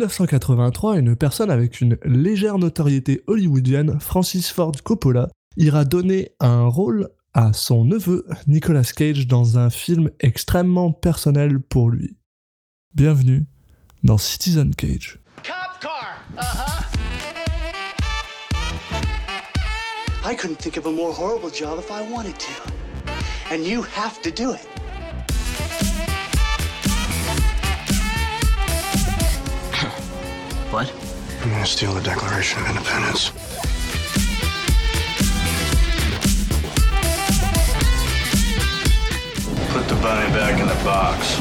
1983, une personne avec une légère notoriété hollywoodienne, Francis Ford Coppola, ira donner un rôle à son neveu Nicolas Cage dans un film extrêmement personnel pour lui. Bienvenue dans Citizen Cage. Cop car. Uh-huh. I couldn't think of a more horrible job if I wanted to. And you have to do it. What? I'm gonna steal the Declaration of Independence. Put the bunny back in the box.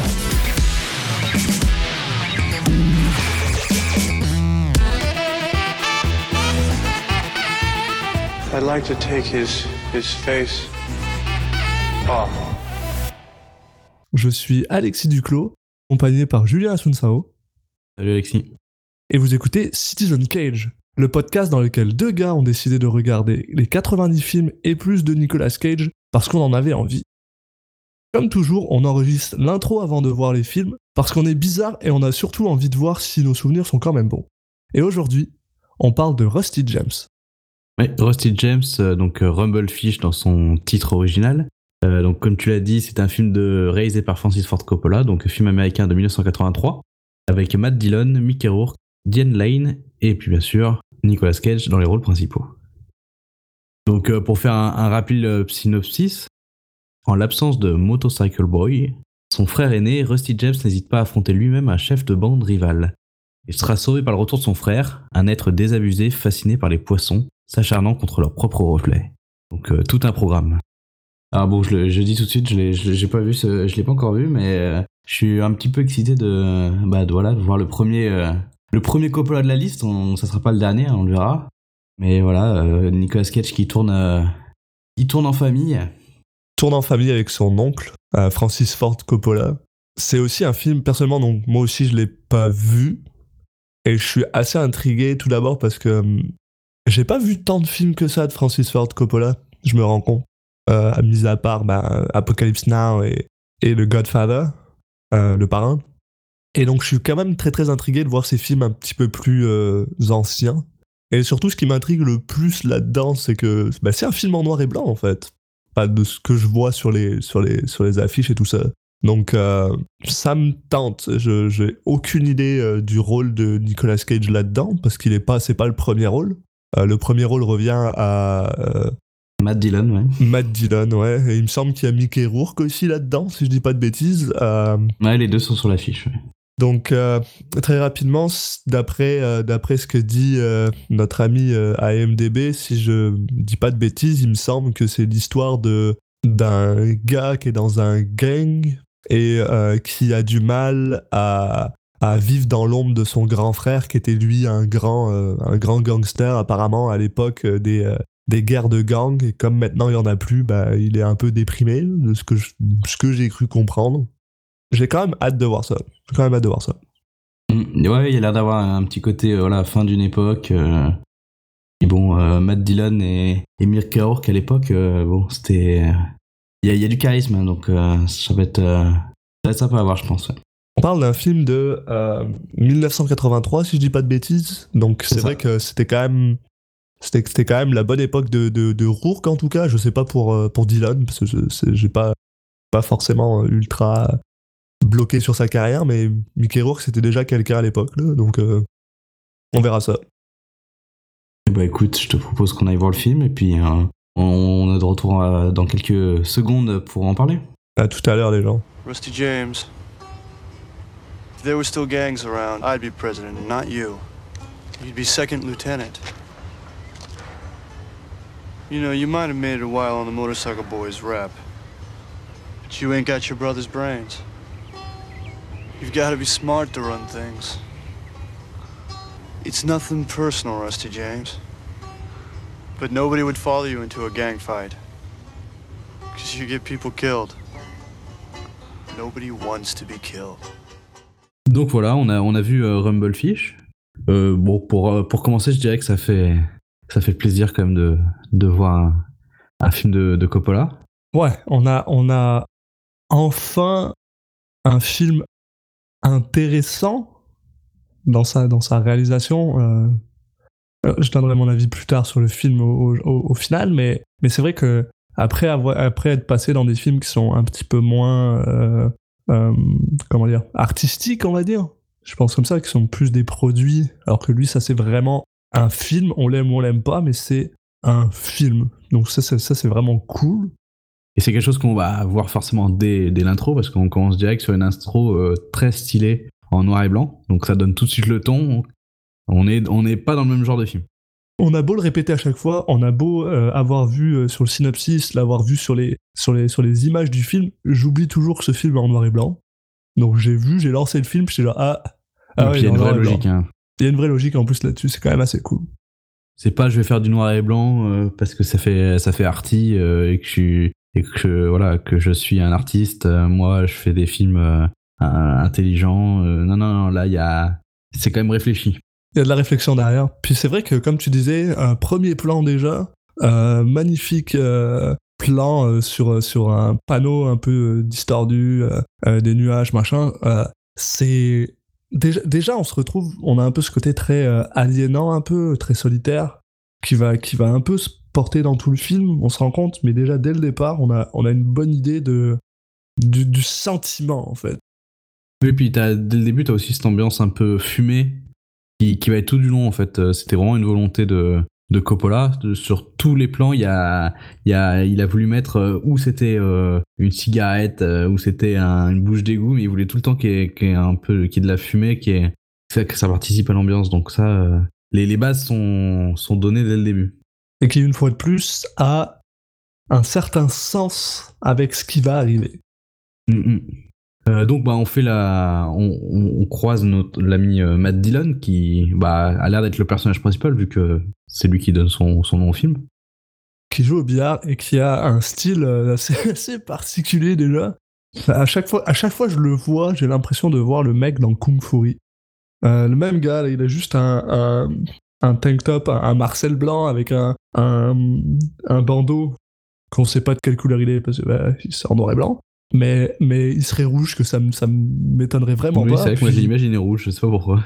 I'd like to take his, his face off. Je suis Alexis Duclos, accompagné par Julien Asunsao. Salut Alexis. Et vous écoutez Citizen Cage, le podcast dans lequel deux gars ont décidé de regarder les 90 films et plus de Nicolas Cage parce qu'on en avait envie. Comme toujours, on enregistre l'intro avant de voir les films, parce qu'on est bizarre et on a surtout envie de voir si nos souvenirs sont quand même bons. Et aujourd'hui, on parle de Rusty James. Oui, Rusty James, euh, donc euh, Rumblefish dans son titre original. Euh, donc comme tu l'as dit, c'est un film de, réalisé par Francis Ford Coppola, donc film américain de 1983, avec Matt Dillon, Mickey Rourke, Diane Lane et puis bien sûr Nicolas Cage dans les rôles principaux. Donc pour faire un, rapide synopsis, en l'absence de Motorcycle Boy, son frère aîné, Rusty James, n'hésite pas à affronter lui-même un chef de bande rival. Il sera sauvé par le retour de son frère, un être désabusé fasciné par les poissons, s'acharnant contre leur propre reflet. Donc euh, tout un programme. Alors bon, je, dis tout de suite, je l'ai, pas vu, je l'ai pas encore vu, mais euh, je suis un petit peu excité de, bah, voilà, de voir le premier, euh, le premier Coppola de la liste. On, ça sera pas le dernier, on le verra. Mais voilà, Nicolas Cage qui tourne, il tourne en famille tourne en famille avec son oncle, euh, Francis Ford Coppola. C'est aussi un film, personnellement, donc moi aussi je l'ai pas vu. Et je suis assez intrigué tout d'abord parce que hum, j'ai pas vu tant de films que ça de Francis Ford Coppola, je me rends compte. Euh, mis à part bah, Apocalypse Now et, et The Godfather, euh, le parrain. Et donc je suis quand même très très intrigué de voir ces films un petit peu plus anciens. Et surtout ce qui m'intrigue le plus là-dedans, c'est que bah, c'est un film en noir et blanc en fait pas de ce que je vois sur les, sur les, sur les affiches et tout ça. Donc euh, ça me tente. Je j'ai aucune idée euh, du rôle de Nicolas Cage là-dedans parce qu'il est pas c'est pas le premier rôle. Euh, le premier rôle revient à Matt Dillon, ouais. Matt Dillon, ouais. Et il me semble qu'il y a Mickey Rourke aussi là-dedans, si je dis pas de bêtises. Ouais, les deux sont sur l'affiche. Ouais. Donc euh, très rapidement, d'après euh, d'après ce que dit euh, notre ami AMDB, si je dis pas de bêtises, il me semble que c'est l'histoire de d'un gars qui est dans un gang et qui a du mal à, à vivre dans l'ombre de son grand frère qui était lui un grand un grand gangster. Apparemment à l'époque des des guerres de gang et comme maintenant il y en a plus, bah, il est un peu déprimé de ce que ce que j'ai cru comprendre j'ai quand même hâte de voir ça. J'ai quand même hâte de voir ça. Mm, ouais, il a l'air d'avoir un petit côté, euh, voilà, fin d'une époque. Euh. et bon, euh, Matt Dillon et, et Mirka à l'époque, bon, c'était. Il y, a, du charisme, hein, donc ça, va être, ça va être sympa à voir, je pense. On parle d'un film de 1983, si je dis pas de bêtises. Donc c'est vrai que c'était quand même. C'était quand même la bonne époque de, de, de Rourke, en tout cas. Je sais pas pour, pour Dylan, parce que j'ai pas, pas forcément ultra bloqué sur sa carrière, mais Mickey Rourke c'était déjà quelqu'un à l'époque, donc euh, on verra ça. Bah écoute, je te propose qu'on aille voir le film et puis euh, on est de retour euh, dans quelques secondes pour en parler. À tout à l'heure les gens. Rusty James. If there were still gangs around, I'd be president and not you. You'd be second lieutenant. You know, you might have made it a while on the motorcycle boys rep. But you ain't got your brother's brains. You've got to be smart to run things. It's nothing personal, Rusty James. But nobody would follow you into a gang fight. Because you get people killed. Nobody wants to be killed. Donc voilà, on a, on a vu euh, Rumblefish. Euh, bon, pour, euh, pour commencer, je dirais que ça fait, ça fait plaisir quand même de, de voir un, un film de, de Coppola. Ouais, on a, on a enfin un film intéressant dans sa dans sa réalisation. Euh, je donnerai mon avis plus tard sur le film au, final, mais mais c'est vrai que après avoir après être passé dans des films qui sont un petit peu moins euh, euh, comment dire artistiques, on va dire. Je pense comme ça, qui sont plus des produits, alors que lui, ça c'est vraiment un film. On l'aime ou on l'aime pas, mais c'est un film. Donc ça, ça c'est vraiment cool. Et c'est quelque chose qu'on va voir forcément dès, dès l'intro, parce qu'on commence direct sur une intro euh, très stylée en noir et blanc. Donc ça donne tout de suite le ton. On n'est on est pas dans le même genre de film. On a beau le répéter à chaque fois, on a beau euh, avoir vu euh, sur le synopsis, l'avoir vu sur les, sur, les, sur les images du film, j'oublie toujours que ce film est en noir et blanc. Donc j'ai vu, j'ai lancé le film, j'étais là, ah, ah ouais, il y a une vraie logique. hein. Il y a une vraie logique en plus là-dessus, c'est quand même assez cool. C'est pas je vais faire du noir et blanc euh, parce que ça fait ça fait arty et que je suis et que voilà que je suis un artiste. Euh, moi, je fais des films euh, intelligents. Euh, non non non, là il y a c'est quand même réfléchi. Il y a de la réflexion derrière. Puis c'est vrai que, comme tu disais, un premier plan déjà, euh, magnifique plan sur, sur un panneau un peu distordu, des nuages, machin. c'est. Déjà, déjà, on se retrouve, on a un peu ce côté très aliénant, un peu, très solitaire, qui va, qui va un peu se porter dans tout le film, on se rend compte, mais déjà dès le départ, on a, on a une bonne idée de, du, sentiment, en fait. Et puis t'as, dès le début, tu as aussi cette ambiance un peu fumée qui, qui va être tout du long en fait. Euh, C'était vraiment une volonté de, de Coppola. Sur tous les plans, il, y a, il, y a, il a voulu mettre euh, où c'était euh, une cigarette, où c'était un- une bouche d'égout, mais il voulait tout le temps qu'il y ait, un peu qu'il y ait de la fumée, ça, que ça participe à l'ambiance. Donc ça, les, les bases sont, sont données dès le début. Et qui, une fois de plus, a un certain sens avec ce qui va arriver. Mm, mm. Euh, donc bah on fait la, on, on- on croise notre l'ami euh, Matt Dillon qui bah a l'air d'être le personnage principal vu que c'est lui qui donne son, son nom au film. Qui joue au billard et qui a un style euh, assez, assez particulier déjà. À chaque fois, à chaque fois que je le vois, j'ai l'impression de voir le mec dans Kung Fury. Euh, le même gars, là, il a juste un, un, un tank top, un, un Marcel blanc avec un, un, un bandeau qu'on sait pas de quelle couleur il est parce que bah, c'est en noir et blanc. Mais, mais il serait rouge, que ça, ça m'étonnerait vraiment oui, pas. c'est vrai que moi j'ai imaginé rouge, je sais pas pourquoi.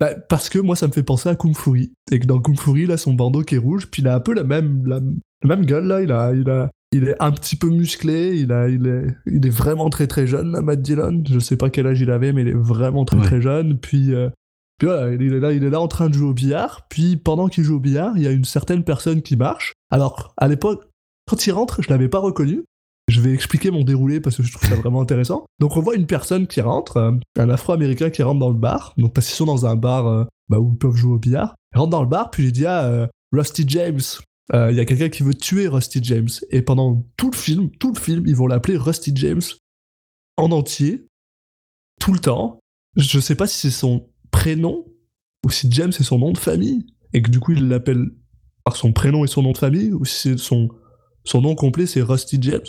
Bah, parce que moi, ça me fait penser à Kung Fury. Et que dans Kung Fury, là, son bandeau qui est rouge, puis il a un peu la même, la, même gueule, là. Il, a, il, a, il est un petit peu musclé, il, a, il, est, il est vraiment très très jeune, là, Matt Dillon. Je sais pas quel âge il avait, mais il est vraiment très Ouais. très jeune. Puis, euh, puis voilà, il est, là, il est là en train de jouer au billard. Puis pendant qu'il joue au billard, il y a une certaine personne qui marche. Alors, à l'époque, quand il rentre, je l'avais pas reconnu. Je vais expliquer mon déroulé parce que je trouve ça vraiment intéressant. Donc on voit une personne qui rentre, euh, un Afro-Américain qui rentre dans le bar. Donc parce qu'ils sont dans un bar euh, bah, où ils peuvent jouer au billard. Il rentre dans le bar, puis il dit à euh, Rusty James, euh, il y a quelqu'un qui veut tuer Rusty James. Et pendant tout le film, tout le film, ils vont l'appeler Rusty James en entier, tout le temps. Je sais pas si c'est son prénom ou si James c'est son nom de famille et que du coup il l'appelle par son prénom et son nom de famille ou si son son nom complet c'est Rusty James?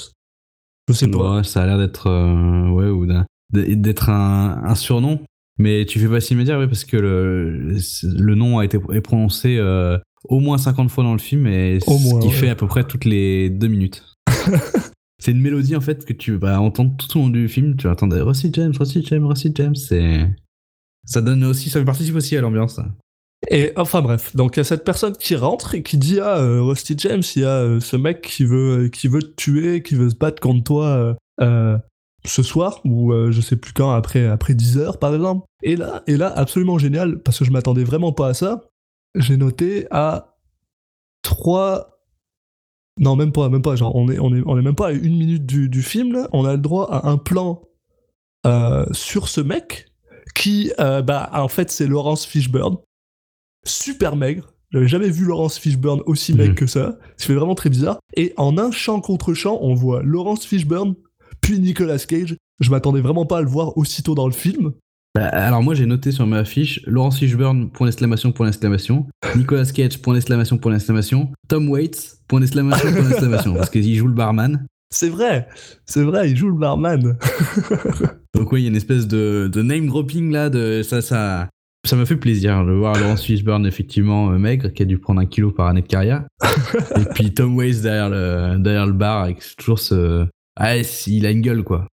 Je sais pas. Ouais, ça a l'air d'être euh, ouais ou d'être un, un surnom. Mais tu fais pas si médias, ouais, parce que le, le nom a été est prononcé euh, au moins 50 fois dans le film, et Au moins, ce qui ouais. fait à peu près toutes les deux minutes. c'est une mélodie en fait que tu vas entendre tout au long du film. Tu vas entendre Rusty James, Rusty James, Rusty James. C'est ça donne aussi, ça participe aussi à l'ambiance. Et enfin bref, donc il y a cette personne qui rentre et qui dit à euh, Rusty James, il y a euh, ce mec qui veut, qui veut te tuer, qui veut se battre contre toi euh, euh, ce soir, ou euh, je sais plus quand, après, après 10 heures par exemple. Et là, et là, absolument génial, parce que je m'attendais vraiment pas à ça, j'ai noté à 3... Non, même pas, même pas, genre on est, on est, on est même pas à une minute du, film, on a le droit à un plan euh, sur ce mec qui, euh, bah, en fait, c'est Laurence Fishburne super maigre. J'avais jamais vu Laurence Fishburne aussi maigre Mhm. que ça. Ça fait vraiment très bizarre. Et en un chant contre chant, on voit Laurence Fishburne, puis Nicolas Cage. Je m'attendais vraiment pas à le voir aussitôt dans le film. Bah, alors moi j'ai noté sur ma fiche Laurence Fishburne point d'exclamation point d'exclamation Nicolas Cage point d'exclamation point d'exclamation Tom Waits point d'exclamation point d'exclamation parce qu'il joue le barman C'est vrai, c'est vrai, il joue le barman. donc oui il y a une espèce de, de name dropping là de ça ça ça m'a fait plaisir de voir Laurence Fishburne effectivement euh, maigre qui a dû prendre un kilo par année de carrière et puis Tom Waits derrière le derrière le bar avec toujours ce ah il a une gueule quoi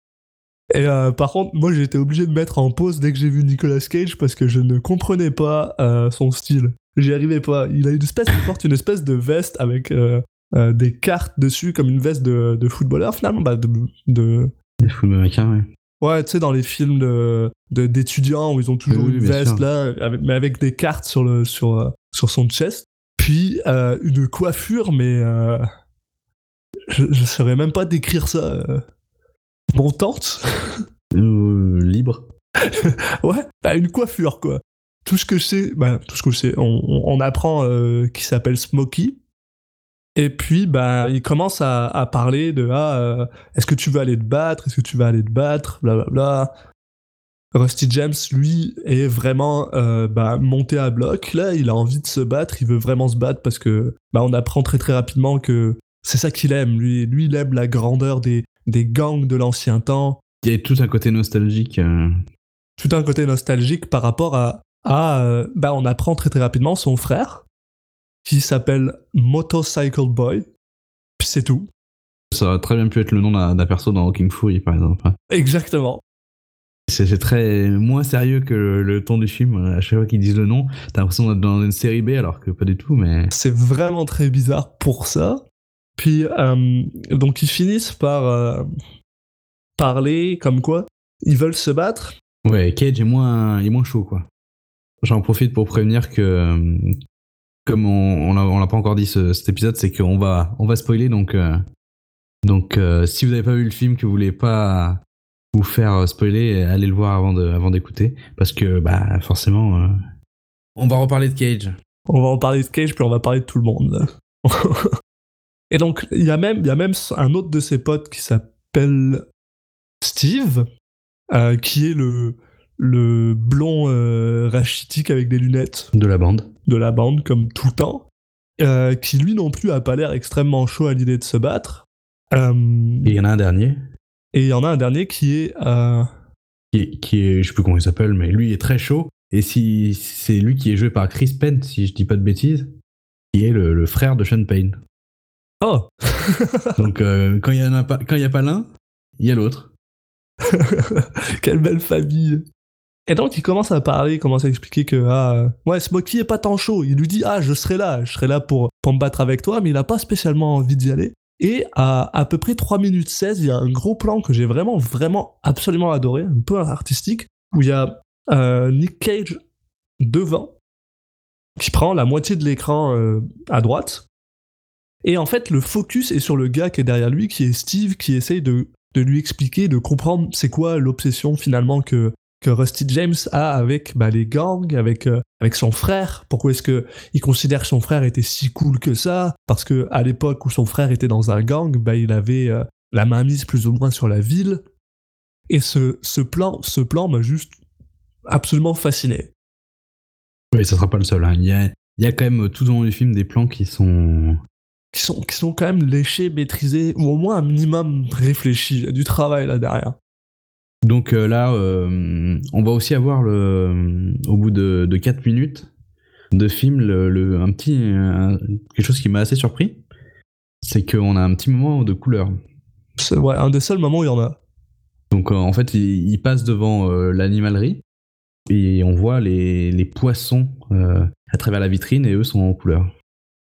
Et euh, par contre, moi j'ai été obligé de mettre en pause dès que j'ai vu Nicolas Cage parce que je ne comprenais pas euh, son style. J'y arrivais pas. Il a une espèce, il porte une espèce de veste avec euh, euh, des cartes dessus, comme une veste de, de footballeur finalement, bah, de, de, Les football américains, ouais. Ouais, tu sais, dans les films de, de- d'étudiants où ils ont toujours Oui, une veste sûr. là, avec- mais avec des cartes sur, le, sur, euh, sur son chest. Puis euh, une coiffure, mais euh, je, je saurais même pas décrire ça. Euh, montante libre. Ouais, bah une coiffure quoi. Tout ce que je sais, bah, tout ce que je sais, on, on- on apprend qu'il s'appelle Smokey. Et puis, bah, il commence à, à parler de ah, euh, est-ce que tu veux aller te battre? Est-ce que tu vas aller te battre? Blablabla. Rusty James, lui, est vraiment euh, bah, monté à bloc. Là, il a envie de se battre. Il veut vraiment se battre parce que bah, on apprend très très rapidement que c'est ça qu'il aime. Lui, lui, il aime la grandeur des, des gangs de l'ancien temps Il y a tout un côté nostalgique. euh, tout un côté nostalgique par rapport à, à euh, bah on apprend très très rapidement son frère qui s'appelle Motorcycle Boy puis c'est tout Ça aurait très bien pu être le nom d'un perso dans King Fury, par exemple. exactement C'est très moins sérieux que le, le ton du film. À chaque fois qu'ils disent le nom, t'as l'impression d'être dans une série B, alors que pas du tout. Mais c'est vraiment très bizarre pour ça puis euh, donc ils finissent par euh, parler comme quoi ils veulent se battre ouais, Cage est moins, est moins chaud, quoi. J'en profite pour prévenir que, euh, comme on, l'a on l'a pas encore dit ce- cet épisode, c'est qu'on va, on va spoiler. Donc, euh, donc euh, si vous n'avez pas vu le film, que vous voulez pas vous faire spoiler, allez le voir avant de, avant d'écouter, parce que bah forcément, euh, on va reparler de Cage. On va en parler de Cage, puis on va parler de tout le monde. Et donc, il y, a même- il y a même un autre de ses potes qui s'appelle Steve, qui est le, le blond rachitique avec des lunettes De la bande. De la bande, comme tout le temps, euh, qui lui non plus a pas l'air extrêmement chaud à l'idée de se battre. Euh, Et il y en a un dernier et il y en a un dernier qui est... euh, qui est, qui est- je sais plus comment il s'appelle, mais lui est très chaud. Et si c'est lui qui est joué par Chris Penn, si je dis pas de bêtises, qui est le, le frère de Sean Payne. Oh Donc euh, quand il y en a pas, quand il y a pas l'un, il y a l'autre. Quelle belle famille. Et donc il commence à parler, il commence à expliquer que ah euh, ouais Smokey est pas tant chaud. Il lui dit ah je serai là, je serai là pour pour me battre avec toi, mais il a pas spécialement envie d'y aller. Et à à peu près 3 minutes 16, il y a un gros plan que j'ai vraiment vraiment absolument adoré, un peu artistique, où il y a euh, Nick Cage devant qui prend la moitié de l'écran euh, à droite. Et en fait, le focus est sur le gars qui est derrière lui, qui est Steve, qui essaye de, de lui expliquer, de comprendre c'est quoi l'obsession finalement que, que Rusty James a avec bah, les gangs, avec, euh, avec son frère. Pourquoi est-ce que il considère que son frère était si cool que ça? Parce que à l'époque où son frère était dans un gang, bah, il avait euh, la main mise plus ou moins sur la ville. Et ce, ce plan, ce plan m'a juste absolument fasciné. Oui, ça sera pas le seul. hein. Il, y a, il y a quand même tout au long du film des plans qui sont. Qui sont, qui sont quand même léchés, maîtrisés, ou au moins un minimum réfléchis. Il y a du travail là derrière. Donc euh, là, euh, on va aussi avoir le, au bout de, de 4 minutes de film le, le- un petit un- quelque chose qui m'a assez surpris, c'est qu'on a un petit moment de couleur. C'est ouais, un des seuls moments où il y en a. Donc euh, en fait, il, il passe devant euh, l'animalerie et on voit les, les poissons euh, à travers la vitrine et eux sont en couleur.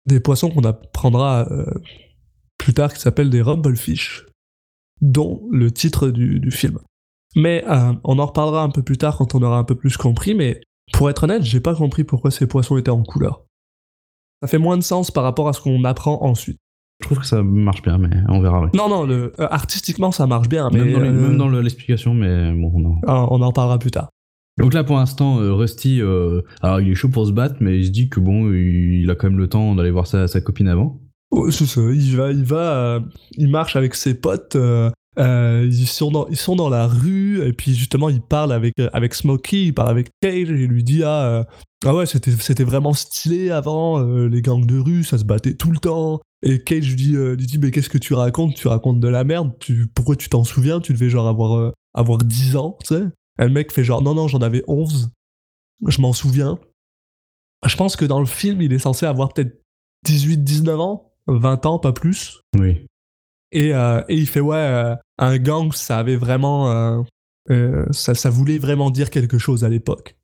Des poissons qu'on apprendra euh, plus tard qui s'appellent des rumblefish, dont le titre du, du film. Mais euh, on en reparlera un peu plus tard quand on aura un peu plus compris, mais pour être honnête, j'ai pas compris pourquoi ces poissons étaient en couleur. Ça fait moins de sens par rapport à ce qu'on apprend ensuite. Je trouve que ça marche bien, mais on verra. ouais. Non, non, le, euh, artistiquement ça marche bien, mais même dans euh, l'explication, mais bon, non. ah, on en reparlera plus tard. Donc là, pour l'instant, Rusty, euh, alors il est chaud pour se battre, mais il se dit que bon, il, a quand même le temps d'aller voir sa, sa copine avant. Ouais, c'est ça, il va, il va, euh, il marche avec ses potes. euh, euh, ils sont dans, ils sont dans la rue et puis justement il parle avec euh, avec Smokey, il parle avec Cage et il lui dit ah euh, ah ouais c'était c'était vraiment stylé avant les gangs de rue, ça se battait tout le temps. Et Cage lui dit lui dit mais qu'est-ce que tu racontes? Tu racontes de la merde. Tu pourquoi tu t'en souviens? Tu devais genre avoir avoir 10 ans, tu sais Et le mec fait genre non non j'en avais 11. Je m'en souviens. Je pense que dans le film il est censé avoir peut-être 18 19 ans. 20 ans, pas plus. Oui. Et, euh, et il fait ouais, euh, un gang, ça avait vraiment, euh, ça, ça voulait vraiment dire quelque chose à l'époque.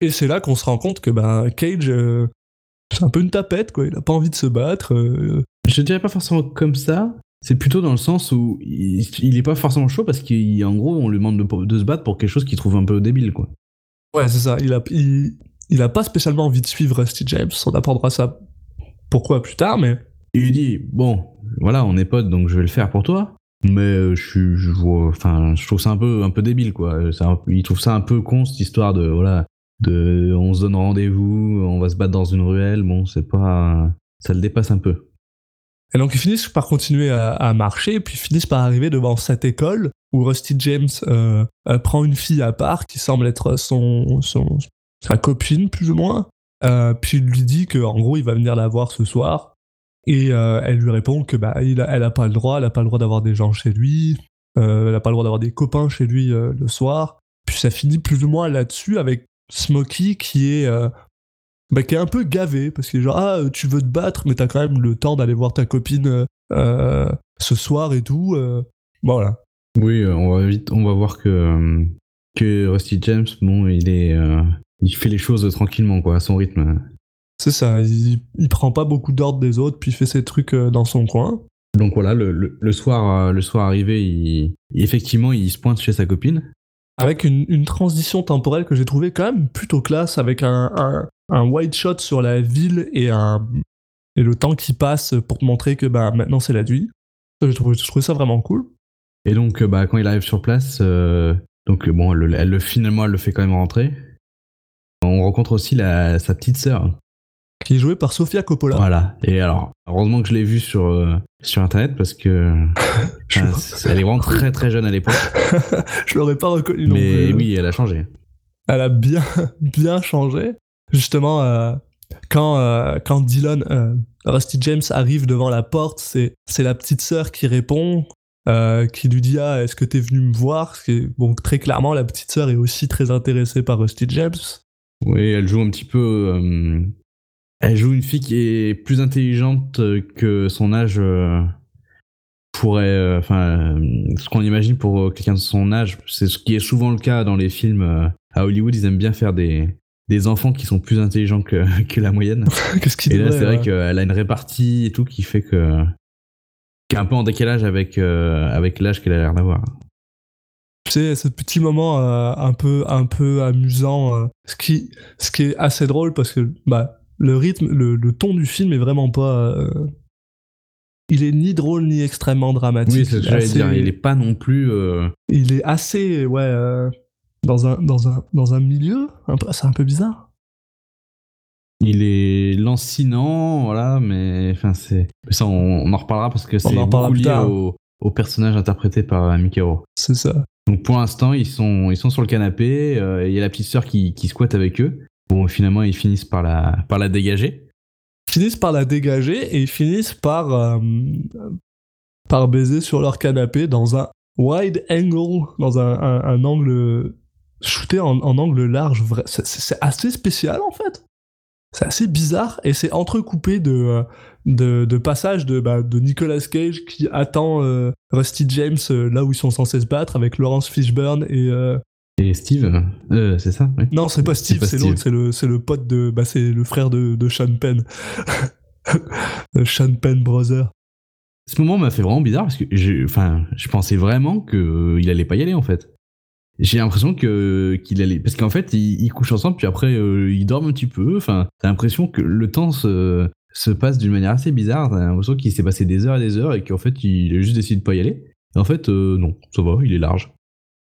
Et c'est là qu'on se rend compte que ben Cage, c'est un peu une tapette quoi. Il a pas envie de se battre. Je dirais pas forcément comme ça. C'est plutôt dans le sens où il, il est pas forcément chaud parce qu'en gros, on lui demande de, de se battre pour quelque chose qu'il trouve un peu débile, quoi. Ouais, c'est ça. Il a, il, il a pas spécialement envie de suivre Rusty James. On apprendra ça pourquoi plus tard, mais Il lui dit Bon, voilà, on est potes, donc je vais le faire pour toi. Mais euh, je je vois, enfin, je trouve ça un peu, un peu débile, quoi. Il trouve ça un peu con cette histoire de, voilà, de, on se donne rendez-vous, on va se battre dans une ruelle. Bon, c'est pas, ça le dépasse un peu. Et donc ils finissent par continuer à, marcher, puis finissent par arriver devant cette école où Rusty James euh, euh, prend une fille à part qui semble être son, son sa copine plus ou moins, puis il lui dit que en gros il va venir la voir ce soir, et euh, elle lui répond que bah il a- elle a pas le droit, elle a pas le droit d'avoir des gens chez lui, euh, elle a pas le droit d'avoir des copains chez lui euh, le soir, puis ça finit plus ou moins là-dessus avec Smokey qui est bah, qui est un peu gavé parce qu'il est genre ah tu veux te battre mais t'as quand même le temps d'aller voir ta copine ce soir et tout voilà. Oui, on va vite, on va voir que que Rusty James, bon, il est, il fait les choses tranquillement, quoi, à son rythme. C'est ça il, il prend pas beaucoup d'ordre des autres puis il fait ses trucs euh, dans son coin Donc voilà, le, le- le soir, euh, le soir arrivé, il, effectivement, il se pointe chez sa copine. avec une, une transition temporelle que j'ai trouvé quand même plutôt classe avec un, un, un wide shot sur la ville et un et le temps qui passe pour te montrer que bah maintenant c'est la nuit j'ai trouvé, je trouvais ça vraiment cool Et donc, euh, bah, quand il arrive sur place, euh, donc bon, elle, le- elle le- finalement, elle le fait quand même rentrer. On rencontre aussi la, sa petite sœur. Qui est joué par Sofia Coppola Voilà. Et alors, heureusement que je l'ai vue sur euh, sur internet parce que je, elle est vraiment très très jeune à l'époque. je l'aurais pas reconnu non Mais plus. oui, elle a changé. elle a bien, bien changé. Justement, euh, quand, euh, quand Dylan, euh, Rusty James arrive devant la porte, c'est, c'est la petite sœur qui répond, euh, qui lui dit Ah, est-ce que t'es venu me voir? Ce qui est- Bon, très clairement, la petite sœur est aussi très intéressée par Rusty James. Oui, elle joue un petit peu. Euh, elle joue une fille qui est plus intelligente que son âge euh, pourrait. euh, Enfin, euh, ce qu'on imagine pour euh, quelqu'un de son âge, c'est ce qui est souvent le cas dans les films euh, à Hollywood. Ils aiment bien faire des des enfants qui sont plus intelligents que, que la moyenne. Qu'est-ce qu'il Et là, c'est vrai qu'elle a une répartie et tout qui fait que qui est un peu en décalage avec euh, avec l'âge qu'elle a l'air d'avoir. Sais, ce petit moment euh, un peu un peu amusant, euh, ce qui ce qui est assez drôle parce que bah le rythme, le, le ton du film est vraiment pas. euh, il est ni drôle ni extrêmement dramatique. Oui, c'est ce que assez- dire. Il est pas non plus. euh, il est assez ouais euh, dans un dans un dans un milieu c'est un peu bizarre Il est lancinant, voilà, mais enfin c'est. Ça, on, on en reparlera parce que c'est beaucoup lié au, au personnage interprété par Rourke. c'est ça Donc pour l'instant, ils sont, ils sont sur le canapé. Il y a la petite sœur qui, qui squatte avec eux. Bon, finalement, ils finissent par la, par la dégager. ils finissent par la dégager et ils finissent par euh, par baiser sur leur canapé dans un wide angle dans un, un, angle shooté en, en angle large c'est- assez spécial en fait c'est assez bizarre et c'est entrecoupé de, euh, de, de passages de, bah, de Nicolas Cage qui attend euh, Rusty James là où ils sont censés se battre avec Laurence Fishburne et, Et Steve, euh, c'est ça oui. Non, c'est pas Steve, c'est l'autre, c'est le, pote de. Bah, c'est le frère de, de Sean Penn. Sean Penn Brother. Ce moment m'a fait vraiment bizarre parce que je, enfin, je pensais vraiment qu'il allait pas y aller en fait. J'ai l'impression que qu'il allait parce qu'en fait ils, couchent ensemble puis après euh, ils dorment un petit peu. Enfin, t'as l'impression que le temps se, se passe d'une manière assez bizarre. T'as l'impression qu'il s'est passé des heures et des heures et qu'en fait il a juste décidé de pas y aller. Et en fait euh, non, ça va, il est large.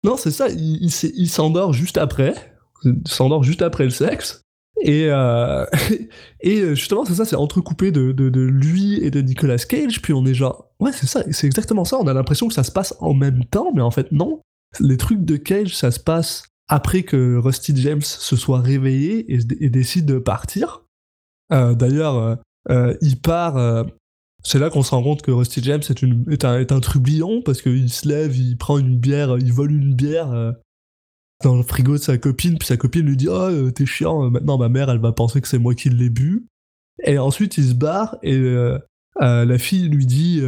Non, c'est ça, il, s'endort juste après. S'endort juste après le sexe. Et, euh, et justement, c'est ça, c'est entrecoupé de, lui et de Nicolas Cage. Puis on est genre, ouais, c'est ça, c'est exactement ça. On a l'impression que ça se passe en même temps, mais en fait, non. Les trucs de Cage, ça se passe après que Rusty James se soit réveillé et, décide de partir. Euh, D'ailleurs, euh, euh, il part. C'est là qu'on se rend compte que Rusty James est, un, est un trublion parce qu'il se lève, il prend une bière, il vole une bière euh, dans le frigo de sa copine, puis sa copine lui dit Oh, t'es chiant, euh, maintenant ma mère elle va penser que c'est moi qui l'ai bu. Et ensuite il se barre et la fille lui dit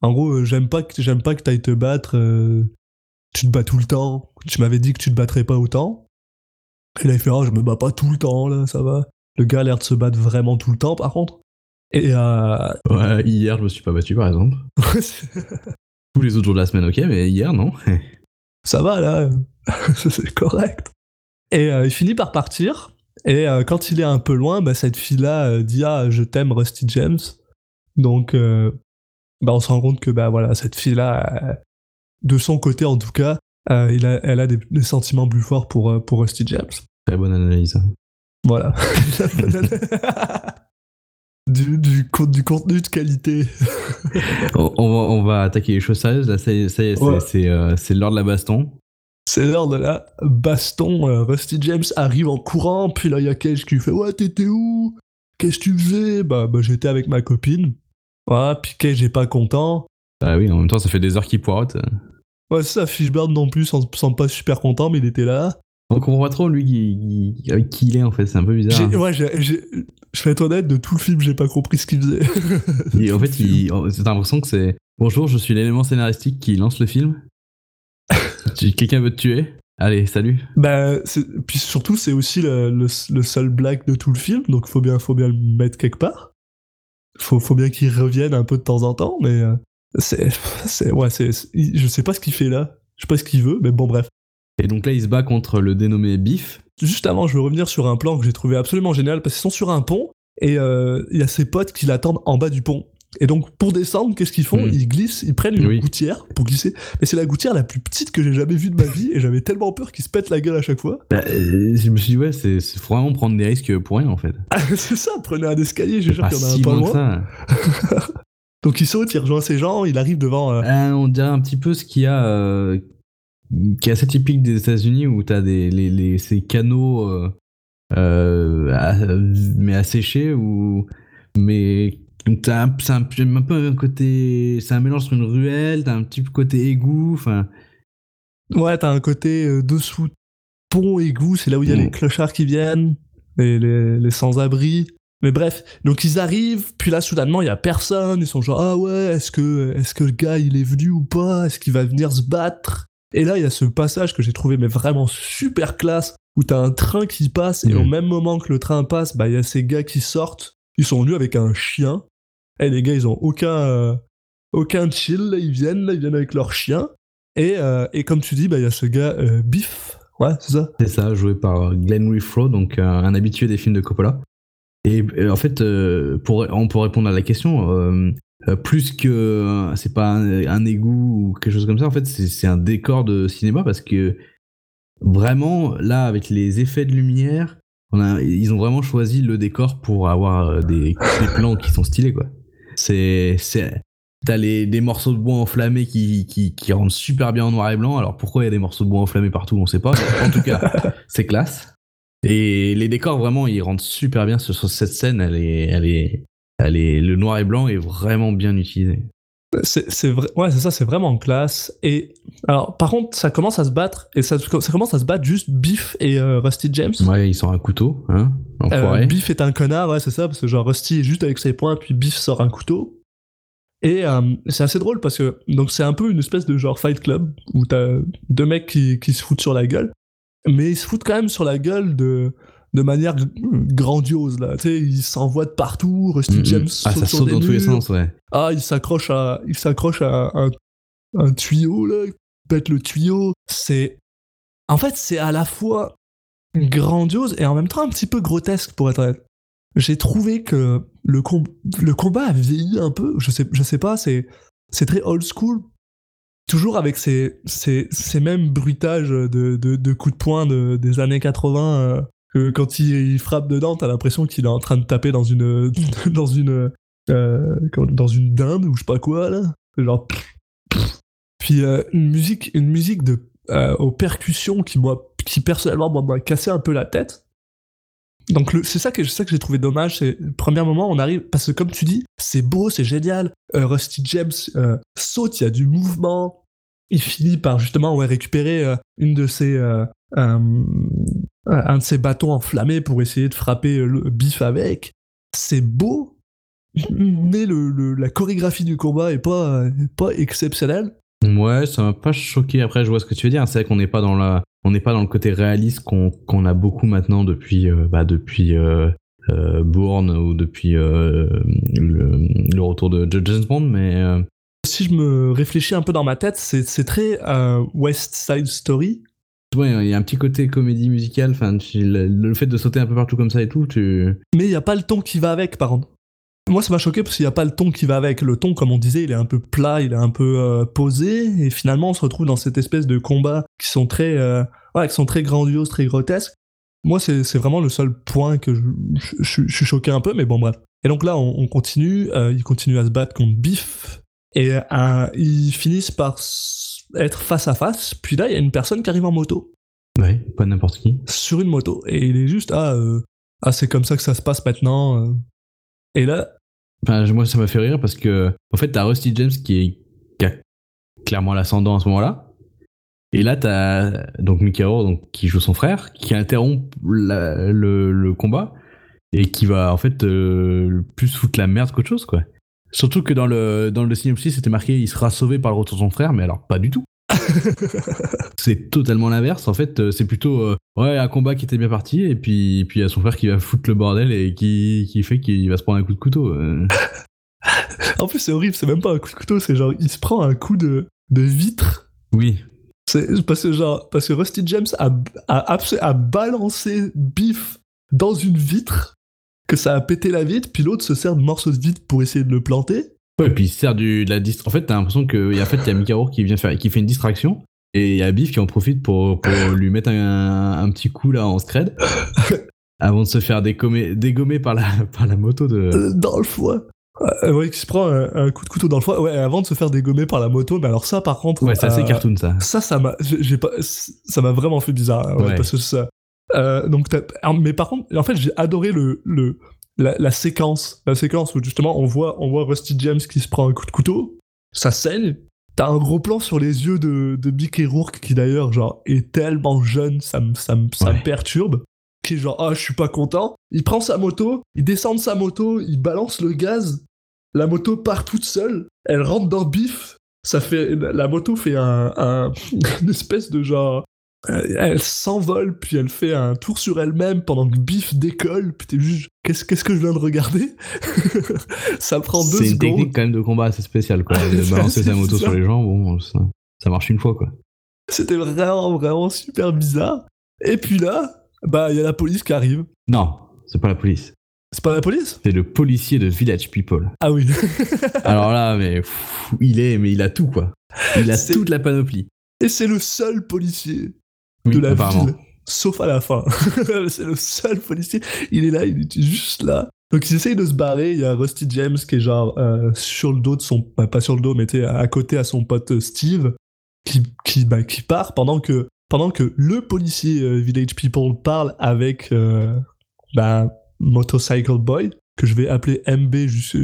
En gros, j'aime pas que j'aime t'ailles te battre. tu te bats tout le temps. Tu m'avais dit que tu te battrais pas autant. Et là, il fait, oh, je me bats pas tout le temps, là, ça va. Le gars a l'air de se battre vraiment tout le temps, par contre. Et euh, Ouais, hier, je me suis pas battu, par exemple. Tous les autres jours de la semaine, ok, mais hier, non. ça va là, c'est correct. Et euh, il finit par partir. Et euh, quand il est un peu loin, bah, cette fille-là dit Ah, je t'aime, Rusty James. Donc, bah, on se rend compte que bah, voilà, cette fille-là, de son côté en tout cas, il a, elle a des, des sentiments plus forts pour, pour Rusty James. Très bonne analyse. Voilà. du, du, du contenu de qualité. on, on va, on va attaquer les choses sérieuses. Là, ça y est, c'est- Ouais. euh, c'est l'heure de la baston. C'est l'heure de la baston. euh, Rusty James arrive en courant, puis là, il y a Cage qui fait Ouais, t'étais où? Qu'est-ce que tu faisais? Bah, bah j'étais avec ma copine. Voilà, puis Cage est pas content. Ah oui, en même temps, ça fait des heures qu'il poirote. Ouais, ça, Fishburne non plus semble, semble pas super content, mais il était là. On comprend pas trop, lui, qui, qui- avec qui il est, en fait. C'est un peu bizarre. J'ai- Ouais, je vais être honnête, de tout le film, j'ai pas compris ce qu'il faisait. Et en fait, c'est l'impression que c'est Bonjour, je suis l'élément scénaristique qui lance le film. Quelqu'un veut te tuer? Allez, salut. Bah, puis surtout, c'est aussi le, le- le seul blague de tout le film, donc faut bien, faut bien le mettre quelque part. Faut, faut bien qu'il revienne un peu de temps en temps, mais euh, c'est, c'est, ouais, c'est- je sais pas ce qu'il fait là. Je sais pas ce qu'il veut, mais bon, bref. Et donc là, il se bat contre le dénommé Biff. Juste avant, je veux revenir sur un plan que j'ai trouvé absolument génial, parce qu'ils sont sur un pont, et euh, il y a ses potes qui l'attendent en bas du pont. Et donc, pour descendre, qu'est-ce qu'ils font? Mm. Ils glissent, ils prennent une Oui. gouttière pour glisser. Mais c'est la gouttière la plus petite que j'ai jamais vue de ma vie, et j'avais tellement peur qu'ils se pètent la gueule à chaque fois. Bah, euh, je me suis dit, ouais, c'est vraiment prendre des risques pour rien, en fait. Ah, c'est ça, prenez un escalier, j'ai sûr qu'il y en a un pas loin. Donc il saute, il rejoint ses gens, il arrive devant. euh, on dirait un petit peu ce qu'il y a, qui est assez typique des États-Unis où t'as des les, les- ces canaux, euh, euh, à- mais asséchés ou mais donc t'as un, c'est un, un peu un côté, c'est un mélange entre une ruelle, t'as un petit côté égout, enfin. Ouais, t'as un côté euh, dessous pont, égout, c'est là où il y a Mm. les clochards qui viennent, les, les, les sans-abri. Mais bref, donc ils arrivent, puis là soudainement il y a personne, ils sont genre ah ouais, est-ce que est-ce que le gars il est venu ou pas, est-ce qu'il va venir se battre? Et là il y a ce passage que j'ai trouvé mais vraiment super classe où t'as un train qui passe et Mm. au même moment que le train passe, bah il y a ces gars qui sortent, ils sont venus avec un chien. Et les gars ils ont aucun euh, aucun chill, là, ils viennent, là, ils viennent avec leur chien. Et, euh, et comme tu dis, bah, il y a ce gars, euh, Biff, ouais, c'est ça. C'est ça, joué par Glenn Wifro, donc euh, un habitué des films de Coppola. Et en fait, pour, on peut répondre à la question, euh, plus que euh, c'est pas un, un égout ou quelque chose comme ça, en fait, c'est un décor de cinéma parce que vraiment, là, avec les effets de lumière, on a, ils ont vraiment choisi le décor pour avoir euh, des, des plans qui sont stylés, quoi. C'est. T'as les, des morceaux de bois enflammés qui, qui, qui rendent super bien en noir et blanc. Alors pourquoi il y a des morceaux de bois enflammés partout, on sait pas. en tout cas, c'est classe. Et les décors, vraiment, ils rendent super bien sur cette scène. Elle est, elle est, elle est, le noir et blanc est vraiment bien utilisé. C'est vrai, ouais, c'est ça, c'est vraiment classe. Et alors, par contre, ça commence à se battre, et ça, ça commence à se battre juste Biff et euh, Rusty James. Ouais, il sort un couteau, hein, Euh. Biff est un connard, ouais, c'est ça, parce que genre Rusty est juste avec ses poings, puis Biff sort un couteau. Et euh, c'est assez drôle parce que donc c'est un peu une espèce de genre Fight Club où t'as deux mecs qui, qui se foutent sur la gueule, mais ils se foutent quand même sur la gueule de de manière grandiose là. Tu sais, ils s'envoient de partout. Rusty Mm, mm. James ah, saute ça saute dans tous les sens, ouais. Ah, il s'accroche à, il s'accroche à un, un tuyau là, il pète le tuyau. C'est, en fait, c'est à la fois grandiose et en même temps un petit peu grotesque pour être honnête. J'ai trouvé que le, com- le combat a vieilli un peu. Je sais, je sais pas, c'est, c'est très old school. Toujours avec ces, ces, ces mêmes bruitages de, de, de coups de poing de- des années 80. euh, que quand il, frappe dedans, t'as l'impression qu'il est en train de taper dans une, dans une, euh, dans une dinde ou je sais pas quoi là. Genre. Puis euh, une musique, une musique de euh, aux percussions qui moi, qui personnellement moi, m'a cassé un peu la tête. Donc c'est ça que ça que j'ai trouvé dommage. C'est premier moment on arrive parce que comme tu dis c'est beau, c'est génial. Euh, Rusty James saute, il y a du mouvement. Il finit par justement ouais, récupérer une de ses un de ses bâtons enflammés pour essayer de frapper euh, le bif avec. C'est beau, mais le, le- la chorégraphie du combat est pas, est pas exceptionnelle. Ouais, ça m'a pas choqué. Après, je vois ce que tu veux dire. C'est vrai qu'on n'est pas dans la, on n'est pas dans le côté réaliste qu'on a beaucoup maintenant depuis, euh, bah, depuis euh, euh, Bourne ou depuis euh, le, le retour de de James Bond, mais euh, Si je me réfléchis un peu dans ma tête, c'est très euh, West Side Story. Ouais, il y a un petit côté comédie musicale. Le, fait de sauter un peu partout comme ça et tout, tu. Mais il n'y a pas le ton qui va avec, par contre. Moi, ça m'a choqué parce qu'il n'y a pas le ton qui va avec. Le ton, comme on disait, il est un peu plat, il est un peu euh, posé. Et finalement, on se retrouve dans cette espèce de combats qui sont très, euh, qui sont très grandioses, très grotesques. Moi, c'est vraiment le seul point que je, suis choqué un peu, mais bon, bref. Et donc là, on, on continue. euh, ils continuent à se battre contre Biff. Et ils finissent par être face à face. Puis là, il y a une personne qui arrive en moto Ouais, pas n'importe qui. sur une moto. Et il est juste, ah, euh, ah c'est comme ça que ça se passe maintenant. euh. Et là, Enfin, moi, ça m'a fait rire parce que, en fait, t'as Rusty James qui, est, qui a clairement l'ascendant à ce moment-là. Et là, t'as donc Rourke, donc qui joue son frère, qui interrompt la- le, le combat et qui va en fait euh, plus foutre la merde qu'autre chose, quoi. Surtout que dans le dans le synopsis, c'était marqué il sera sauvé par le retour de son frère, mais alors pas du tout. c'est totalement l'inverse. En fait, euh, c'est plutôt euh, ouais un combat qui était bien parti et puis puis il y a son frère qui va foutre le bordel et qui qui fait qu'il va se prendre un coup de couteau. euh. En plus, c'est horrible, c'est même pas un coup de couteau, c'est genre, il se prend un coup de, de vitre. Oui, C'est parce que, genre, parce que Rusty James a, a, abs- a balancé Biff dans une vitre, que ça a pété la vitre, puis l'autre se sert de morceaux de vitre pour essayer de le planter. Ouais, et puis il se sert du, de la dist. En fait, t'as l'impression que, y a- en fait, il y a Rourke qui vient faire, qui fait une distraction, et il y a Biff qui en profite pour, pour lui mettre un, un petit coup là en scred, avant de se faire dégommer, dégommer par la, par la moto de. euh, dans le foie. Euh, ouais, qui se prend un, un coup de couteau dans le foie, ouais, avant de se faire dégommer par la moto. Mais alors ça, par contre, Ouais, c'est assez euh, cartoon ça. Ça, ça m'a, j'ai j'ai pas, ça m'a vraiment fait bizarre, hein, ouais, Ouais. parce que ça. Euh, donc, mais par contre, en fait, j'ai adoré le, le, la, la séquence, la séquence où justement on voit, on voit Rusty James qui se prend un coup de couteau, ça saigne. T'as un gros plan sur les yeux de, de Mickey Rourke qui d'ailleurs genre est tellement jeune, ça me, ça me, ça me Ouais. perturbe. Qui est genre ah je suis pas content. Il prend sa moto, il descend de sa moto, il balance le gaz. La moto part toute seule, elle rentre dans le bif, ça fait la moto fait un, un- une espèce de genre elle s'envole puis elle fait un tour sur elle-même pendant que Biff décolle puis t'es juste qu'est-ce qu'est-ce que je viens de regarder? Ça prend deux C'est une secondes technique quand même de combat assez spéciale, quoi. De balancer sa moto sur les gens, bon, ça, ça marche une fois, quoi. c'était vraiment vraiment super bizarre et puis là bah il y a la police qui arrive Non, c'est pas la police. c'est pas la police? C'est le policier de Village People. ah oui Alors là, mais pff, il est, mais il a tout, quoi. Il a toute la panoplie. et c'est le seul policier Oui, de la ville, sauf à la fin. c'est le seul policier. Il est là, il est juste là. Donc ils essayent de se barrer. Il y a Rusty James qui est genre euh, sur le dos de son, bah, pas sur le dos, mais à côté à son pote euh, Steve, qui qui bah, qui part pendant que pendant que le policier euh, Village People parle avec euh, bah, Motorcycle Boy que je vais appeler MB juste,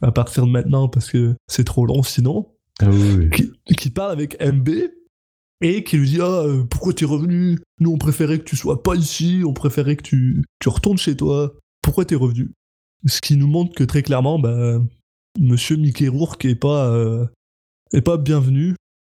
à partir de maintenant parce que c'est trop long sinon Ah oui, oui. qui, qui parle avec MB et qui lui dit ah euh, pourquoi t'es revenu? Nous on préférait que tu sois pas ici on préférait que tu tu retournes chez toi pourquoi t'es revenu? Ce qui nous montre que très clairement bah Monsieur Mickey Rourke est pas euh, est pas bienvenu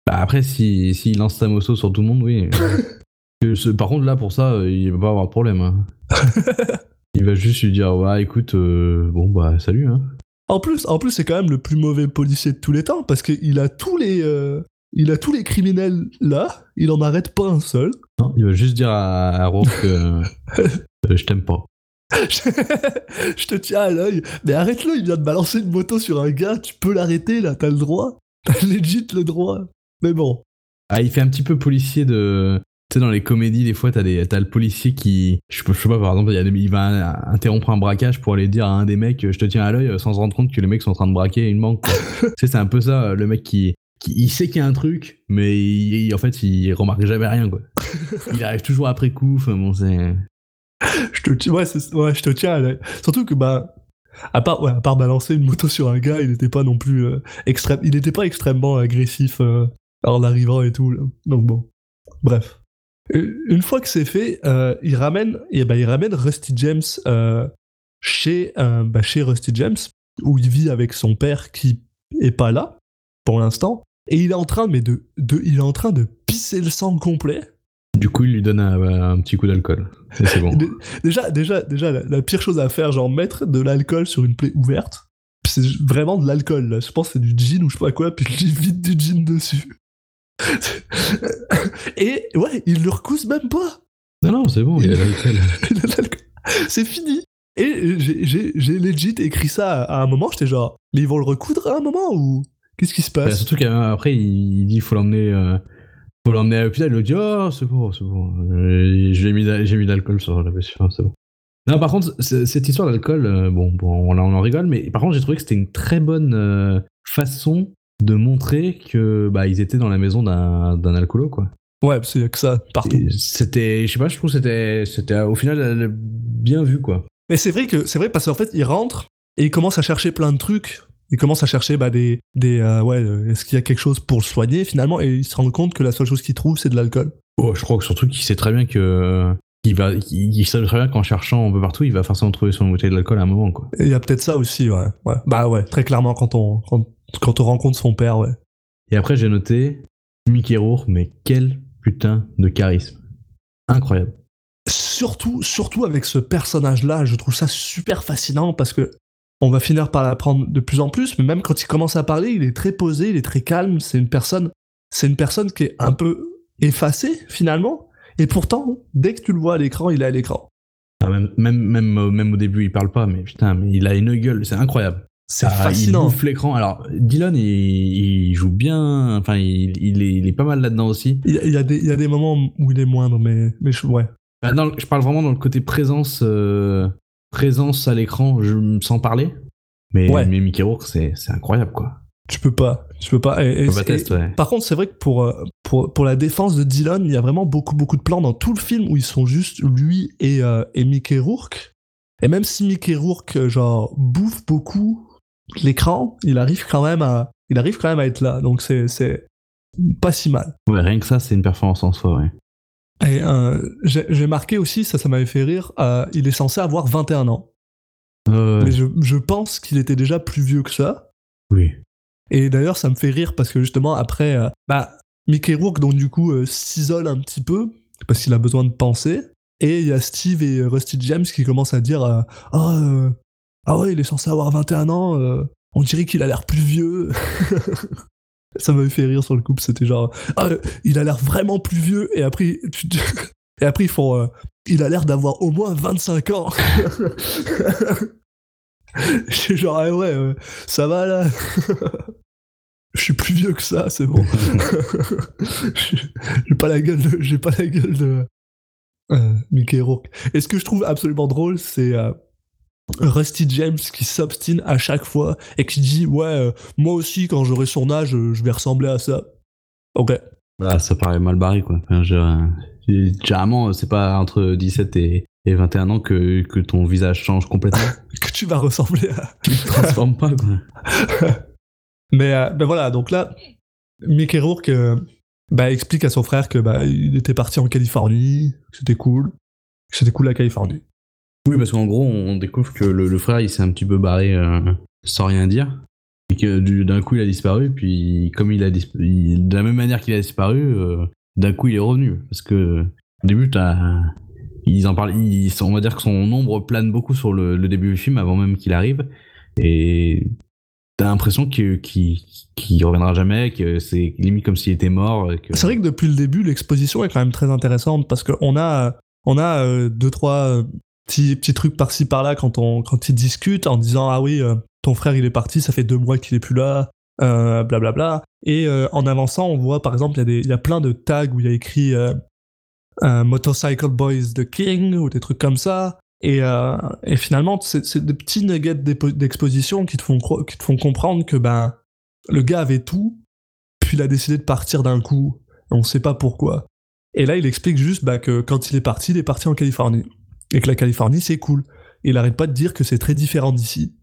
Bah après, s'il si, s'il lance sa moto sur tout le monde, oui. Par contre, là, pour ça, euh, il va pas avoir de problème. hein. il va juste lui dire, ouais, écoute, euh, bon, bah, salut. Hein. en plus en plus c'est quand même le plus mauvais policier de tous les temps parce qu'il a tous les euh, il a tous les criminels là il en arrête pas un seul Non, il va juste dire à, à Rourke que euh, euh, je t'aime pas. je te tiens à l'œil. Mais arrête-le, il vient de balancer une moto sur un gars, tu peux l'arrêter là, t'as le droit. T'as legit le droit. Mais bon. Ah, il fait un petit peu policier de. Tu sais, dans les comédies, des fois, t'as, des, t'as le policier qui. Je sais pas, par exemple, il, y a des- il va interrompre un braquage pour aller dire à un des mecs, je te tiens à l'œil, euh, sans se rendre compte que les mecs sont en train de braquer une banque. tu sais, c'est un peu ça, le mec qui. Il sait qu'il y a un truc, mais il- en fait, il remarque jamais rien, quoi. Il arrive toujours après coup, enfin, bon, c'est. Je te, ouais, ouais, je te tiens. Surtout que, bah. À part, ouais, à part balancer une moto sur un gars, il n'était pas non plus euh, extrême. Il n'était pas extrêmement agressif euh, en arrivant et tout. là. Donc bon. Bref. Une fois que c'est fait, euh, il ramène, et ben, il ramène Rusty James chez, bah, chez Rusty James. où il vit avec son père qui est pas là pour l'instant. Et il est en train, mais de, de, il est en train de pisser le sang complet. Du coup, il lui donne un, un petit coup d'alcool. C'est bon. Dé- Déjà, déjà, déjà, la, la pire chose à faire, genre mettre de l'alcool sur une plaie ouverte, c'est vraiment de l'alcool. Je pense que c'est du gin ou je sais pas quoi, puis il vide du gin dessus. Et ouais, il le recousse même pas. Non, non, c'est bon, il. Il a de l'alcool. c'est fini. Et j'ai legit écrit ça à un moment, j'étais genre, mais ils vont le recoudre à un moment ou? Qu'est-ce qui se Bah, passe surtout qu'après, il dit faut l'emmener. euh, faut l'emmener à l'hôpital. Il lui dit Oh, c'est bon, c'est bon. Euh, J'ai mis, mis de l'alcool sur la blessure, c'est bon. Non, par contre, cette histoire d'alcool, euh, bon, bon on, en- on en rigole, mais par contre, j'ai trouvé que c'était une très bonne euh, façon de montrer que bah, ils étaient dans la maison d'un alcoolo, quoi. Ouais, parce qu'il y a que ça partout. C'était, je sais pas, je trouve que c'était, c'était au final bien vu, quoi. Mais c'est vrai que c'est vrai parce qu'en fait, il rentre et il commence à chercher plein de trucs. Il commence à chercher bah, des, des euh, ouais, euh, est-ce qu'il y a quelque chose pour le soigner finalement et il se rend compte que la seule chose qu'il trouve c'est de l'alcool. Oh, je crois que surtout qu'il sait très bien que. Il, va, il, il sait très bien qu'en cherchant un peu partout, il va forcément trouver son bouteille d'alcool à un moment, quoi. Et il y a peut-être ça aussi, ouais. ouais. Bah ouais, très clairement quand on quand, quand on rencontre son père, ouais. Et après, j'ai noté Mickey Rourke, mais quel putain de charisme. Incroyable. Surtout surtout avec ce personnage-là, je trouve ça super fascinant parce que on va finir par l'apprendre de plus en plus, mais même quand il commence à parler, il est très posé, il est très calme, c'est une personne c'est une personne qui est un peu effacée finalement et pourtant dès que tu le vois à l'écran, il est à l'écran. Ah, même, même, même, euh, même au début, il parle pas, mais putain, mais il a une gueule, c'est incroyable. C'est Ah, fascinant. Il bouffe l'écran. Alors, Dylan, il, il joue bien, enfin, il, il, est, il est pas mal là-dedans aussi. Il y, a, des, il y a des moments où il est moindre, mais, mais je- ouais. Bah, le- je parle vraiment dans le côté présence, euh, présence à l'écran, je me sens parler. Mais, Ouais. mais Mickey Rourke, c'est c'est incroyable, quoi. Tu peux pas. Tu peux pas. Et- et- et- test, ouais. Par contre, c'est vrai que pour, euh, pour, pour la défense de Dylan, il y a vraiment beaucoup, beaucoup de plans dans tout le film où ils sont juste lui et, euh, et Mickey Rourke. Et même si Mickey Rourke, euh, genre, bouffe beaucoup l'écran, il arrive quand même à, il arrive quand même à être là. Donc c'est, c'est pas si mal. Ouais, rien que ça, c'est une performance en soi, ouais. Et euh, j'ai, marqué aussi, ça, ça m'avait fait rire, euh, il est censé avoir 21 ans. Euh, Mais je, je pense qu'il était déjà plus vieux que ça. oui. Et d'ailleurs, ça me fait rire parce que justement, après, bah, Mickey Rourke, donc du coup, s'isole un petit peu parce qu'il a besoin de penser. Et il y a Steve et Rusty James qui commencent à dire Ah, ah ouais, il est censé avoir 21 ans, on dirait qu'il a l'air plus vieux. ça m'avait fait rire sur le coup, c'était genre Ah, il a l'air vraiment plus vieux. Et après, tu- et après ils font euh, Il a l'air d'avoir au moins 25 ans. Je suis genre, ah ouais, euh, ça va là. Je suis plus vieux que ça, c'est bon. j'ai pas la gueule de, j'ai pas la gueule de euh, Mickey Rourke. Et ce que je trouve absolument drôle, c'est euh, Rusty James qui s'obstine à chaque fois et qui dit ouais, euh, moi aussi quand j'aurai son âge, euh, je vais ressembler à ça. Ok. Ah, ça paraît mal barré, quoi. Enfin, je- euh, généralement, c'est pas entre 17 et, et 21 ans que, que ton visage change complètement. Que tu vas ressembler à. tu te transformes pas, quoi. Mais euh, ben voilà, donc là, Mickey Rourke euh, bah, explique à son frère que bah, il était parti en Californie, que c'était cool, que c'était cool la Californie. Oui, parce qu'en gros, on découvre que le, frère, il s'est un petit peu barré euh, sans rien dire. Et que du- d'un coup, il a disparu. Puis, comme il a disparu, de la même manière qu'il a disparu, euh, d'un coup, il est revenu. Parce que, au début, t'as. Ils en parlent, on va dire que son ombre plane beaucoup sur le, début du film avant même qu'il arrive. Et t'as l'impression qu'il qu'il reviendra jamais, que c'est limite comme s'il était mort. C'est vrai que depuis le début, l'exposition est quand même très intéressante parce qu'on a, on a euh, deux, trois petits trucs par-ci par-là quand, on, quand ils discutent en disant Ah oui, euh, ton frère il est parti, ça fait deux mois qu'il est plus là, euh, blablabla. Et euh, en avançant, on voit par exemple, il y, y a plein de tags où il y a écrit Motorcycle Boys the King ou des trucs comme ça. Et, et finalement, c'est des petits nuggets d'exposition qui, te font qui te font comprendre que ben, le gars avait tout, puis il a décidé de partir d'un coup. On sait pas pourquoi. Et là, il explique juste bah, que quand il est parti, il est parti en Californie. Et que la Californie, c'est cool. Et il arrête pas de dire que c'est très différent d'ici.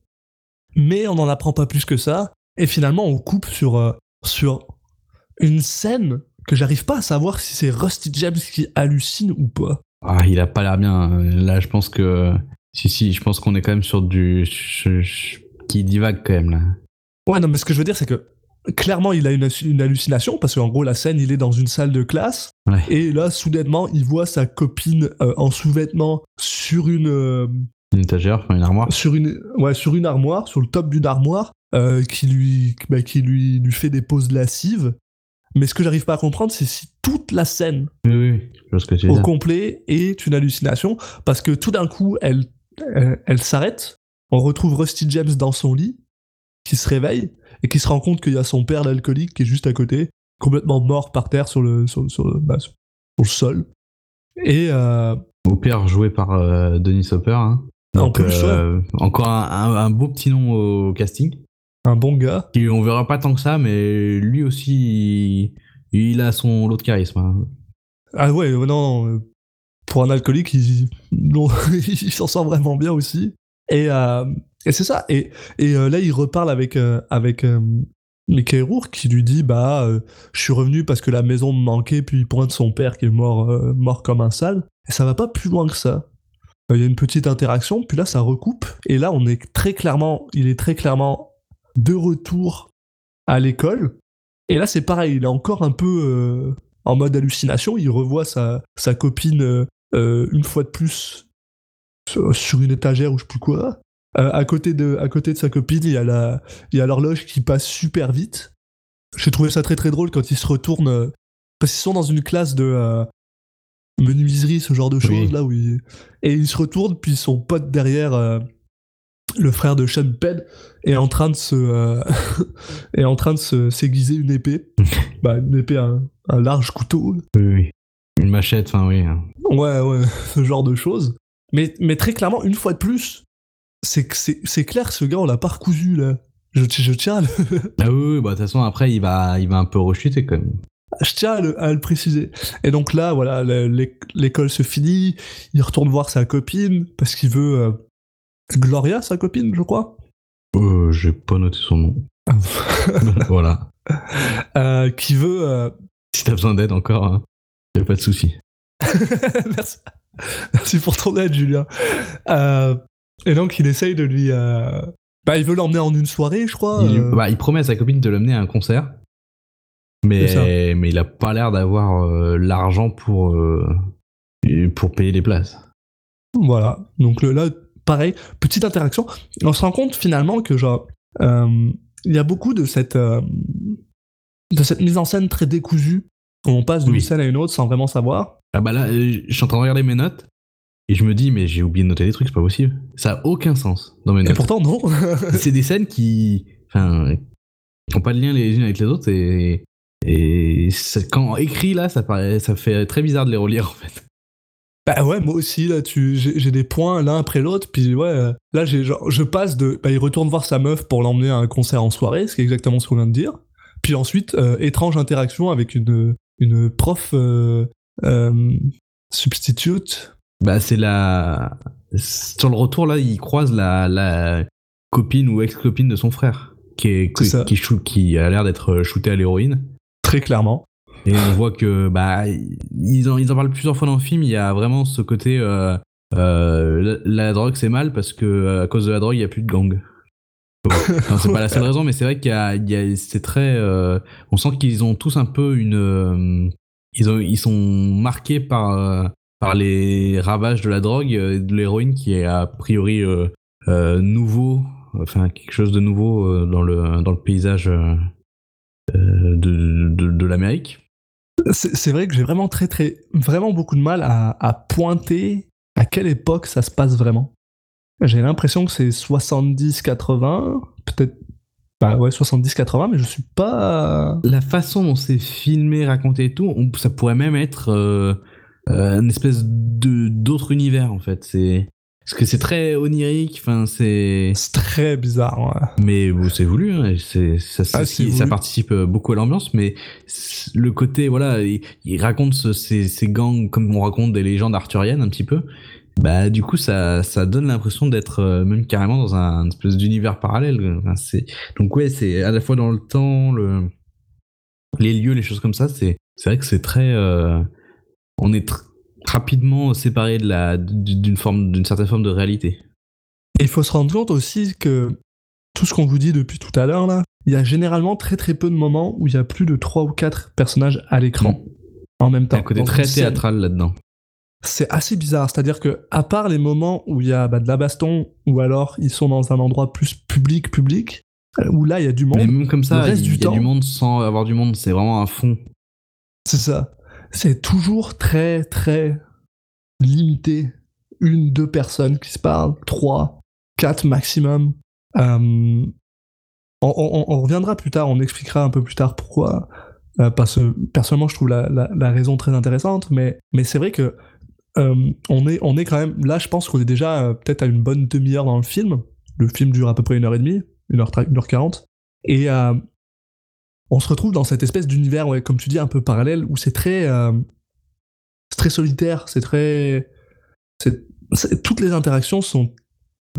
Mais on n'en apprend pas plus que ça. Et finalement, on coupe sur, euh, sur une scène que j'arrive pas à savoir si c'est Rusty James qui hallucine ou pas. Ah, il a pas l'air bien. Là, je pense que. Si, si, je pense qu'on est quand même sur du. qui divague quand même là. Ouais, non, mais ce que je veux dire, c'est que clairement, il a une, une hallucination parce qu'en gros, la scène, il est dans une salle de classe Ouais. et là, soudainement, il voit sa copine euh, en sous-vêtements sur une, euh, Une étagère, une armoire. sur une, ouais, sur une armoire, sur le top d'une armoire, euh, qui lui, bah, qui lui, lui fait des poses lascives. Mais ce que j'arrive pas à comprendre, c'est si toute la scène Oui, oui, oui, je vois ce que tu veux au dire. complet est une hallucination parce que tout d'un coup, elle, elle, elle s'arrête. On retrouve Rusty James dans son lit, qui se réveille et qui se rend compte qu'il y a son père l'alcoolique qui est juste à côté, complètement mort par terre sur le, sur, sur le, bah, sur le sol. Et euh, Au père joué par euh, Denis Hopper. Hein. En Donc, plus, euh, encore un, un- un beau petit nom au casting. un bon gars. Qui, on verra pas tant que ça, mais lui aussi, il, il a son lot de charisme. hein. Ah ouais, non, euh, pour un alcoolique, il s'en sort vraiment bien aussi. Et, euh, et c'est ça. Et, euh, là, il reparle avec, euh, avec euh, Rourke qui lui dit Bah, je suis revenu parce que la maison me manquait, puis il pointe son père qui est mort, mort comme un sale. Et ça va pas plus loin que ça. Il y a une petite interaction, puis là, ça recoupe. Et là, on est très clairement, il est très clairement de retour à l'école. Et là, c'est pareil, il est encore un peu en mode hallucination. Il revoit sa, sa copine une fois de plus sur, une étagère ou je sais plus quoi. Euh, à, côté de, à côté de sa copine, il y a la- il y a l'horloge qui passe super vite. J'ai trouvé ça très très drôle quand ils se retournent. euh, parce qu'ils sont dans une classe de euh, menuiserie, ce genre de choses, Oui. là où ils- Et ils se retournent, puis son pote derrière, euh, le frère de Sean Penn, est en train de se. est en train de se s'aiguiser une épée. bah, une épée, un, un large couteau. Oui, oui. Une machette, enfin oui. hein. Ouais, ouais, ce genre de choses. Mais, mais très clairement, une fois de plus, c'est clair que ce gars, on l'a pas recousu, là. Je, je tiens à le, Ah oui, oui, bah de toute façon, après, il va, il va un peu rechuter quand même. je tiens à le, à le préciser. Et donc là, voilà, le- l'é- l'école se finit, il retourne voir sa copine, parce qu'il veut... euh, Gloria, sa copine, je crois Euh, J'ai pas noté son nom. Voilà. euh, Qui veut... euh, Si t'as besoin d'aide encore, hein, y a pas de souci. Merci. Merci pour ton aide, Julien. Euh, et donc, il essaye de lui... euh, Bah, il veut l'emmener en une soirée, je crois. Il, euh, bah, il promet à sa copine de l'amener à un concert, mais, mais il a pas l'air d'avoir euh, l'argent pour, pour payer les places. Voilà. Donc là, pareil, petite interaction. On se rend compte finalement que genre, il y a beaucoup de cette, de cette mise en scène très décousue. On passe d'une Oui. scène à une autre sans vraiment savoir. Ah bah là, euh, je suis en train de regarder mes notes et je me dis, mais j'ai oublié de noter des trucs, c'est pas possible. Ça a aucun sens dans mes Et notes. pourtant, non. c'est des scènes qui, enfin, qui ont pas de lien les unes avec les autres et, et quand écrit là, ça paraît, ça fait très bizarre de les relire en fait. bah ouais, moi aussi, là, tu, j'ai, j'ai des points l'un après l'autre. Puis ouais, euh, là, j'ai, genre, je passe de. Bah, il retourne voir sa meuf pour l'emmener à un concert en soirée, ce qui est exactement ce qu'on vient de dire. Puis ensuite, euh, étrange interaction avec une, une prof euh, euh, substitute. Bah c'est la, sur le retour là, il croise la, la copine ou ex-copine de son frère qui est, C'est ça. qui, shoot- qui a l'air d'être shooté à l'héroïne. Très clairement. Et on voit que bah ils en, ils en parlent plusieurs fois dans le film. Il y a vraiment ce côté euh, euh, la, la drogue c'est mal parce que euh, à cause de la drogue il y a plus de gang. C'est pas la seule raison, mais c'est vrai qu'il y a, c'est très. euh, on sent qu'ils ont tous un peu une. euh, ils ont ils sont marqués par euh, par les ravages de la drogue, et de l'héroïne qui est a priori nouveau, enfin quelque chose de nouveau dans le dans le paysage de, de, de l'Amérique. C'est c'est vrai que j'ai vraiment très très vraiment beaucoup de mal à, à pointer à quelle époque ça se passe vraiment. J'ai l'impression que c'est 70-80, peut-être bah ouais 70-80, mais je suis pas. la façon dont c'est filmé, raconté et tout, on- ça pourrait même être euh, euh, une espèce de d'autre univers en fait. C'est parce que c'est très onirique. Enfin, c'est C'est très bizarre. ouais. mais bon, c'est voulu. Hein, c'est ça, Ah, qui- ça participe euh, beaucoup à l'ambiance. Mais le côté voilà, il, il raconte ce- ces, ces gangs comme on raconte des légendes arthuriennes un petit peu. Bah du coup ça ça donne l'impression d'être euh, même carrément dans un, espèce d'univers parallèle. Enfin, c'est donc ouais c'est à la fois dans le temps le les lieux, les choses comme ça, c'est c'est vrai que c'est très. euh, on est tr- rapidement séparé de la d'une forme d'une certaine forme de réalité. Et il faut se rendre compte aussi que tout ce qu'on vous dit depuis tout à l'heure là, il y a généralement très très peu de moments où il y a plus de trois ou quatre personnages à l'écran en même Il y a temps. un côté Donc, très théâtral là-dedans. C'est assez bizarre. C'est-à-dire que, à part les moments où il y a bah, de la baston, ou alors ils sont dans un endroit plus public, public, euh, où là il y a du monde, Mais même comme ça, il y a du monde sans avoir du monde. C'est vraiment un fond. c'est ça. C'est toujours très, très limité. Une, deux personnes qui se parlent, trois, quatre maximum. Euh, on, on- on reviendra plus tard, on expliquera un peu plus tard pourquoi. euh, parce que personnellement, je trouve la, la- la raison très intéressante, mais, mais c'est vrai que euh, on, est, on est quand même. Là, je pense qu'on est déjà euh, peut-être à une bonne demi-heure dans le film. Le film dure à peu près une heure et demie, une heure, une heure quarante. Et euh, on se retrouve dans cette espèce d'univers, comme tu dis, un peu parallèle, où c'est très, très solitaire, c'est très. toutes les interactions sont,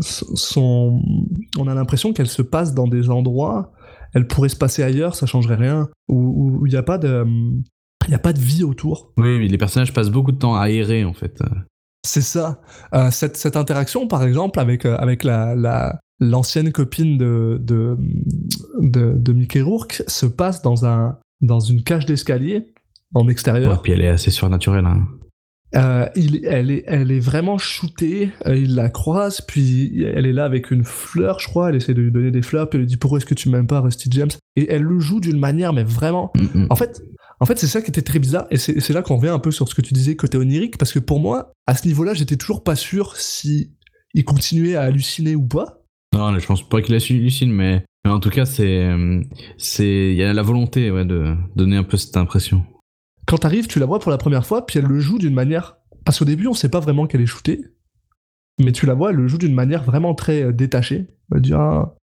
sont. On a l'impression qu'elles se passent dans des endroits, elles pourraient se passer ailleurs, ça changerait rien, où il n'y a pas de. Il n'y a pas de vie autour. Oui, oui, les personnages passent beaucoup de temps à errer en fait. C'est ça. Euh, cette, cette interaction, par exemple, avec, euh, avec la, la, l'ancienne copine de, de, de, de Mickey Rourke se passe dans, un, dans une cage d'escalier en Ouais, extérieur. puis elle est assez surnaturelle. hein. Euh, il, elle, est, elle est vraiment shootée, il la croise, puis elle est là avec une fleur, je crois, elle essaie de lui donner des fleurs, puis elle lui dit pourquoi est-ce que tu m'aimes pas, Rusty James? Et elle le joue d'une manière, mais vraiment... Mm, mm. En fait, en fait c'est ça qui était très bizarre, et c'est là qu'on revient un peu sur ce que tu disais côté onirique, parce que pour moi, à ce niveau-là, j'étais toujours pas sûr si il continuait à halluciner ou pas. Non, je pense pas qu'il hallucine, mais, mais en tout cas, c'est, c'est, il y a la volonté, ouais, de donner un peu cette impression. Quand t'arrives, tu la vois pour la première fois, puis elle le joue d'une manière... Parce qu'au début, on sait pas vraiment qu'elle est shootée, mais tu la vois, elle le joue d'une manière vraiment très euh, détachée. Elle dit ah,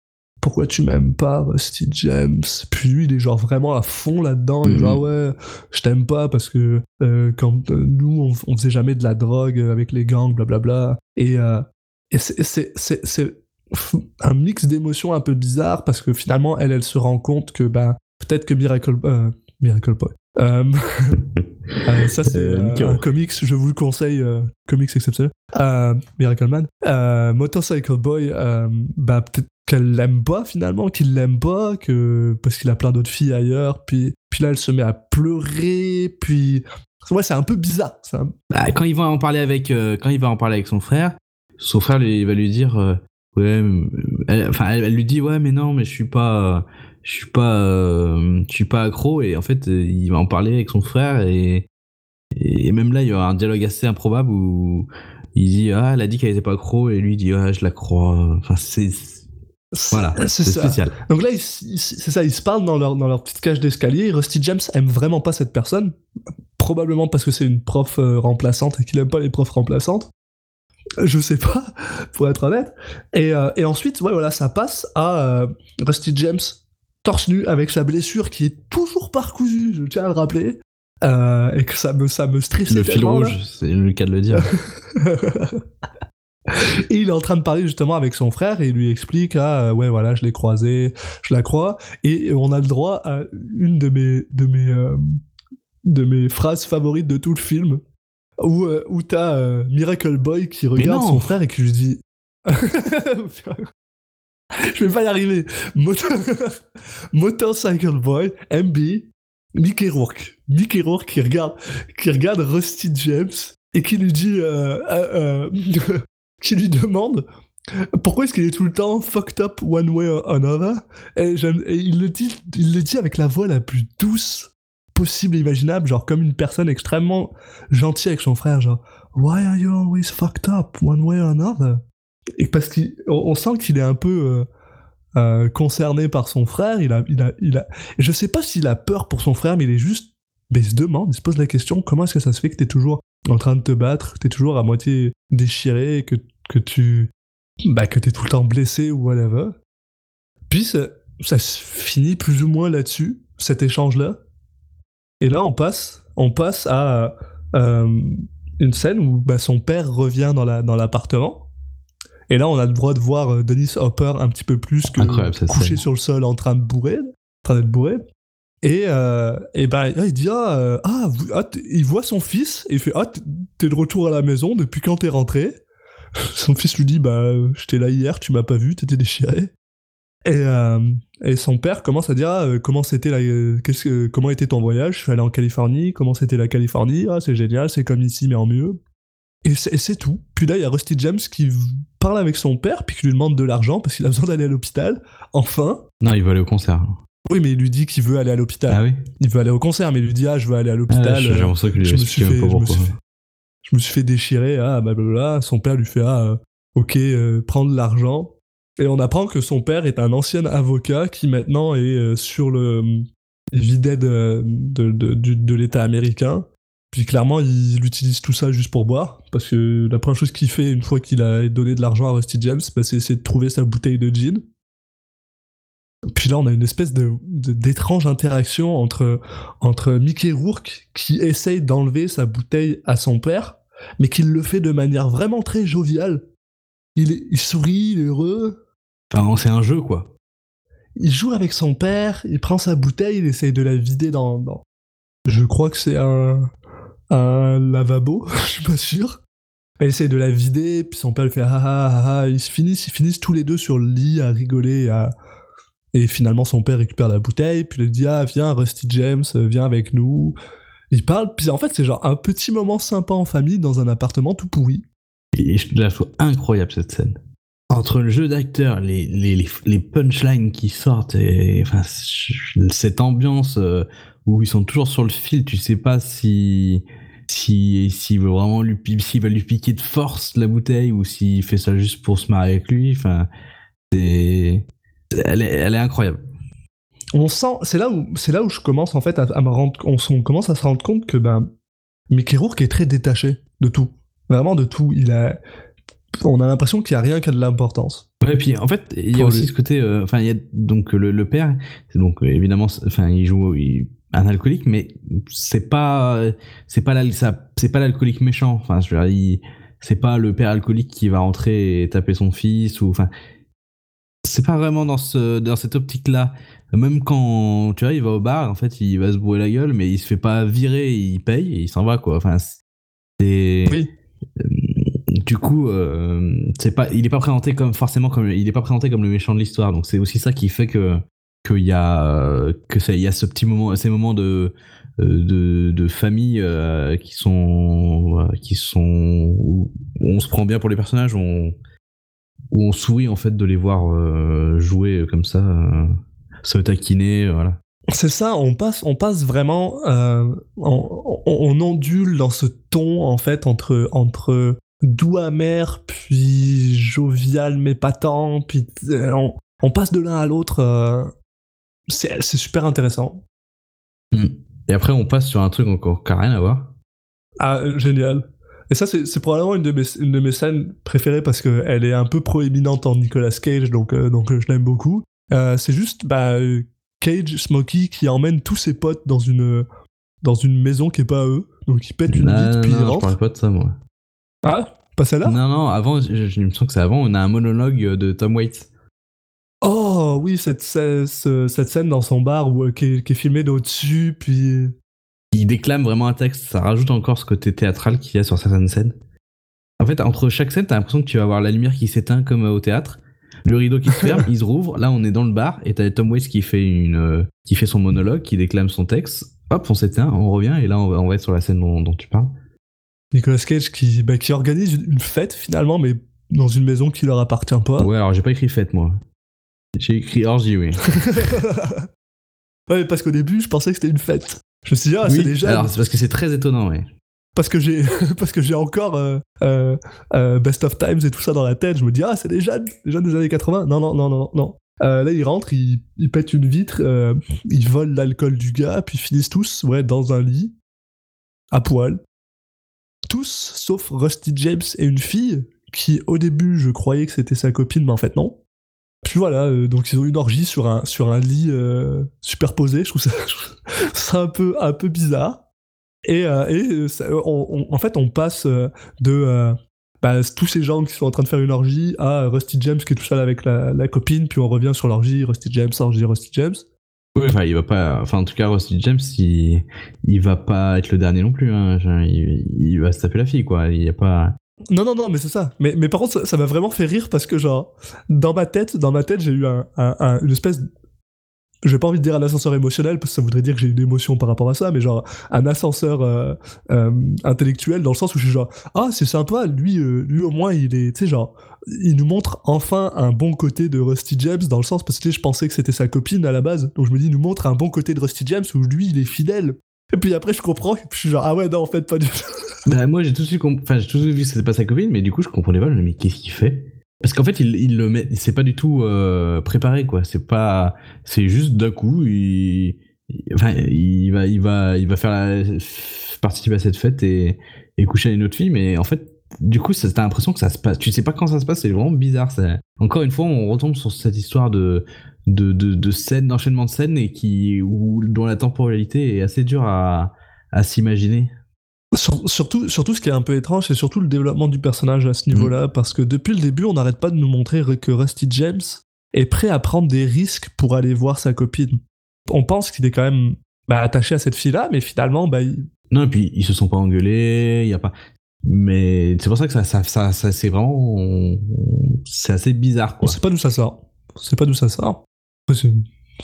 pourquoi tu m'aimes pas, Rusty James? Puis lui, il est genre vraiment à fond là-dedans. Il est Mhm. genre ouais, je t'aime pas parce que euh, quand euh, nous, on, on faisait jamais de la drogue avec les gangs, blablabla. Et, euh, et c'est- un mix d'émotions un peu bizarre parce que finalement, elle, elle se rend compte que bah, peut-être que Miracle, euh, Miracle Boy. Euh, euh, ça, c'est Euh, euh, un comics, je vous le conseille, euh, comics exceptionnel. Euh, Miracle Man. Euh, Motorcycle Boy, euh, bah, peut-être qu'elle l'aime pas finalement, qu'il l'aime pas, que, parce qu'il a plein d'autres filles ailleurs, puis, puis là, elle se met à pleurer, puis. Ouais, c'est un peu bizarre. un- Bah, quand il va en parler avec, euh, quand il va en parler avec son frère, son frère lui, va lui dire, euh, ouais, elle- enfin, elle, lui dit, ouais, mais non, mais je suis pas, je suis pas, euh, je suis pas accro, et en fait, il va en parler avec son frère, et, et même là, il y aura un dialogue assez improbable où il dit, ah, elle a dit qu'elle était pas accro, et lui dit, ah, je la crois. Enfin, c'est, voilà, c'est ça. spécial. Donc là, c'est ça, ils se parlent dans leur, dans leur petite cage d'escalier. Rusty James aime vraiment pas cette personne. Probablement parce que c'est une prof euh, remplaçante et qu'il aime pas les profs remplaçantes. Je sais pas, pour être honnête. Et, euh, et ensuite, ouais, voilà, ça passe à euh, Rusty James torse nu avec sa blessure qui est toujours pas recousue, je tiens à le rappeler. Euh, et que ça me, ça me stresse Le fil rouge, c'est le cas de le dire. et il est en train de parler justement avec son frère et il lui explique ah euh, ouais voilà je l'ai croisé je la crois. Et on a le droit à une de mes de mes euh, de mes phrases favorites de tout le film où euh, où t'as Miracle Boy qui regarde son frère et qui lui dit je vais pas y arriver. Motor... Motorcycle Boy MB Mickey Rourke. Mickey Rourke qui regarde qui regarde Rusty James et qui lui dit euh, euh, euh, qui lui demande pourquoi est-ce qu'il est tout le temps fucked up one way or another? Et, il le dit il le dit avec la voix la plus douce possible imaginable genre comme une personne extrêmement gentille avec son frère genre why are you always fucked up one way or another? Et parce qu'on on sent qu'il est un peu euh, euh, concerné par son frère il a il a il a je sais pas s'il a peur pour son frère mais il est juste mais il se demande il se pose la question comment est-ce que ça se fait que t'es toujours en train de te battre, t'es toujours à moitié déchiré, que, que tu. Bah, que t'es tout le temps blessé ou whatever. Puis ça, ça se finit plus ou moins là-dessus, cet échange-là. Et là, on passe, on passe à euh, une scène où bah, son père revient dans la- dans l'appartement. et là, on a le droit de voir euh, Dennis Hopper un petit peu plus que couché sur le sol en train de bourrer, en train d'être bourré. Et, euh, et ben, il dit ah, euh, ah, ah, il voit son fils et il fait ah t'es de retour à la maison depuis quand t'es rentré? Son fils lui dit bah euh, j'étais là hier tu m'as pas vu t'étais déchiré Et, et son père commence à dire ah, comment c'était comment était ton voyage? Je suis allé en Californie. Comment c'était la Californie? Ah, c'est génial, c'est comme ici mais en mieux. Et c'est, tout. Puis là, il y a Rusty James qui parle avec son père puis qui lui demande de l'argent parce qu'il a besoin d'aller à l'hôpital. Enfin. Non, il va aller au concert. Oui, mais il lui dit qu'il veut aller à l'hôpital. Ah oui Il veut aller au concert, mais il lui dit ah je veux aller à Ah, l'hôpital. J'ai euh, l'impression qu'il je me suis fait, explique je pas me suis pourquoi. fait, je me suis fait déchirer, ah, blablabla. Son père lui fait, ah, euh, ok, euh, prendre l'argent. Et on apprend que son père est un ancien avocat qui maintenant est euh, sur le videt de, de, de, de l'État américain. Puis clairement, il utilise tout ça juste pour boire. Parce que la première chose qu'il fait une fois qu'il a donné de l'argent à Rusty James, bah, c'est essayer de trouver sa bouteille de gin. Puis là, on a une espèce de, d'étrange interaction entre, entre Mickey Rourke qui essaye d'enlever sa bouteille à son père, mais qui le fait de manière vraiment très joviale. Il, sourit, il est heureux, Enfin, c'est un jeu, quoi. il joue avec son père, il prend sa bouteille, il essaye de la vider dans. dans- Je crois que c'est un, un lavabo, je suis pas sûr. Elle essaye de la vider, puis son père lui fait ah ah ah, ah. Ils se finissent, ils finissent tous les deux sur le lit à rigoler. à- Et finalement, son père récupère la bouteille, puis il dit ah viens Rusty James, viens avec nous. Il parle, puis en fait c'est genre un petit moment sympa en famille dans un appartement tout pourri. Et je la trouve incroyable cette scène. Entre le jeu d'acteur, les, les, les, punchlines qui sortent, et enfin, cette ambiance euh, où ils sont toujours sur le fil, tu sais pas si si s'il veut vraiment lui s'il va lui piquer de force la bouteille ou s'il fait ça juste pour se marrer avec lui. Enfin, c'est elle est, elle est incroyable. on sent, c'est là où, c'est là où je commence en fait à, à me rendre, on, commence à se rendre compte que ben, Mickey Rourke est très détaché de tout, vraiment de tout. Il a, on a l'impression qu'il y a rien qui a de l'importance. Ouais, puis en fait, il y a aussi lui. ce côté. euh, Enfin, il y a donc le, le père, donc euh, évidemment, enfin, il joue il- un alcoolique, mais c'est pas, c'est pas c'est pas l'alcoolique méchant. Enfin, je veux dire, c'est pas le père alcoolique qui va rentrer et taper son fils ou, enfin, c'est pas vraiment dans ce, dans cette optique-là. Même quand, tu vois, il va au bar, en fait, il va se bourrer la gueule, mais il se fait pas virer, il paye et il s'en va, quoi. Enfin, c'est. Oui. Du coup, euh, c'est pas, il est pas présenté comme forcément comme, il est pas présenté comme le méchant de l'histoire. Donc c'est aussi ça qui fait que qu'il y a euh, que ça, il y a ce petit moment, ces moments de euh, de, de famille euh, qui sont euh, qui sont où on se prend bien pour les personnages, on, où on sourit en fait de les voir euh, jouer comme ça, euh, se taquiner, euh, voilà. C'est ça, on passe, on passe vraiment, euh, on, on- on ondule dans ce ton en fait entre entre doux amer puis jovial mais pas tant, puis euh, on, on passe de l'un à l'autre. euh, c'est super intéressant. Et après on passe sur un truc encore qui rien à voir. Ah, euh, génial. Et ça, c'est probablement une de, mes, une de mes scènes préférées parce qu'elle est un peu proéminente en Nicolas Cage, donc, euh, donc euh, je l'aime beaucoup. Euh, c'est juste bah, Cage, Smokey, qui emmène tous ses potes dans une, dans une maison qui est pas à eux. Donc ils pètent une Non, puis ils non, je rentrent. parlais pas de ça moi. Ah, pas celle-là? Non, non, avant, je, je- me semble que c'est avant, on a un monologue de Tom Waits. Oh oui, cette, cette, ce- cette scène dans son bar où, qui, est, qui est filmée d'au-dessus, puis... Il déclame vraiment un texte, ça rajoute encore ce côté théâtral qu'il y a sur certaines scènes. En fait, entre chaque scène, t'as l'impression que tu vas avoir la lumière qui s'éteint comme au théâtre, le rideau qui se ferme, il se rouvre, là on est dans le bar, et t'as Tom Waits qui fait, une, euh, qui fait son monologue, qui déclame son texte, hop, on s'éteint, on revient, et là on va, on va être sur la scène dont, dont tu parles. Nicolas Cage qui, bah, qui organise une fête finalement, mais dans une maison qui leur appartient pas. Ouais, alors j'ai pas écrit fête, moi. J'ai écrit orgie, oui. ouais, parce qu'au début, je pensais que c'était une fête. Je me suis dit, ah, c'est oui, déjà. alors c'est parce que c'est très étonnant, ouais. Parce que j'ai, parce que j'ai encore euh, euh, euh, Best of Times et tout ça dans la tête. Je me dis, ah, c'est des jeunes, des jeunes des années 80. Non, non, non, non, non. Là, ils rentrent, ils, ils pètent une vitre, ils volent l'alcool du gars, puis ils finissent tous, ouais, dans un lit, à poil. Tous, sauf Rusty James et une fille, qui au début, je croyais que c'était sa copine, mais en fait, non. Puis voilà, euh, donc ils ont une orgie sur un, sur un lit euh, superposé. Je trouve ça, c'est un peu, un peu bizarre. Et, euh, et ça- en fait, on passe de bah, tous ces gens qui sont en train de faire une orgie à Rusty James qui est tout seul avec la, copine, puis on revient sur l'orgie, Rusty James, orgie, Rusty James. Oui, enfin, il va pas. Enfin, en tout cas, Rusty James, il, il va pas être le dernier non plus. Hein. Il va se taper la fille, quoi. Il y a pas. Non, non, non, mais c'est ça. Mais, mais par contre, ça- m'a vraiment fait rire parce que, genre, dans ma tête, dans ma tête, j'ai eu un, un- un- une espèce. J'ai pas envie de dire un ascenseur émotionnel parce que ça voudrait dire que j'ai une émotion par rapport à ça, mais genre un ascenseur euh, euh, intellectuel dans le sens où je suis genre ah c'est sympa, lui, euh, lui au moins il est, tu sais genre il nous montre enfin un bon côté de Rusty James dans le sens parce que je pensais que c'était sa copine à la base, donc je me dis il nous montre un bon côté de Rusty James où lui il est fidèle. Et puis après je comprends, et puis je suis genre ah ouais non en fait pas du tout. Bah, moi, j'ai tout de suite, comp- enfin, j'ai tout de suite vu que c'était pas sa copine, mais du coup, je comprenais pas. Je me dis, mais qu'est-ce qu'il fait? Parce qu'en fait, il, il le met, c'est pas du tout euh, préparé, quoi. C'est pas, c'est juste d'un coup, il, enfin, il va, il va, il va faire participer à cette fête et, et coucher avec une autre fille, mais en fait, du coup, ça- t'as l'impression que ça se passe. Tu sais pas quand ça se passe, c'est vraiment bizarre. Ça. Encore une fois, on retombe sur cette histoire de, de, de, de scènes, d'enchaînement de scènes et qui, où, dont la temporalité est assez dure à, à s'imaginer. Sur- surtout, surtout, ce qui est un peu étrange, c'est surtout le développement du personnage à ce niveau-là, parce que depuis le début, on n'arrête pas de nous montrer que Rusty James est prêt à prendre des risques pour aller voir sa copine. On pense qu'il est quand même bah, attaché à cette fille-là, mais finalement, bah, il- Non, et puis ils se sont pas engueulés, il y a pas. Mais c'est pour ça que ça, ça, ça, ça c'est vraiment, c'est assez bizarre, on quoi. sait pas d'où ça sort. On sait pas d'où ça sort. Il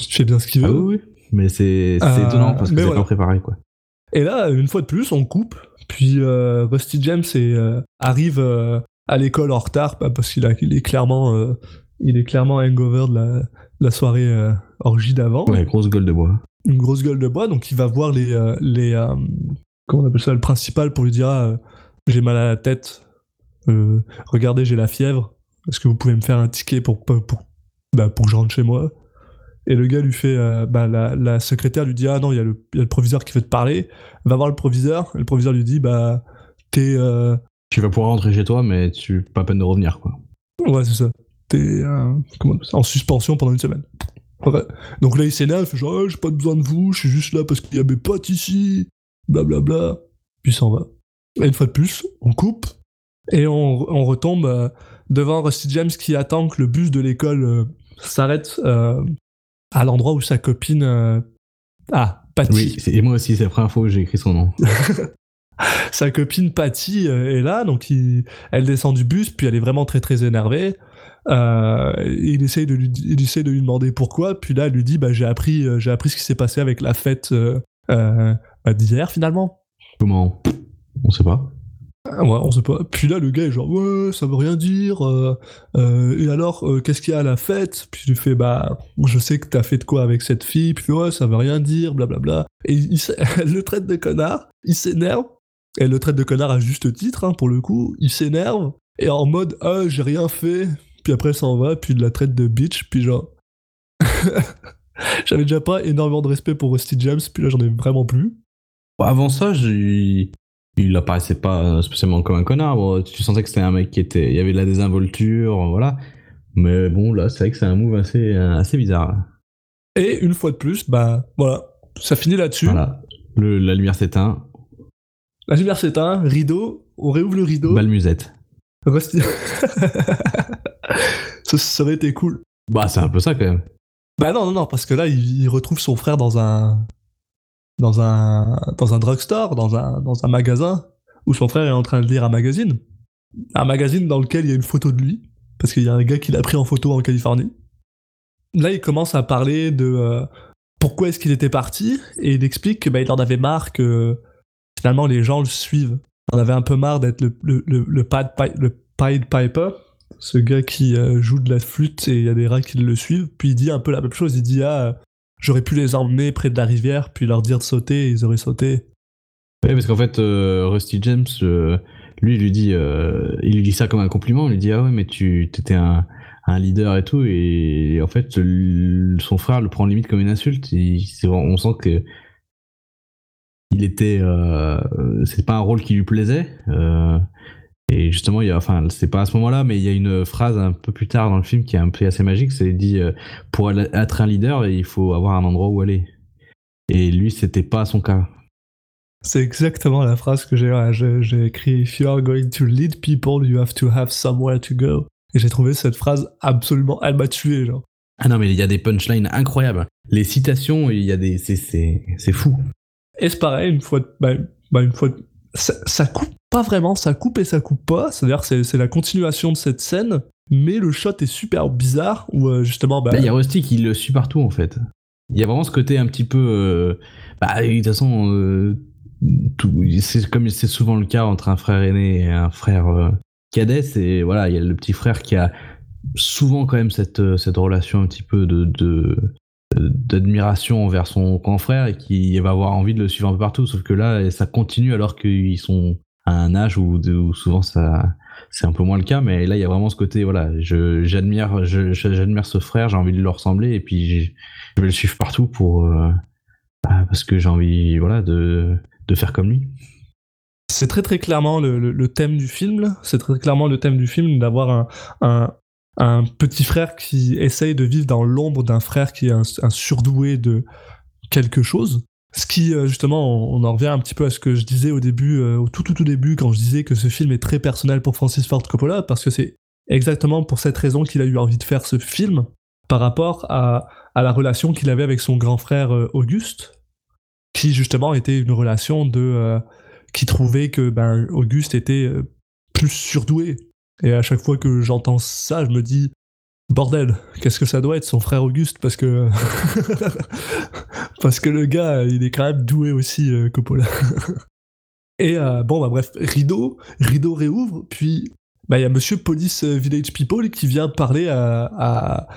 fait bien ce qu'il veut. Ah oui, oui. Mais c'est, Euh, étonnant parce que c'est voilà. pas préparé, quoi. Et là, une fois de plus, on coupe. Puis euh, Rusty James est, euh, arrive euh, à l'école en retard bah, parce qu'il il est clairement, il est clairement hangover de la, de la soirée orgie d'avant. Ouais, grosse gueule de bois. Une grosse gueule de bois. Donc il va voir les, les comment on appelle ça, le principal pour lui dire ah, j'ai mal à la tête. Regardez, j'ai la fièvre. Est-ce que vous pouvez me faire un ticket pour pour, pour, bah, pour que je rentre chez moi? Et le gars lui fait, euh, bah, la, la secrétaire lui dit ah non, il y, a le- il y a le proviseur qui veut te parler. Va voir le proviseur. Et le proviseur lui dit bah t'es euh, Tu vas pouvoir rentrer chez toi, mais tu pas peine de revenir, quoi. Ouais, c'est ça. T'es euh, en suspension pendant une semaine. Ouais. Donc là, il s'énerve, il fait genre, Ah, j'ai pas besoin de vous, je suis juste là parce qu'il y a mes potes ici, blablabla. Puis il s'en va. Et une fois de plus, on coupe et on, on retombe euh, devant Rusty James qui attend que le bus de l'école s'arrête euh, à l'endroit où sa copine. euh, Ah, Patty. Oui, et moi aussi, c'est la première fois que j'ai écrit son nom. sa copine Patty euh, est là, donc il- elle descend du bus, puis elle est vraiment très très énervée. Euh, il essaye de lui, il essaye de lui demander pourquoi, puis là elle lui dit bah j'ai appris, euh, j'ai appris ce qui s'est passé avec la fête euh, euh, d'hier finalement. Comment? On sait pas. Ah sait pas. Puis là le gars est genre ouais ça veut rien dire. euh, euh, et alors euh, qu'est-ce qu'il y a à la fête? Puis lui fait bah je sais que t'as fait de quoi avec cette fille. Puis ouais ça veut rien dire, blablabla. Et il, elle le traite de connard, il s'énerve. Elle le traite de connard à juste titre, hein, pour le coup. Il s'énerve. Et en mode, ah, j'ai rien fait. Puis après, s'en va. Puis il la traite de bitch. Puis genre. J'avais déjà pas énormément de respect pour Rusty James. Puis là, j'en ai vraiment plus. Avant ça, j'ai- il apparaissait pas spécialement comme un connard. Bon, tu sentais que c'était un mec qui était. Il y avait de la désinvolture, voilà. Mais bon, là, c'est vrai que c'est un move assez, assez bizarre. Et une fois de plus, bah voilà. Ça finit là-dessus. Voilà. Le- la lumière s'éteint, La lumière s'éteint. Rideau. On réouvre le rideau. balle musette. Rusty. ça, ça aurait été cool. Bah, c'est un peu ça quand même. Bah non, non, non, parce que là, il, il retrouve son frère dans un. Dans un. Dans un drugstore, dans un, dans un magasin, où son frère est en train de lire un magazine. Un magazine dans lequel il y a une photo de lui, parce qu'il y a un gars qui l'a pris en photo en Californie. Là, il commence à parler de euh, pourquoi est-ce qu'il était parti, et il explique que bah, en avait marre que finalement les gens le suivent. Il en avait un peu marre d'être le, le, le, le, Pied Pi- le Pied Piper, ce gars qui euh, joue de la flûte et il y a des rats qui le suivent. Puis il dit un peu la même chose. Il dit ah, j'aurais pu les emmener près de la rivière, puis leur dire de sauter, ils auraient sauté. Ouais, parce qu'en fait, euh, Rusty James, euh, lui, il lui dit, euh, il lui dit ça comme un compliment. Il lui dit ah ouais, mais tu étais un, un leader et tout, et en fait, son frère le prend limite comme une insulte. On sent que il était, c'est pas un rôle qui lui plaisait. Euh, et justement, il y a, enfin, c'est pas à ce moment-là, mais il y a une phrase un peu plus tard dans le film qui est un peu assez magique. C'est dit euh, pour être un leader, il faut avoir un endroit où aller. Et lui, c'était pas son cas. C'est exactement la phrase que j'ai ouais, j'ai écrit If you are going to lead people, you have to have somewhere to go. Et j'ai trouvé cette phrase absolument. Elle m'a tué, genre. Ah non, mais il y a des punchlines incroyables. Les citations, il y a des. C'est, fou. Et c'est pareil, une fois. de- Bah, bah, une fois. de- Ça, ça coupe pas vraiment, ça coupe et ça coupe pas. C'est-à-dire que c'est la continuation de cette scène, mais le shot est super bizarre où euh, justement. Bah, il y a Rusty qui le suit partout en fait. Il y a vraiment ce côté un petit peu. Euh, bah, de toute façon, euh, c'est comme c'est souvent le cas entre un frère aîné et un frère cadet. C'est voilà, il y a le petit frère qui a souvent quand même cette, cette relation un petit peu de, de d'admiration envers son grand frère et qui va avoir envie de le suivre un peu partout. Sauf que là, ça continue alors qu'ils sont à un âge où, souvent ça c'est un peu moins le cas. Mais là, il y a vraiment ce côté, voilà, j'admire j'admire ce frère, j'ai envie de lui ressembler et puis je vais le suivre partout pour euh, bah, parce que j'ai envie, voilà, de, de faire comme lui. C'est très très clairement le, le, thème du film. C'est très clairement le thème du film d'avoir un, un, un petit frère qui essaye de vivre dans l'ombre d'un frère qui est un, surdoué de quelque chose. Ce qui, euh, justement, on, en revient un petit peu à ce que je disais au début, euh, au tout, tout, tout début, quand je disais que ce film est très personnel pour Francis Ford Coppola, parce que c'est exactement pour cette raison qu'il a eu envie de faire ce film, par rapport à, la relation qu'il avait avec son grand frère euh, Auguste, qui, justement, était une relation de. qui trouvait que ben, Auguste était plus surdoué, et à chaque fois que j'entends ça, je me dis bordel, qu'est-ce que ça doit être son frère Auguste parce que parce que le gars, il est quand même doué aussi euh, Coppola. Et euh, bon bah bref, rideau, rideau réouvre, puis bah il y a Monsieur Police Village People qui vient parler à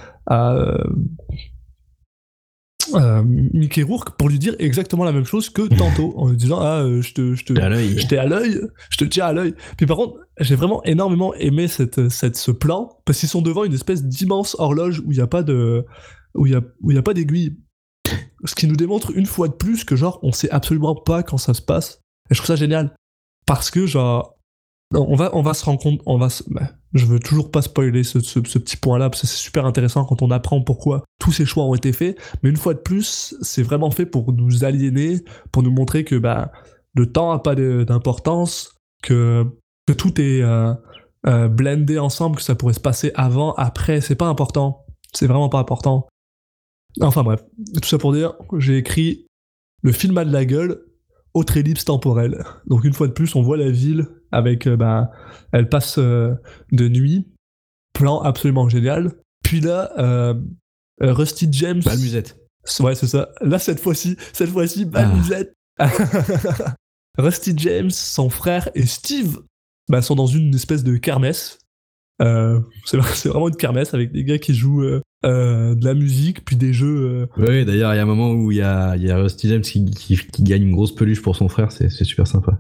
euh, Mickey Rourke pour lui dire exactement la même chose que tantôt en lui disant ah euh, je te je te à l'œil je te tiens à l'œil. Puis par contre j'ai vraiment énormément aimé cette, cette ce plan parce qu'ils sont devant une espèce d'immense horloge où il y a pas de où il y a où il y a pas d'aiguille. Ce qui nous démontre une fois de plus que genre on sait absolument pas quand ça se passe. Et je trouve ça génial. Parce que genre on va, on va se rendre compte, on va bah, je veux toujours pas spoiler ce, petit point-là, parce que c'est super intéressant quand on apprend pourquoi tous ces choix ont été faits, mais une fois de plus, c'est vraiment fait pour nous aliéner, pour nous montrer que bah, le temps a pas d'importance, que, que tout est euh, euh, blendé ensemble, que ça pourrait se passer avant, après, c'est pas important. C'est vraiment pas important. Enfin bref, tout ça pour dire, j'ai écrit le film a de la gueule, autre ellipse temporelle. Donc une fois de plus, on voit la ville avec, bah, elle passe euh, de nuit, plan absolument génial. Puis là, euh, Rusty James. Balmusette. Ouais, c'est ça. Là, cette fois-ci, cette fois-ci, Balmusette. Ah. Rusty James, son frère et Steve bah, sont dans une espèce de kermesse. c'est vraiment une kermesse avec des gars qui jouent de la musique, puis des jeux. Oui, d'ailleurs, il y a un moment où il y a, y a Rusty James qui, qui, gagne une grosse peluche pour son frère, c'est super sympa.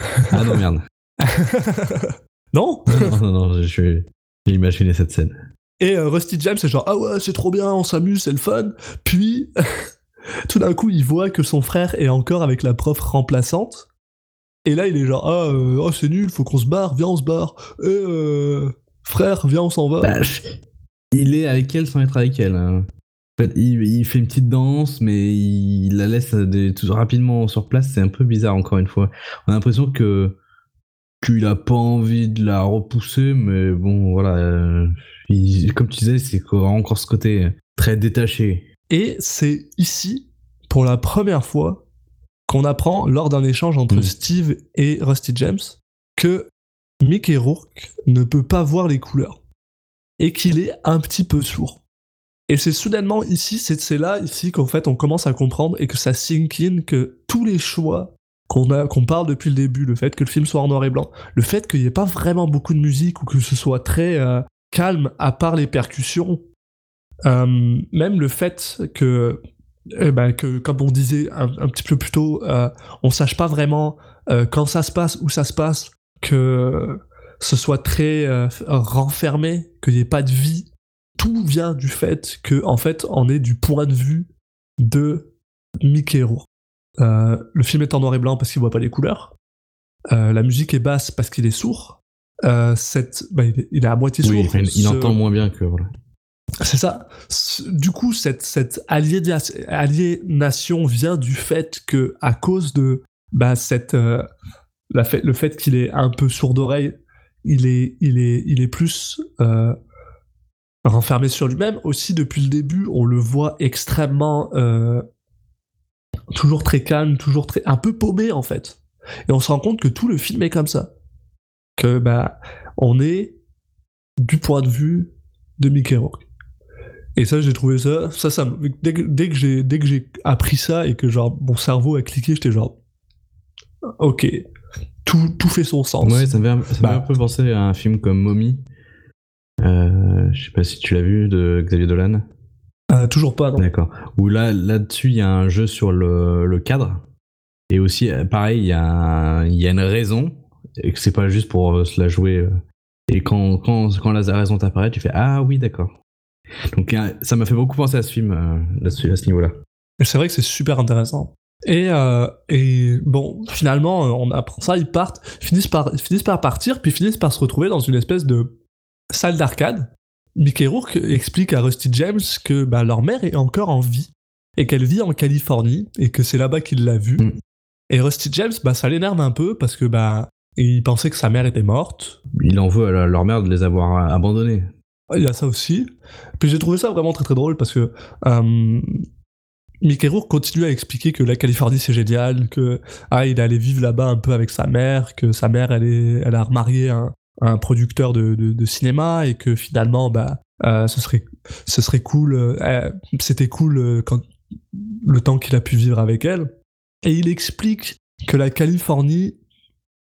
Ah non, merde. non non, non, non, j'ai imaginé cette scène. Et euh, Rusty James, c'est genre, ah ouais, c'est trop bien, on s'amuse, c'est le fun. Puis, tout d'un coup, il voit que son frère est encore avec la prof remplaçante. Et là, il est genre, ah, euh, oh, c'est nul, faut qu'on se barre, viens, on se barre. Et euh, frère, viens, on s'en va. Bah, il est avec elle sans être avec elle. Hein. En fait, il, fait une petite danse, mais il la laisse tout rapidement sur place. C'est un peu bizarre, encore une fois. On a l'impression que qu'il a pas envie de la repousser, mais bon, voilà. Euh, comme tu disais, c'est encore ce côté très détaché. Et c'est ici, pour la première fois, qu'on apprend lors d'un échange entre mm. Steve et Rusty James que Mickey Rourke ne peut pas voir les couleurs et qu'il est un petit peu sourd. Et c'est soudainement ici, c'est là, ici, qu'en fait, on commence à comprendre et que ça sink in que tous les choix qu'on parle depuis le début, le fait que le film soit en noir et blanc, le fait qu'il n'y ait pas vraiment beaucoup de musique ou que ce soit très euh, calme à part les percussions, euh, même le fait que, eh ben, que comme on disait un, petit peu plus tôt, euh, on sache pas vraiment quand ça se passe, où ça se passe, que ce soit très renfermé, qu'il n'y ait pas de vie, tout vient du fait que en fait on est du point de vue de Mickey Rourke. Euh, le film est en noir et blanc parce qu'il voit pas les couleurs. Euh, la musique est basse parce qu'il est sourd. Euh, cette, bah, il, est, à moitié sourd. il, entend moins bien que voilà. C'est ça. Du coup, cette, cette aliénation vient du fait que, à cause de bah, cette, la fait, le fait qu'il est un peu sourd d'oreille, il est, il est, il est plus renfermé sur lui-même. Aussi, depuis le début, on le voit extrêmement toujours très calme, toujours très un peu paumé en fait. Et on se rend compte que tout le film est comme ça. Que, bah, on est du point de vue de Mickey Rourke. Et ça, j'ai trouvé ça, ça, ça, dès que, dès que j'ai, dès que j'ai appris ça et que genre mon cerveau a cliqué, j'étais genre, ok, tout, tout fait son sens. Ouais, ça me fait, ça Bah. un peu penser à un film comme Mommy. Euh, je sais pas si tu l'as vu de Xavier Dolan. Euh, toujours pas, non. D'accord. Où là, là-dessus, il y a un jeu sur le, le cadre. Et aussi, euh, pareil, il y, a y a une raison. Et que c'est pas juste pour euh, se la jouer. Et quand, quand, quand la raison t'apparaît, tu fais Ah oui, d'accord. Donc, ça m'a fait beaucoup penser à ce film là-dessus, à ce niveau-là. C'est vrai que c'est super intéressant. Et, euh, et bon, finalement, on apprend ça, ils partent, finissent par, finissent par partir, puis finissent par se retrouver dans une espèce de salle d'arcade. Mickey Rourke explique à Rusty James que bah, leur mère est encore en vie et qu'elle vit en Californie et que c'est là-bas qu'il l'a vue. Mm. Et Rusty James, bah, ça l'énerve un peu parce que bah, il pensait que sa mère était morte. Il en veut à leur mère de les avoir euh, abandonnés. Il y a ça aussi. Puis j'ai trouvé ça vraiment très très drôle parce que euh, Mickey Rourke continue à expliquer que la Californie c'est génial, que ah, il est allé vivre là-bas un peu avec sa mère, que sa mère elle, est, elle a remarié un, un producteur de, de, de cinéma et que finalement bah euh, ce serait ce serait cool, euh, euh, c'était cool quand le temps qu'il a pu vivre avec elle. Et il explique que la Californie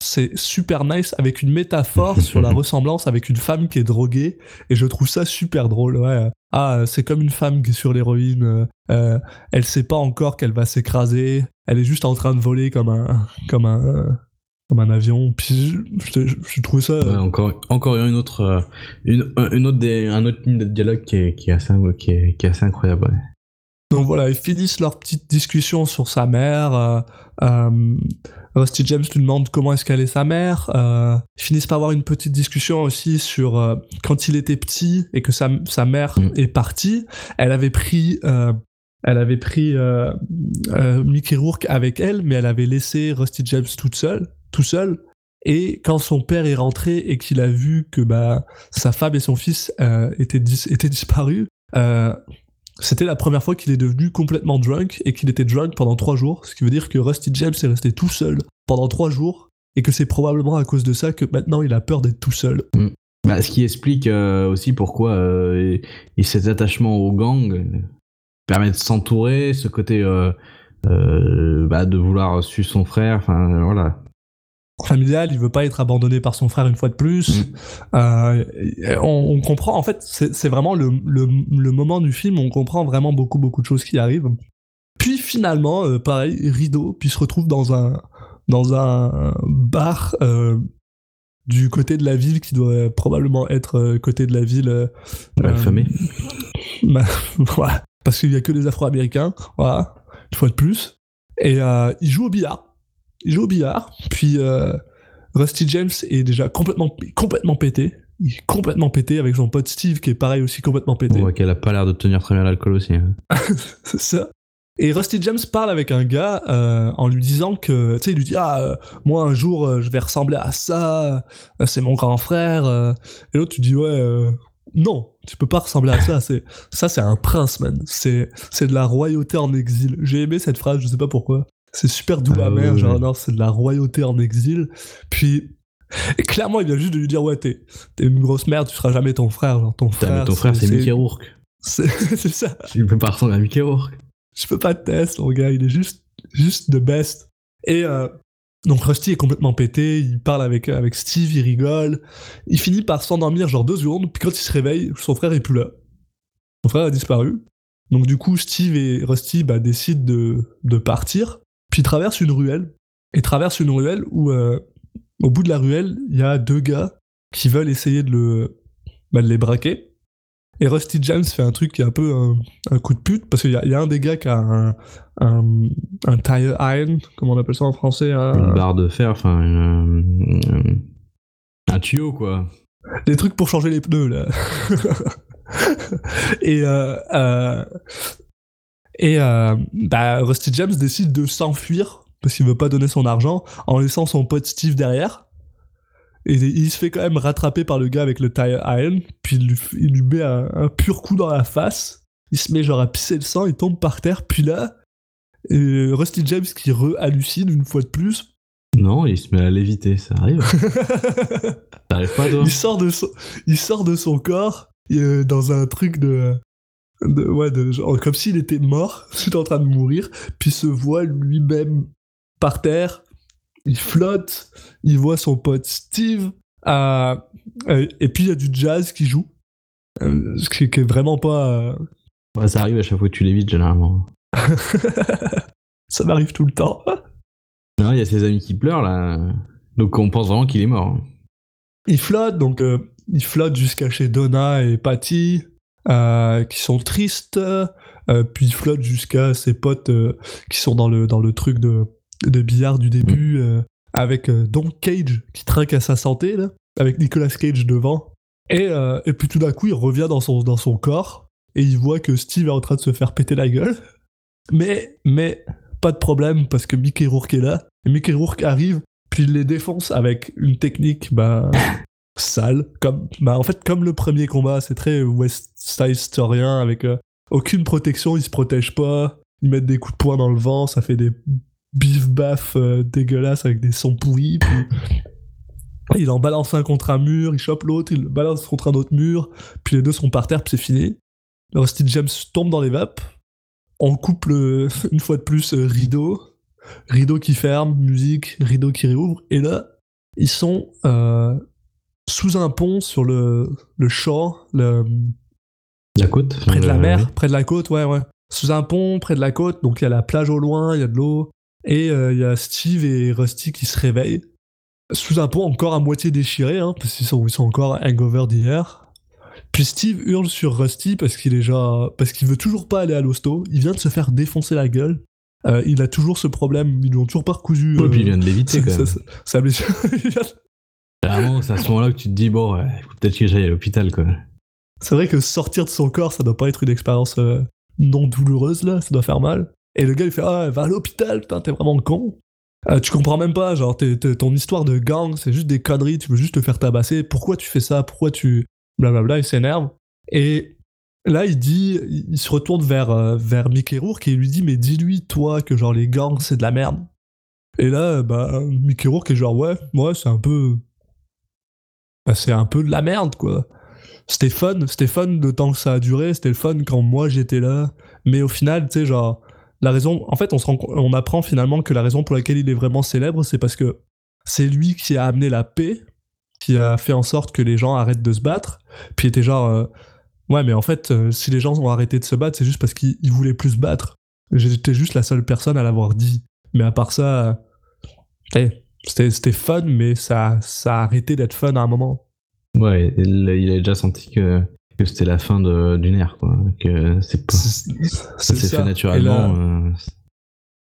c'est super nice avec une métaphore sur la ressemblance avec une femme qui est droguée. Et je trouve ça super drôle ouais. Ah c'est comme une femme qui est sur l'héroïne euh, elle sait pas encore qu'elle va s'écraser. Elle est juste en train de voler comme un comme un comme un avion puis je, je, je trouve ça Ouais, encore, encore une autre, euh, une, une autre des, un autre ligne de dialogue qui est, qui est assez, qui est, qui est assez incroyable. ouais. Donc voilà, ils finissent leur petite discussion sur sa mère. euh, euh, Rusty James lui demande comment est-ce qu'elle est sa mère. euh, ils finissent par avoir une petite discussion aussi sur euh, quand il était petit et que sa, sa mère Mm. est partie. Elle avait pris, euh, elle avait pris euh, euh, Mickey Rourke avec elle, mais elle avait laissé Rusty James toute seule, tout seul. Et quand son père est rentré et qu'il a vu que bah, sa femme et son fils euh, étaient, étaient disparus, euh, c'était la première fois qu'il est devenu complètement drunk et qu'il était drunk pendant trois jours, ce qui veut dire que Rusty James est resté tout seul pendant trois jours et que c'est probablement à cause de ça que maintenant il a peur d'être tout seul. Bah, ce qui explique euh, aussi pourquoi et cet attachement au gang permet de s'entourer, ce côté bah, de vouloir suivre son frère, enfin voilà. Familial, il veut pas être abandonné par son frère une fois de plus. Euh, on, on comprend, en fait, c'est vraiment le, le, le moment du film où on comprend vraiment beaucoup beaucoup de choses qui arrivent. Puis finalement, euh, pareil, rideau, puis se retrouve dans un dans un bar euh, du côté de la ville qui doit probablement être côté de la ville euh, Malfamé. bah, voilà, parce qu'il y a que des Afro-Américains, voilà, une fois de plus. Et il joue au billard. Il joue au billard, puis euh, Rusty James est déjà complètement, complètement pété. Il est complètement pété avec son pote Steve qui est pareil aussi complètement pété. Voit qu'elle a pas l'air de tenir très bien l'alcool aussi. hein. C'est ça. Et Rusty James parle avec un gars euh, en lui disant que, tu sais, il lui dit ah euh, moi un jour je vais ressembler à ça, c'est mon grand frère. Et l'autre tu dis ouais non tu peux pas ressembler à ça, c'est ça c'est un prince man, c'est c'est de la royauté en exil. J'ai aimé cette phrase, je sais pas pourquoi. C'est super doux Ah amer, ouais, genre ouais. non c'est de la royauté en exil. Puis clairement il vient juste de lui dire ouais t'es t'es une grosse merde, tu seras jamais ton frère, genre ton frère. mais ton frère, c'est Mickey Rourke. C'est c'est ça. Il peut pas ressembler à Mickey Rourke. Je peux pas te tester, mon gars, il est juste, juste the best. Et euh, donc Rusty est complètement pété, il parle avec, avec Steve, il rigole. Il finit par s'endormir genre deux secondes, puis quand il se réveille, son frère est plus là. Son frère a disparu. Donc du coup, Steve et Rusty bah, décident de, de partir, puis ils traversent une ruelle. Et traversent une ruelle où, euh, au bout de la ruelle, il y a deux gars qui veulent essayer de, le, bah, de les braquer. Et Rusty James fait un truc qui est un peu un, un coup de pute, parce qu'il y, a- il y a un des gars qui a un, un, un tire iron, comment on appelle ça en français un- Une barre de fer, enfin, une- une- un tuyau quoi. Des trucs pour changer les pneus, là. et euh, euh, et euh, bah, Rusty James décide de s'enfuir, parce qu'il veut pas donner son argent, en laissant son pote Steve derrière. Et il se fait quand même rattraper par le gars avec le tire iron, puis il lui, f- il lui met un, un pur coup dans la face. Il se met genre à pisser le sang, il tombe par terre, puis là, euh, Rusty James qui re-hallucine une fois de plus, Non, il se met à léviter, ça arrive. T'arrives pas, toi il sort de son, il sort de son corps euh, dans un truc de, de ouais, de, genre, comme s'il était mort, il en train de mourir, puis se voit lui-même par terre, il flotte, il voit son pote Steve, euh, euh, et puis il y a du jazz qui joue, euh, ce qui, qui est vraiment pas. euh, Ouais, Ça arrive à chaque fois que tu lévites, généralement. Ça m'arrive tout le temps. Non, il y a ses amis qui pleurent, là. Donc on pense vraiment qu'il est mort. hein. Il flotte, donc il flotte jusqu'à chez Donna et Patty, euh, qui sont tristes. euh, puis il flotte jusqu'à ses potes euh, qui sont dans le, dans le truc de, de billard du début, euh, avec Don Cage qui trinque à sa santé, là, avec Nicolas Cage devant. Et, et puis tout d'un coup, il revient dans son, dans son corps et il voit que Steve est en train de se faire péter la gueule. Mais, mais pas de problème parce que Mickey Rourke est là. Et Mickey Rourke arrive, puis il les défonce avec une technique bah, sale. Comme, bah, en fait, comme le premier combat, c'est très West Side Storyen avec euh, aucune protection, ils se protègent pas. Ils mettent des coups de poing dans le vent, ça fait des bif baf euh, dégueulasses avec des sons pourris. Il en balance un contre un mur, il chope l'autre, il le balance contre un autre mur, puis les deux sont par terre, puis c'est fini. Rusty James tombe dans les vapes. On coupe le- une fois de plus euh, rideau, rideau qui ferme, musique, rideau qui réouvre, et là ils sont euh, sous un pont sur le, le shore, le, La côte près de la euh, mer, près de la côte, ouais, ouais. Sous un pont, près de la côte, donc il y a la plage au loin, il y a de l'eau, et euh, il y a Steve et Rusty qui se réveillent. Sous un pont encore à moitié déchiré, hein, parce qu'ils sont, ils sont encore hangover d'hier. Puis Steve hurle sur Rusty parce qu'il est déjà, parce qu'il veut toujours pas aller à l'hosto. Il vient de se faire défoncer la gueule. Euh, il a toujours ce problème. Ils lui ont toujours pas recousu. Euh, puis il vient de léviter, quand même. blessure. Il vient- C'est à ce moment-là que tu te dis, bon, ouais, faut peut-être que j'aille à l'hôpital, quoi. C'est vrai que sortir de son corps, ça doit pas être une expérience euh, non douloureuse, là, ça doit faire mal. Et le gars, il fait Ah, va à l'hôpital, putain, t'es vraiment con. Euh, tu comprends même pas, genre, ton histoire de gang, c'est juste des conneries, tu veux juste te faire tabasser. Pourquoi tu fais ça? Pourquoi tu. Blablabla, il s'énerve. Et là, il dit Il il se retourne vers, euh, vers Mickey Rourke et il lui dit Mais dis-lui, toi, que genre, les gangs, c'est de la merde. Et là, bah, Mickey Rourke est genre Ouais, ouais, c'est un peu. Bah, c'est un peu de la merde, quoi c'était fun, c'était fun de temps que ça a duré, c'était fun quand moi j'étais là. Mais au final, tu sais, genre, la raison, en fait, on, se on apprend finalement que la raison pour laquelle il est vraiment célèbre, c'est parce que c'est lui qui a amené la paix, qui a fait en sorte que les gens arrêtent de se battre. Puis il était genre, euh, ouais, mais en fait, euh, si les gens ont arrêté de se battre, c'est juste parce qu'ils ils voulaient plus se battre. J'étais juste la seule personne à l'avoir dit. Mais à part ça, euh, hey, c'était c'était fun, mais ça, ça a arrêté d'être fun à un moment. Ouais, il, il a déjà senti que, que c'était la fin de- d'une ère, quoi. Que c'est pas. Ça s'est fait Et naturellement. là- euh,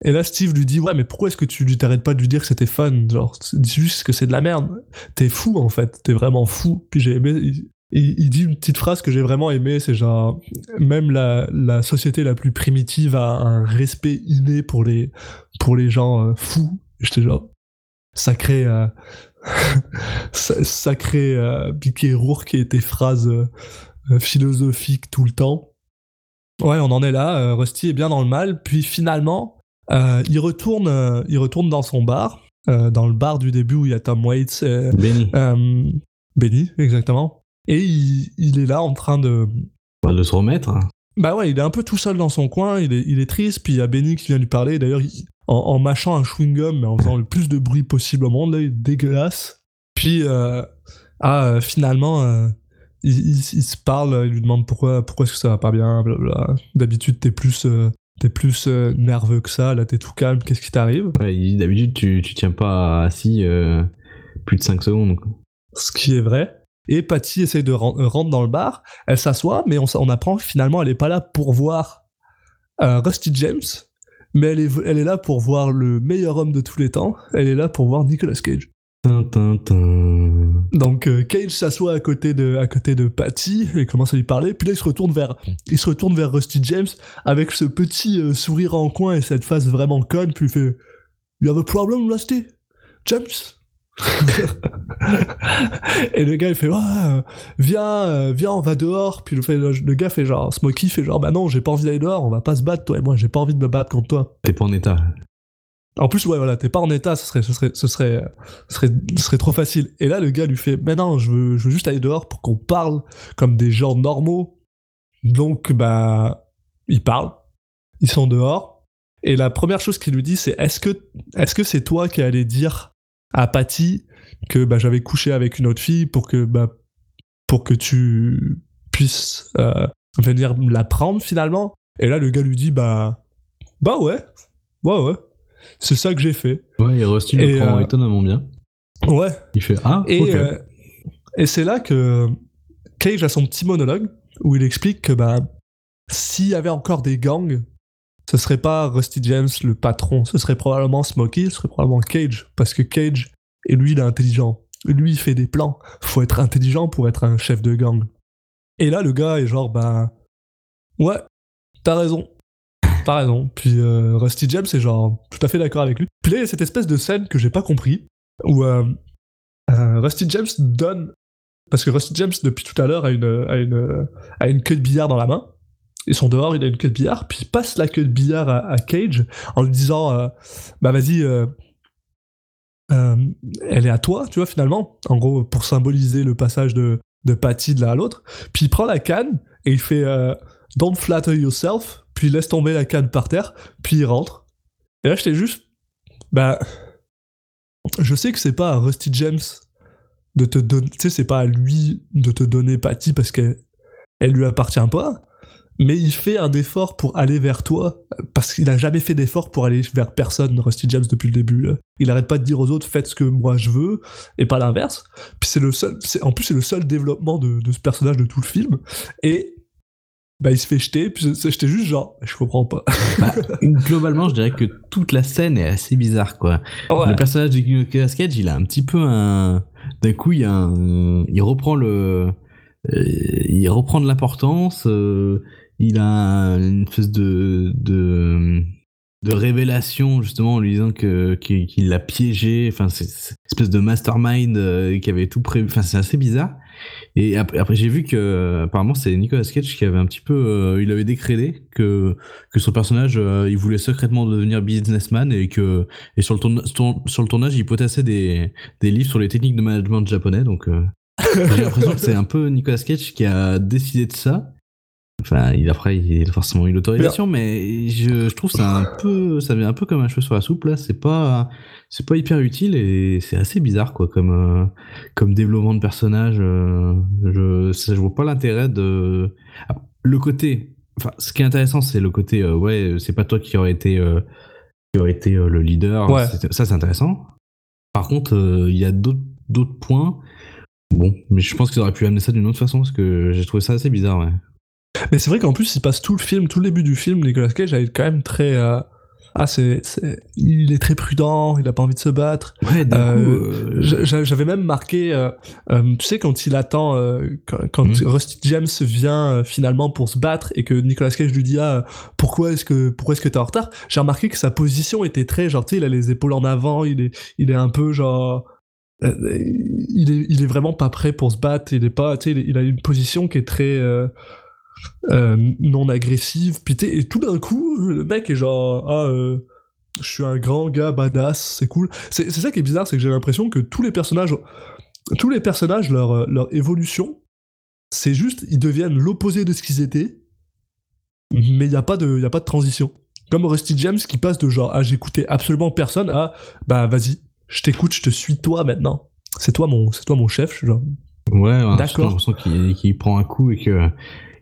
Et là, Steve lui dit Ouais, mais pourquoi est-ce que tu t'arrêtes pas de lui dire que c'était fun? Genre, dis juste que c'est de la merde. T'es fou, en fait. T'es vraiment fou. Puis j'ai aimé. Il, dit une petite phrase que j'ai vraiment aimée c'est genre, même la, la société la plus primitive a un respect inné pour les, pour les gens euh, fous. J'étais genre, sacré. euh, sa- sacré euh, Mickey Rourke et tes phrases euh, euh, philosophiques tout le temps. Ouais, on en est là. euh, Rusty est bien dans le mal. Puis finalement, il, retourne, il retourne dans son bar, dans le bar du début où il y a Tom Waits, Benny, Benny, exactement. Et il, il est là en train de. bah, de se remettre. Bah ouais, il est un peu tout seul dans son coin, il est, il est triste, puis il y a Benny qui vient lui parler. D'ailleurs, il- en, en mâchant un chewing-gum, mais en faisant le plus de bruit possible au monde, là, dégueulasse. Puis, euh, ah, euh, finalement, euh, il, il- il se parle, il lui demande pourquoi, pourquoi est-ce que ça va pas bien, blablabla. D'habitude, t'es plus, euh, t'es plus nerveux que ça, là, t'es tout calme, qu'est-ce qui t'arrive? Ouais, D'habitude, tu, tu tiens pas assis plus de 5 secondes. ce qui est vrai. Et Patty essaye de ren- rentrer dans le bar, elle s'assoit, mais on, on apprend finalement elle est pas là pour voir euh, Rusty James, mais elle est, elle est là pour voir le meilleur homme de tous les temps, elle est là pour voir Nicolas Cage. Donc euh, Cage s'assoit à côté de à côté de Patty et commence à lui parler. Puis là il se retourne vers il se retourne vers Rusty James avec ce petit euh, sourire en coin et cette face vraiment conne. Puis il fait You have a problem, Rusty? James? Et le gars il fait Ouais, viens euh, viens on va dehors. Puis le, fait, le, le gars fait genre Smokey fait genre bah non j'ai pas envie d'aller dehors on va pas se battre toi et moi j'ai pas envie de me battre contre toi. T'es pas en état. En plus, ouais, voilà, t'es pas en état, ce serait, ce serait, ce serait, ce serait, ce serait trop facile. Et là, le gars lui fait, mais non, je veux, je veux juste aller dehors pour qu'on parle comme des gens normaux. Donc, bah, ils parlent. Ils sont dehors. Et la première chose qu'il lui dit, c'est, est-ce que, est-ce que c'est toi qui allais dire Patty que, bah, j'avais couché avec une autre fille pour que, bah, pour que tu puisses, euh, venir la prendre finalement? Et là, le gars lui dit, bah, bah ouais, ouais, ouais. C'est ça que j'ai fait. Ouais, et Rusty le prend euh, étonnamment bien. Ouais. Il fait Ah, Et, euh, et c'est là que Cage a son petit monologue où il explique que bah, s'il y avait encore des gangs, ce serait pas Rusty James le patron, ce serait probablement Smokey, ce serait probablement Cage. Parce que Cage, et lui, il est intelligent. Lui, il fait des plans. Faut être intelligent pour être un chef de gang. Et là, le gars est genre, bah. Ouais, t'as raison. T'as raison. Puis euh, Rusty James est genre tout à fait d'accord avec lui. Puis là, il y a cette espèce de scène que j'ai pas compris où euh, euh, Rusty James donne. Parce que Rusty James, depuis tout à l'heure, a une, a, une, a une queue de billard dans la main. Ils sont dehors, il a une queue de billard, puis il passe la queue de billard à, Cage en lui disant euh, Bah vas-y, euh, euh, elle est à toi, tu vois, finalement. En gros, pour symboliser le passage de, de Patty de l'un à l'autre. Puis il prend la canne et il fait Don't flatter yourself, puis il laisse tomber la canne par terre, puis il rentre. Et là, j'étais juste Bah. Je sais que c'est pas à Rusty James de te donner. Tu sais, c'est pas à lui de te donner Patty parce qu'elle elle lui appartient pas. Mais il fait un effort pour aller vers toi parce qu'il a jamais fait d'effort pour aller vers personne, Rusty James, depuis le début. Il arrête pas de dire aux autres faites ce que moi je veux et pas l'inverse. Puis c'est le seul. En plus, c'est le seul développement de, de ce personnage de tout le film. Et bah, il se fait jeter. Puis j'étais juste genre, je comprends pas. Bah, globalement, je dirais que toute la scène est assez bizarre, quoi. Ouais. Le personnage de Nicolas Cage, il a un petit peu un. D'un coup, il, y a un... il reprend le. euh, Il reprend de l'importance. euh, Il a une espèce de. de de révélation justement en lui disant que qu'il l'a piégé. Enfin c'est une espèce de mastermind euh, qui avait tout prévu enfin c'est assez bizarre. Et après, après, j'ai vu que apparemment c'est Nicolas Cage qui avait un petit peu euh, il avait décrété que que son personnage euh, il voulait secrètement devenir businessman et que et sur le tourna- sur, sur le tournage il potassait des des livres sur les techniques de management japonais. Donc euh, j'ai l'impression que c'est un peu Nicolas Cage qui a décidé de ça Enfin, il, après, il a forcément eu l'autorisation, mais je, je trouve ça un peu, ça vient un peu comme un cheveu sur la soupe, là. C'est pas, c'est pas hyper utile et c'est assez bizarre, quoi, comme, euh, comme développement de personnage. euh, je, ça, je vois pas l'intérêt de, Ah, le côté, enfin, ce qui est intéressant, c'est le côté, euh, ouais, c'est pas toi qui aurais été, qui aurait été le leader. Ouais. Ça, c'est intéressant. Par contre, il y a d'autres, d'autres points. Bon, mais je pense qu'ils auraient pu amener ça d'une autre façon parce que j'ai trouvé ça assez bizarre, ouais. Mais c'est vrai qu'en plus, il passe tout le film, tout le début du film, Nicolas Cage est quand même très. euh, Ah, c'est, c'est- Il est très prudent, il a pas envie de se battre. Ouais, Euh, euh, J'a- J'avais même marqué, euh, euh, tu sais, quand il attend, euh, quand, quand Mhm. Rusty James vient finalement pour se battre et que Nicolas Cage lui dit ah, pourquoi est-ce que pourquoi est-ce que t'es en retard? J'ai remarqué que sa position était très genre, tu sais, il a les épaules en avant, il est, il est un peu genre. il est, il est vraiment pas prêt pour se battre. Il est pas, tu sais, il, il a une position qui est très euh, non agressive. Puis et tout d'un coup, le mec est genre ah, euh, je suis un grand gars badass, c'est cool. C'est ça qui est bizarre, c'est que j'ai l'impression que tous les personnages, tous les personnages, leur, euh, leur évolution, c'est juste, ils deviennent l'opposé de ce qu'ils étaient, mais il n'y a, pas de- y a pas de transition. Comme Rusty James qui passe de genre, ah j'écoutais absolument personne à, bah vas-y, je t'écoute, je te suis toi maintenant. C'est toi mon, c'est toi mon chef. Je suis genre, Ouais, D'accord. j'ai l'impression qu'il qu'il prend un coup et que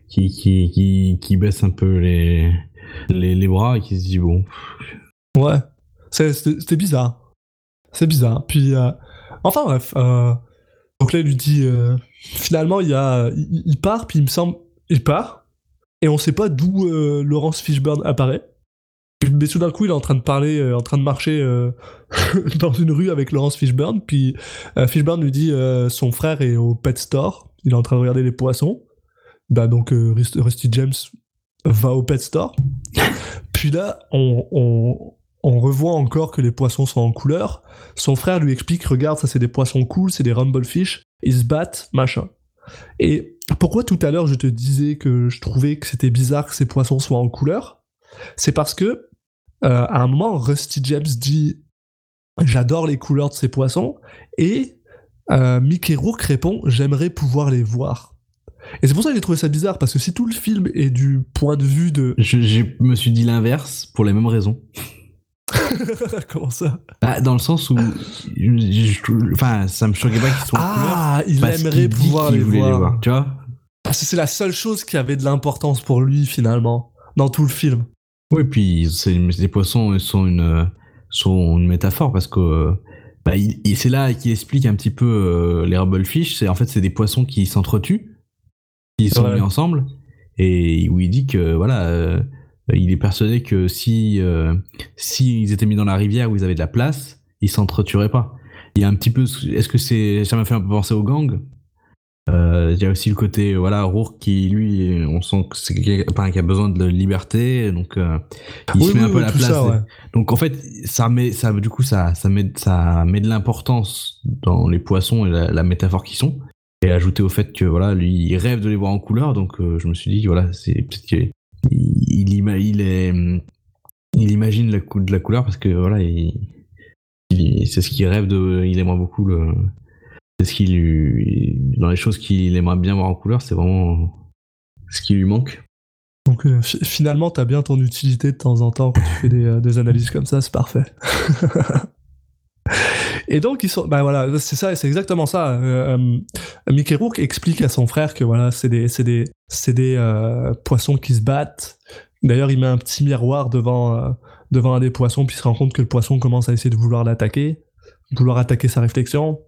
qu'il- qu'il- qu'il baisse un peu les, les, les bras et qu'il se dit bon. Ouais, c'était bizarre. C'est bizarre. Puis, euh, enfin bref. donc là, il lui dit, euh, finalement, il, a, il, part, puis il me semble, il part, et on sait pas d'où euh, Laurence Fishburne apparaît. Mais tout d'un coup, il est en train de parler, en train de marcher dans une rue avec Laurence Fishburne, puis euh, Fishburne lui dit, son frère est au pet store, il est en train de regarder les poissons. Bah donc, euh, Rust- Rusty James va au pet store. Puis là, on revoit encore que les poissons sont en couleur. Son frère lui explique, regarde, ça c'est des poissons cool, c'est des rumblefish, ils se battent, machin. Et pourquoi tout à l'heure je te disais que je trouvais que c'était bizarre que ces poissons soient en couleur? C'est parce que euh, à un moment, Rusty James dit J'adore les couleurs de ces poissons. Et euh, Mickey Rourke répond J'aimerais pouvoir les voir. Et c'est pour ça que j'ai trouvé ça bizarre, parce que si tout le film est du point de vue de. Je, je me suis dit l'inverse pour les mêmes raisons. Comment ça? Ah, Dans le sens où. Enfin, ça me choquait pas qu'ils soient en couleur. Ah, il parce aimerait pouvoir les voulait voir. Tu vois? Parce que c'est la seule chose qui avait de l'importance pour lui, finalement, dans tout le film. Oui, puis les poissons sont une, sont une métaphore parce que bah, c'est là qu'il explique un petit peu euh, les Rubblefish. C'est en fait c'est des poissons qui s'entretuent, qui sont mis ensemble, et où il dit que voilà, euh, il est persuadé que si euh, si ils étaient mis dans la rivière où ils avaient de la place, ils s'entretueraient pas. Il y a un petit peu, est-ce que c'est, ça m'a fait un peu penser au gang? Euh, Il y a aussi le côté voilà Rourke qui lui on sent que c'est quelqu'un qui a besoin de liberté donc euh, il Oui, se met oui, un peu oui, à la place ça, ouais. donc en fait ça met ça du coup ça ça met ça met de l'importance dans les poissons et la, la métaphore qu'ils sont et ajouté au fait que voilà lui il rêve de les voir en couleur donc euh, je me suis dit voilà c'est peut-être qu'il il, il est il imagine la de la couleur parce que voilà il, il- c'est ce qu'il rêve de il aimerait beaucoup le c'est ce qui lui dans les choses qu'il aimerait bien voir en couleur c'est vraiment ce qui lui manque Donc euh, fi- finalement, t'as bien ton utilité de temps en temps quand tu fais des, euh, des analyses comme ça, c'est parfait. et donc ils sont, bah voilà, c'est ça, c'est exactement ça. Euh, euh, Mickey Rourke explique à son frère que voilà, c'est des, c'est des, c'est des euh, poissons qui se battent. D'ailleurs, il met un petit miroir devant, euh, devant un des poissons, puis il se rend compte que le poisson commence à essayer de vouloir l'attaquer, vouloir attaquer sa réflexion.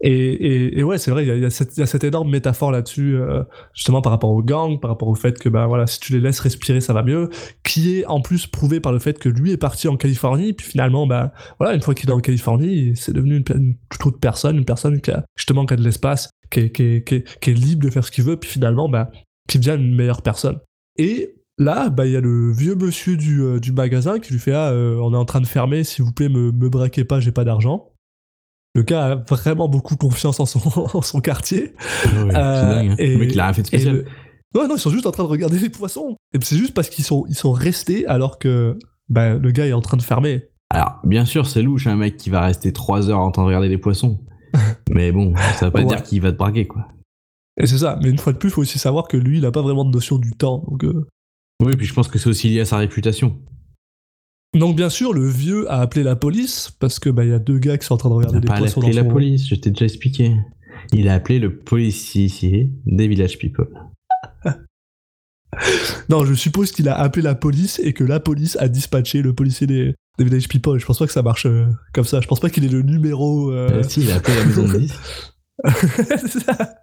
Et, et, ouais, c'est vrai, il y a, cette, énorme métaphore là-dessus, euh, justement par rapport au gang, par rapport au fait que ben voilà, si tu les laisses respirer, ça va mieux, qui est en plus prouvé par le fait que lui est parti en Californie, puis finalement, ben voilà, une fois qu'il est en Californie, c'est devenu une, toute autre personne, une personne qui a justement qui a de l'espace, qui est, qui, qui, qui est libre de faire ce qu'il veut, puis finalement, ben, qui devient une meilleure personne. Et là, bah, il y a le vieux monsieur du, euh, du magasin qui lui fait Ah, euh, on est en train de fermer, s'il vous plaît, me, me braquez pas, j'ai pas d'argent. Le gars a vraiment beaucoup confiance en son, en son quartier. c'est dingue hein. et- le mec il a rien fait spécial le- Ouais, non, ils sont juste en train de regarder les poissons. Et c'est juste parce qu'ils sont, ils sont restés alors que bah, le gars est en train de fermer. Alors, bien sûr, c'est louche, un mec qui va rester 3 heures en train de regarder les poissons. Mais bon, ça veut pas Ouais. dire qu'il va te braquer, quoi. Et c'est ça. Mais une fois de plus, il faut aussi savoir que lui, il a pas vraiment de notion du temps. Donc, euh, Oui, puis je pense que c'est aussi lié à sa réputation. Donc bien sûr, le vieux a appelé la police parce que bah, il y a deux gars qui sont en train de Il regarder n'a les pas poissons appelé la police, je t'ai déjà expliqué. Il a appelé le policier des Village People. Non, je suppose qu'il a appelé la police et que la police a dispatché le policier des, des Village People. Je pense pas que ça marche euh, comme ça. Je pense pas qu'il ait le numéro. euh, Euh, si, il a appelé la maison de 10. C'est ça.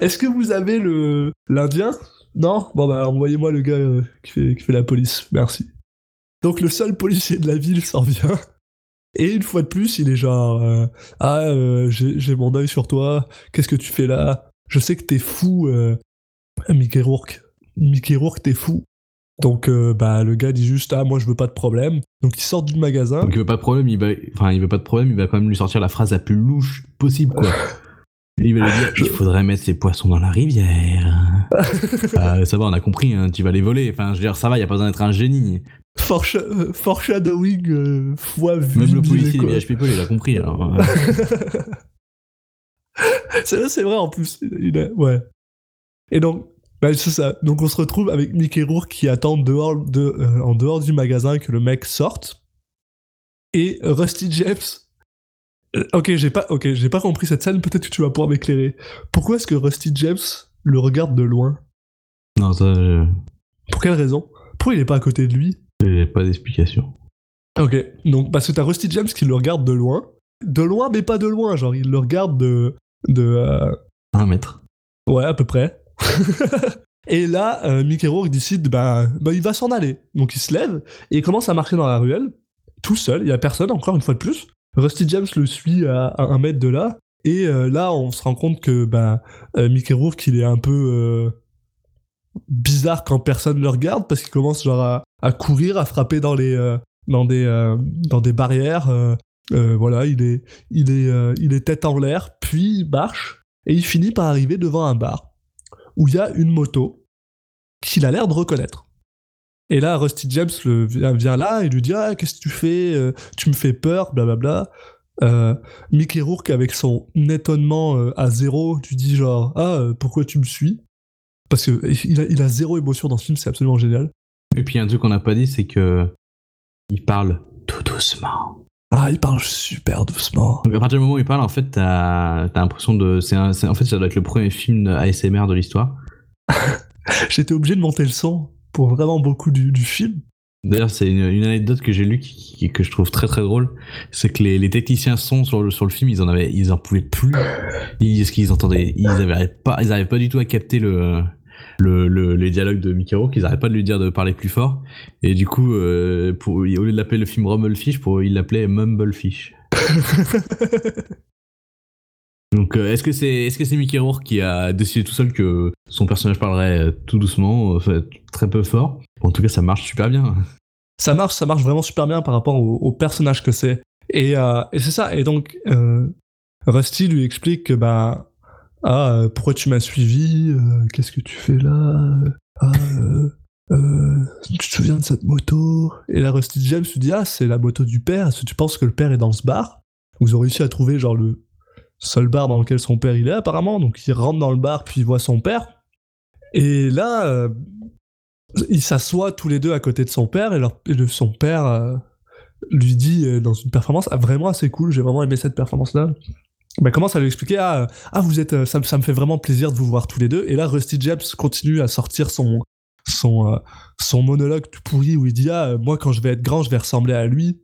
Est-ce que vous avez le l'Indien? Non? Bon bah envoyez-moi le gars qui, fait, qui fait la police, merci. Donc le seul policier de la ville s'en vient. Et une fois de plus, il est genre euh, Ah, euh, j'ai mon œil sur toi, qu'est-ce que tu fais là? Je sais que t'es fou, euh, Mickey Rourke. Mickey Rourke, t'es fou. Donc euh, bah le gars dit juste Ah, moi je veux pas de problème. Donc il sort du magasin. Donc il veut pas de problème, il va, enfin, il veut pas de problème, il va quand même lui sortir la phrase la plus louche possible, quoi. Il va lui dire, il faudrait mettre ces poissons dans la rivière. Euh, ça va, on a compris, hein, tu vas les voler. Enfin, je veux dire, ça va, y a pas besoin d'être un génie. Foresha- euh, foreshadowing euh, fois vu. Même le policier des People, il a compris, alors. euh. c'est vrai, en plus. Il est- ouais. Et donc, bah, c'est ça. Donc on se retrouve avec Mickey Rourke qui attend dehors de, euh, en dehors du magasin que le mec sorte. Et Rusty James. Euh, ok, j'ai pas, ok, j'ai pas compris cette scène. Peut-être que tu vas pouvoir m'éclairer. Pourquoi est-ce que Rusty James le regarde de loin? Non, ça, je- Pour quelle raison? Pourquoi il est pas à côté de lui? J'ai pas d'explication. Ok, donc parce que t'as Rusty James qui le regarde de loin. De loin, mais pas de loin. Genre, il le regarde de. de euh, Un mètre. Ouais, à peu près. et là, euh, Mickey Rourke décide, bah, bah, il va s'en aller. Donc il se lève et il commence à marcher dans la ruelle, tout seul, il y a personne, encore une fois de plus. Rusty James le suit à, à un mètre de là. Et euh, là, on se rend compte que bah, euh, Mickey Rourke, il est un peu bizarre quand personne le regarde parce qu'il commence genre à, courir, à frapper dans les euh, dans des euh, dans des barrières. euh, voilà, il est il est il est tête en l'air, puis il marche et il finit par arriver devant un bar où il y a une moto qu'il a l'air de reconnaître. Et là, Rusty James le, vient là et lui dit Ah, qu'est-ce que tu fais Tu me fais peur, blablabla. Euh, Mickey Rourke, avec son étonnement à zéro, tu dis genre Ah, pourquoi tu me suis? Parce qu'il a, il a zéro émotion dans ce film, c'est absolument génial. Et puis un truc qu'on n'a pas dit, c'est que il parle tout doucement. Ah, il parle super doucement. Donc à partir du moment où il parle, en fait, t'as as, l'impression de. c'est en fait, ça doit être le premier film ASMR de l'histoire. J'étais obligé de monter le son pour vraiment beaucoup du, du film. D'ailleurs, c'est une, une anecdote que j'ai lue qui, qui- que je trouve très très drôle. C'est que les, les techniciens son sur le, sur le film, ils en avaient, ils en pouvaient plus. Ils, ce qu'ils entendaient, ils avaient pas, ils pas du tout à capter le, le, le- les dialogues de Mickey Rourke. Ils n'arrivaient pas de lui dire de parler plus fort. Et du coup, euh, pour, au lieu de l'appeler le film Rumblefish, pour, ils l'appelaient Mumblefish. Donc, euh, est-ce que c'est est-ce que c'est Mickey Rourke qui a décidé tout seul que son personnage parlerait euh, tout doucement, euh, très peu fort? En tout cas, ça marche super bien. ça marche, ça marche vraiment super bien par rapport au, au personnage que c'est. Et, et c'est ça. Et donc, Rusty lui explique que, bah, ah, euh, pourquoi tu m'as suivi Euh, Qu'est-ce que tu fais là Ah, euh, euh, tu te souviens de cette moto? Et là, Rusty James lui dit, ah, c'est la moto du père. Est-ce que tu penses que le père est dans ce bar? Vous ont réussi à trouver, genre, le seul bar dans lequel son père il est, apparemment. Donc, il rentre dans le bar, puis il voit son père. Et là, euh, ils s'assoient tous les deux à côté de son père et, leur, son père lui dit dans une performance ah, vraiment assez cool, j'ai vraiment aimé cette performance-là. Bah, commence à lui expliquer ah, ah vous êtes euh, ça, me- ça me fait vraiment plaisir de vous voir tous les deux et là Rusty James continue à sortir son son euh, son monologue tout pourri où il dit ah euh, moi quand je vais être grand je vais ressembler à lui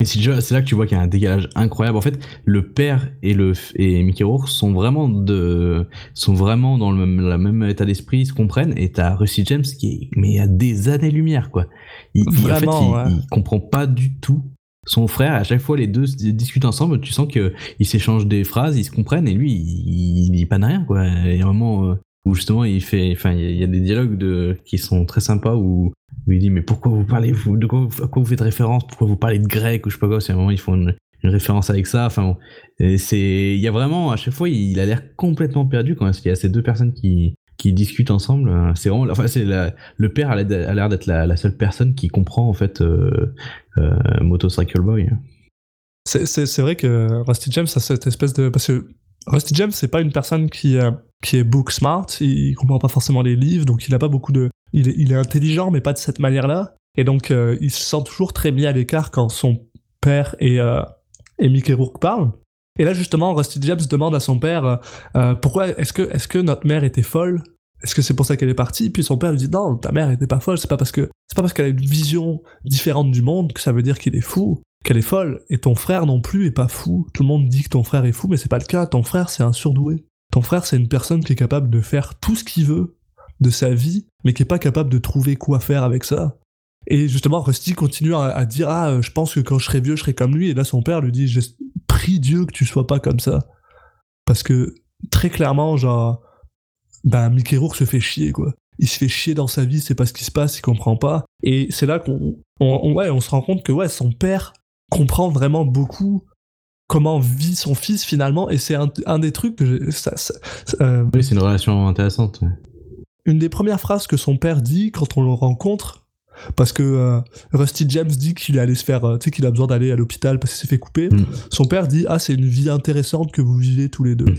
Et c'est là que tu vois qu'il y a un décalage incroyable. En fait, le père et le et Mickey Rourke sont vraiment de sont vraiment dans le même, le même état d'esprit, ils se comprennent. Et t'as Rusty James qui est mais à des années-lumière quoi. Il, il- en fait, il, ouais. il comprend pas du tout son frère. À chaque fois, les deux discutent ensemble. Tu sens que ils s'échangent des phrases, ils se comprennent. Et lui, il, il dit pas de rien quoi. Il y a un moment euh, où justement il fait, enfin, il y a- il des dialogues de qui sont très sympas où où il dit mais pourquoi vous parlez vous de quoi vous, faites référence? Pourquoi vous parlez de grec ou je sais pas quoi? C'est un moment ils font une, référence avec ça enfin c'est il y a vraiment à chaque fois il a l'air complètement perdu quand il y a ces deux personnes qui qui discutent ensemble euh, c'est vraiment enfin c'est le père a l'air d'être la, seule personne qui comprend en fait euh, euh, Motorcycle Boy. C'est vrai que Rusty James a cette espèce de parce que Rusty James c'est pas une personne qui euh, qui est book smart il comprend pas forcément les livres donc il a pas beaucoup de il est, il est intelligent mais pas de cette manière là et donc il se sent toujours très mis à l'écart quand son père et et Mickey Rourke parlent et là justement Rusty James demande à son père euh, euh, pourquoi est-ce que est-ce que notre mère était folle? Est-ce que c'est pour ça qu'elle est partie? Puis son père lui dit non, ta mère était pas folle. C'est pas parce que c'est pas parce qu'elle a une vision différente du monde que ça veut dire qu'il est fou qu'elle est folle. Et ton frère non plus est pas fou. Tout le monde dit que ton frère est fou, mais c'est pas le cas. Ton frère, c'est un surdoué. Ton frère, c'est une personne qui est capable de faire tout ce qu'il veut de sa vie, mais qui est pas capable de trouver quoi faire avec ça. Et justement, Rusty continue à, à dire Ah, je pense que quand je serai vieux, je serai comme lui. Et là, son père lui dit prie Dieu que tu sois pas comme ça. Parce que très clairement, genre, ben, Mickey Rourke se fait chier, quoi. Il se fait chier dans sa vie, c'est pas ce qui se passe, il comprend pas. Et c'est là qu'on on, on- ouais, on se rend compte que ouais, son père comprend vraiment beaucoup comment vit son fils finalement, et c'est un, un des trucs que ça, ça- ça- euh, oui c'est une relation intéressante ouais. une des premières phrases que son père dit quand on le rencontre, parce que euh, Rusty James dit qu'il allait se faire, euh, tu sais, qu'il a besoin d'aller à l'hôpital parce qu'il s'est fait couper. Mm. Son père dit ah c'est une vie intéressante que vous vivez tous les deux.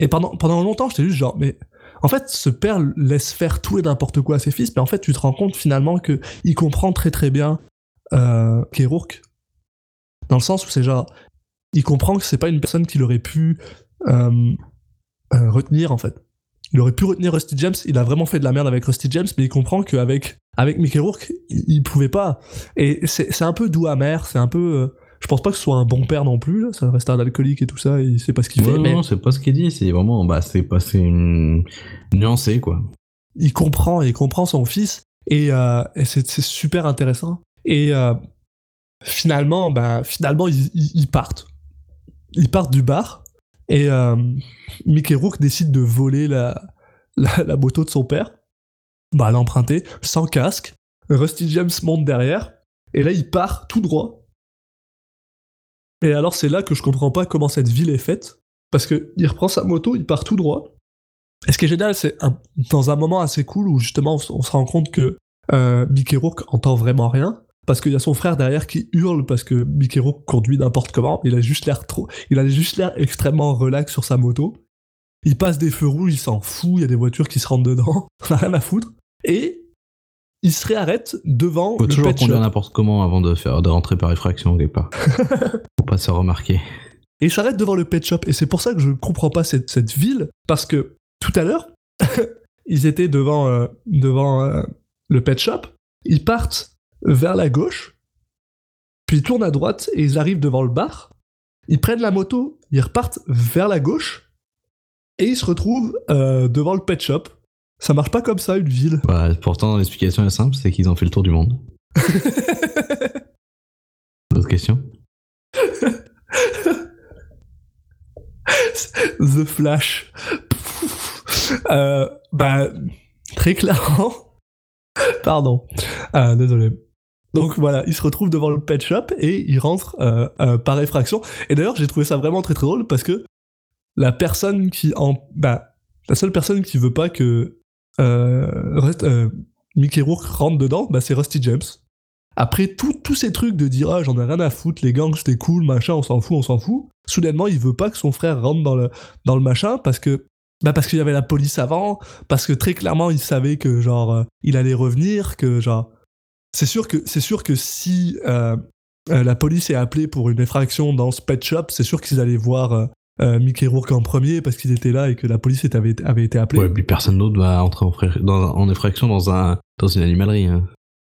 Et pendant, pendant longtemps, j'étais juste genre, mais en fait, ce père laisse faire tout et n'importe quoi à ses fils, mais en fait, tu te rends compte finalement que il comprend très très bien euh. Dans le sens où c'est genre, il comprend que c'est pas une personne qu'il aurait pu euh, retenir en fait. Il aurait pu retenir Rusty James, il a vraiment fait de la merde avec Rusty James, mais il comprend qu'avec avec Mickey Rourke, il, pouvait pas. Et c'est un peu doux amer, c'est un peu. euh, je pense pas que ce soit un bon père non plus, là. ça reste un alcoolique et tout ça, il sait pas ce qu'il Ouais, fait, non, mais non, c'est pas ce qu'il dit c'est vraiment bah c'est pas c'est une nuancé quoi il comprend, il comprend son fils, et, euh, et c'est c'est super intéressant. Et euh, finalement, bah, finalement, ils, ils- ils partent. Ils partent du bar, et euh, Mickey Rourke décide de voler la, la, la moto de son père, bah, l'emprunter, sans casque. Rusty James monte derrière, et là, il part tout droit. Et alors, c'est là que je comprends pas comment cette ville est faite, parce que il reprend sa moto, il part tout droit. Et ce qui est génial, c'est dans un moment assez cool où justement on se rend compte que euh, Mickey Rourke entend vraiment rien parce qu'il y a son frère derrière qui hurle parce que Mickey Rourke conduit n'importe comment. Il a juste l'air trop, il a juste l'air extrêmement relax sur sa moto. Il passe des feux rouges, il s'en fout. Il y a des voitures qui se rentrent dedans, on a rien à foutre. Et il se réarrête devant Faut le toujours pet conduire n'importe comment avant de faire de rentrer par effraction quelque part. Faut pas se remarquer. Et il s'arrête devant le pet shop. Et c'est pour ça que je ne comprends pas cette, cette ville. Parce que tout à l'heure, ils étaient devant, euh, devant euh, le pet shop. Ils partent vers la gauche. Puis ils tournent à droite et ils arrivent devant le bar. Ils prennent la moto. Ils repartent vers la gauche. Et ils se retrouvent euh, devant le pet shop. Ça marche pas comme ça, une ville. Bah, pourtant, l'explication est simple, c'est qu'ils ont fait le tour du monde. D'autres questions? The Flash. Euh, bah, très clairement. Pardon. Euh, désolé. Donc voilà, il se retrouve devant le pet shop et il rentre euh, euh, par effraction. Et d'ailleurs, j'ai trouvé ça vraiment très très drôle parce que la personne qui en. Bah, la seule personne qui veut pas que euh, euh, Mickey Rourke rentre dedans, bah, c'est Rusty James. Après tous ces trucs de dire ah, j'en ai rien à foutre, les gangs c'était cool, machin, on s'en fout, on s'en fout. Soudainement, il veut pas que son frère rentre dans le, dans le machin parce que bah parce qu'il y avait la police avant, parce que très clairement il savait que genre euh, il allait revenir, que genre c'est sûr que c'est sûr que si la police est appelée pour une infraction dans ce pet shop, c'est sûr qu'ils allaient voir euh, Mickey Rourke en premier parce qu'il était là et que la police avait, avait été appelée. Ouais, puis personne d'autre va entrer en, dans- en effraction dans, un, dans une animalerie. hein.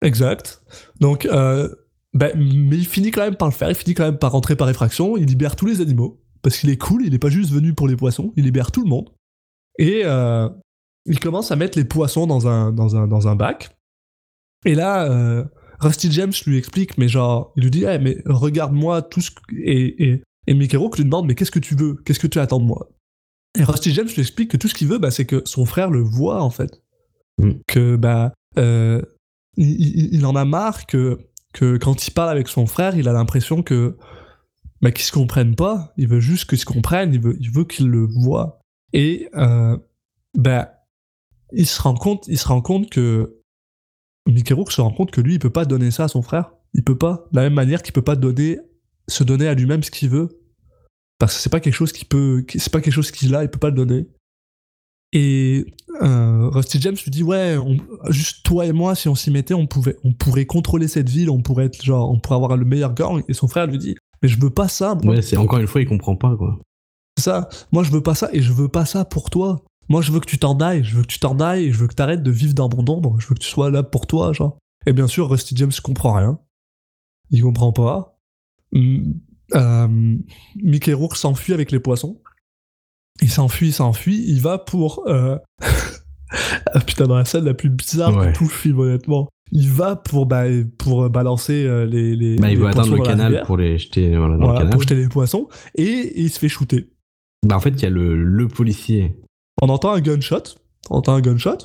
Exact. Donc, euh, ben, mais il finit quand même par le faire. Il finit quand même par rentrer par effraction. Il libère tous les animaux parce qu'il est cool. Il n'est pas juste venu pour les poissons. Il libère tout le monde. Et euh, il commence à mettre les poissons dans un, dans un, dans un bac. Et là, euh, Rusty James lui explique, mais genre, il lui dit, Eh, mais regarde-moi tout ce que... Et, et, et Mickey Rourke lui demande, mais qu'est-ce que tu veux? Qu'est-ce que tu attends de moi? Et Rusty James lui explique que tout ce qu'il veut, bah, c'est que son frère le voit, en fait. Mm. Que, bah, euh, il, en a marre que, que quand il parle avec son frère, il a l'impression que bah, qu'ils se comprennent pas. Il veut juste qu'ils se comprennent. Il veut, il veut qu'ils le voient. Et euh, bah, il se rend compte, il se rend compte que Mickey Rourke se rend compte que lui, il peut pas donner ça à son frère. Il peut pas. De la même manière qu'il peut pas donner, se donner à lui-même ce qu'il veut. Parce que c'est pas quelque chose qui peut, c'est pas quelque chose qu'il a, il peut pas le donner. Et euh, Rusty James lui dit ouais, on- juste toi et moi, si on s'y mettait, on pouvait, on pourrait contrôler cette ville, on pourrait être genre, on pourrait avoir le meilleur gang. Et son frère lui dit mais je veux pas ça. moi. Ouais, c'est encore une fois, il comprend pas quoi. C'est ça. Moi, je veux pas ça et je veux pas ça pour toi. Moi, je veux que tu t'en ailles. Je veux que tu t'en ailles je veux que t'arrêtes de vivre dans mon ombre. Je veux que tu sois là pour toi, genre. Et bien sûr, Rusty James comprend rien. Il comprend pas. Euh, Mickey Rourke s'enfuit avec les poissons. Il s'enfuit, il s'enfuit. Il va pour. euh, ah, putain, dans la scène la plus bizarre Ouais. de tout le film, honnêtement. Il va pour, bah, pour balancer euh, les, les. Bah, il les veut le canal pour les jeter voilà, dans Voilà, le canal. pour jeter les poissons. Et, et il se fait shooter. Bah, en fait, il y a le, le policier. on entend un gunshot, on entend un gunshot,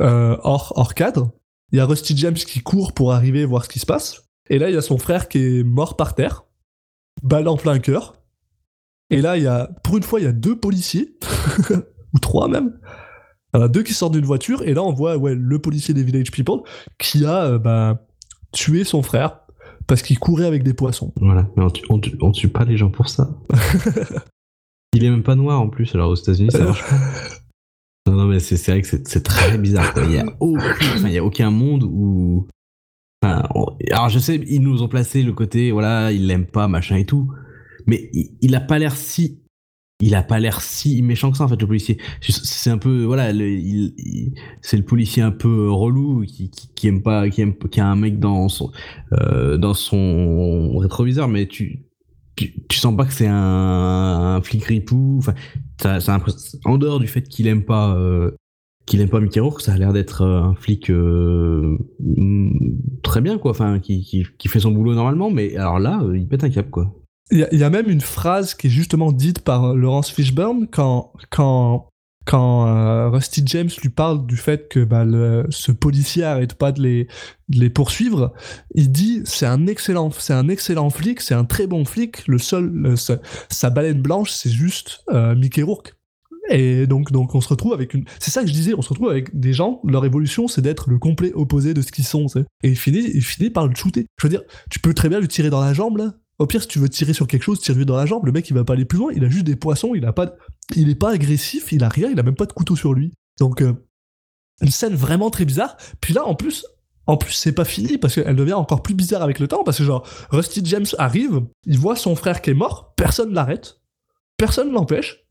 euh, hors, hors cadre. Il y a Rusty James qui court pour arriver voir ce qui se passe. Et là, il y a son frère qui est mort par terre, balle en plein cœur. Et là, il y a, pour une fois, il y a deux policiers, ou trois même. Il y en a deux qui sortent d'une voiture, et là, on voit ouais, le policier des Village People qui a euh, bah, tué son frère parce qu'il courait avec des poissons. Voilà. Mais on, tue- on, tue- on tue pas les gens pour ça. il est même pas noir en plus, alors aux États-Unis, ça marche pas. Non, non, mais c'est vrai que c'est très bizarre. Il y a aucun, enfin, il y a aucun monde où. Alors je sais, ils nous ont placé le côté, voilà, il l'aime pas, machin et tout. Mais il, il a pas l'air si. Il a pas l'air si méchant que ça en fait le policier. C'est- un peu voilà, c'est le policier un peu relou qui, qui, aime pas, qui a un mec dans son euh, dans son rétroviseur, mais tu tu, sens pas que c'est un, flic ripou. Enfin, ça, ça en dehors du fait qu'il aime pas euh, qu'il aime pas Mickey Rourke, ça a l'air d'être euh, un flic euh, très bien quoi. Enfin, qui, qui, fait son boulot normalement, mais alors là, euh, il pète un cap quoi. Il y, a- même une phrase qui est justement dite par Laurence Fishburne quand, quand, quand Rusty James lui parle du fait que bah, le- ce policier arrête pas de les, de les poursuivre. Il dit c'est un excellent, c'est un excellent flic, c'est un très bon flic. Le seul, sa, baleine blanche, c'est juste Mickey Rourke. Et donc, donc on se retrouve avec une. C'est ça que je disais, on se retrouve avec des gens, leur évolution, c'est d'être le complet opposé de ce qu'ils sont. tu sais. Et il finit, par le shooter. Je veux dire, tu peux très bien lui tirer dans la jambe, là. Au pire, si tu veux tirer sur quelque chose, tire-lui dans la jambe. Le mec, il va pas aller plus loin. Il a juste des poissons. Il a pas, il est pas agressif. Il a rien. Il a même pas de couteau sur lui. Donc, euh, une scène vraiment très bizarre. Puis là, en plus, en plus, c'est pas fini parce qu'elle devient encore plus bizarre avec le temps. Parce que genre, Rusty James arrive, il voit son frère qui est mort. Personne l'arrête. Personne l'empêche.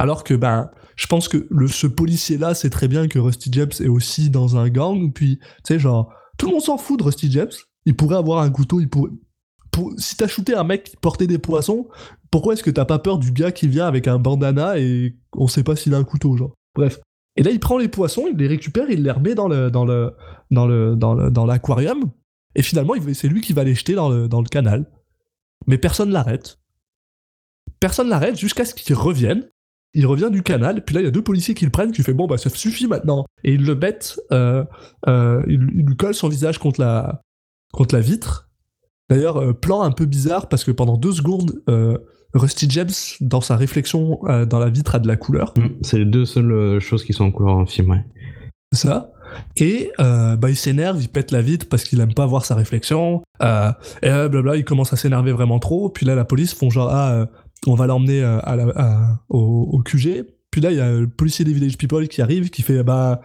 Alors que, ben, je pense que le, ce policier-là sait très bien que Rusty James est aussi dans un gang. Puis, tu sais, genre, tout le monde s'en fout de Rusty James. Il pourrait avoir un couteau, il pourrait. Pour, si t'as shooté un mec qui portait des poissons, pourquoi est-ce que t'as pas peur du gars qui vient avec un bandana et on sait pas s'il a un couteau, genre? Bref. Et là, il prend les poissons, il les récupère, il les remet dans le dans le dans le dans le dans l'aquarium. Et finalement, c'est lui qui va les jeter dans le dans le canal. Mais personne l'arrête. Personne l'arrête jusqu'à ce qu'il revienne. Il revient du canal, puis là il y a deux policiers qui le prennent, qui fait bon bah ça suffit maintenant. Et ils le mettent, euh, euh, ils, ils lui collent son visage contre la contre la vitre. D'ailleurs, euh, plan un peu bizarre parce que pendant deux secondes, euh, Rusty James, dans sa réflexion euh, dans la vitre, a de la couleur. Mm, C'est les deux seules choses qui sont en couleur dans le film, ouais. C'est ça. Et euh, bah, il s'énerve, il pète la vitre parce qu'il aime pas voir sa réflexion. Euh, et blabla, il commence à s'énerver vraiment trop. Puis là, la police font genre, ah, on va l'emmener euh, à la- à- au, au QG. Puis là, il y a le policier des Village People qui arrive, qui fait, bah,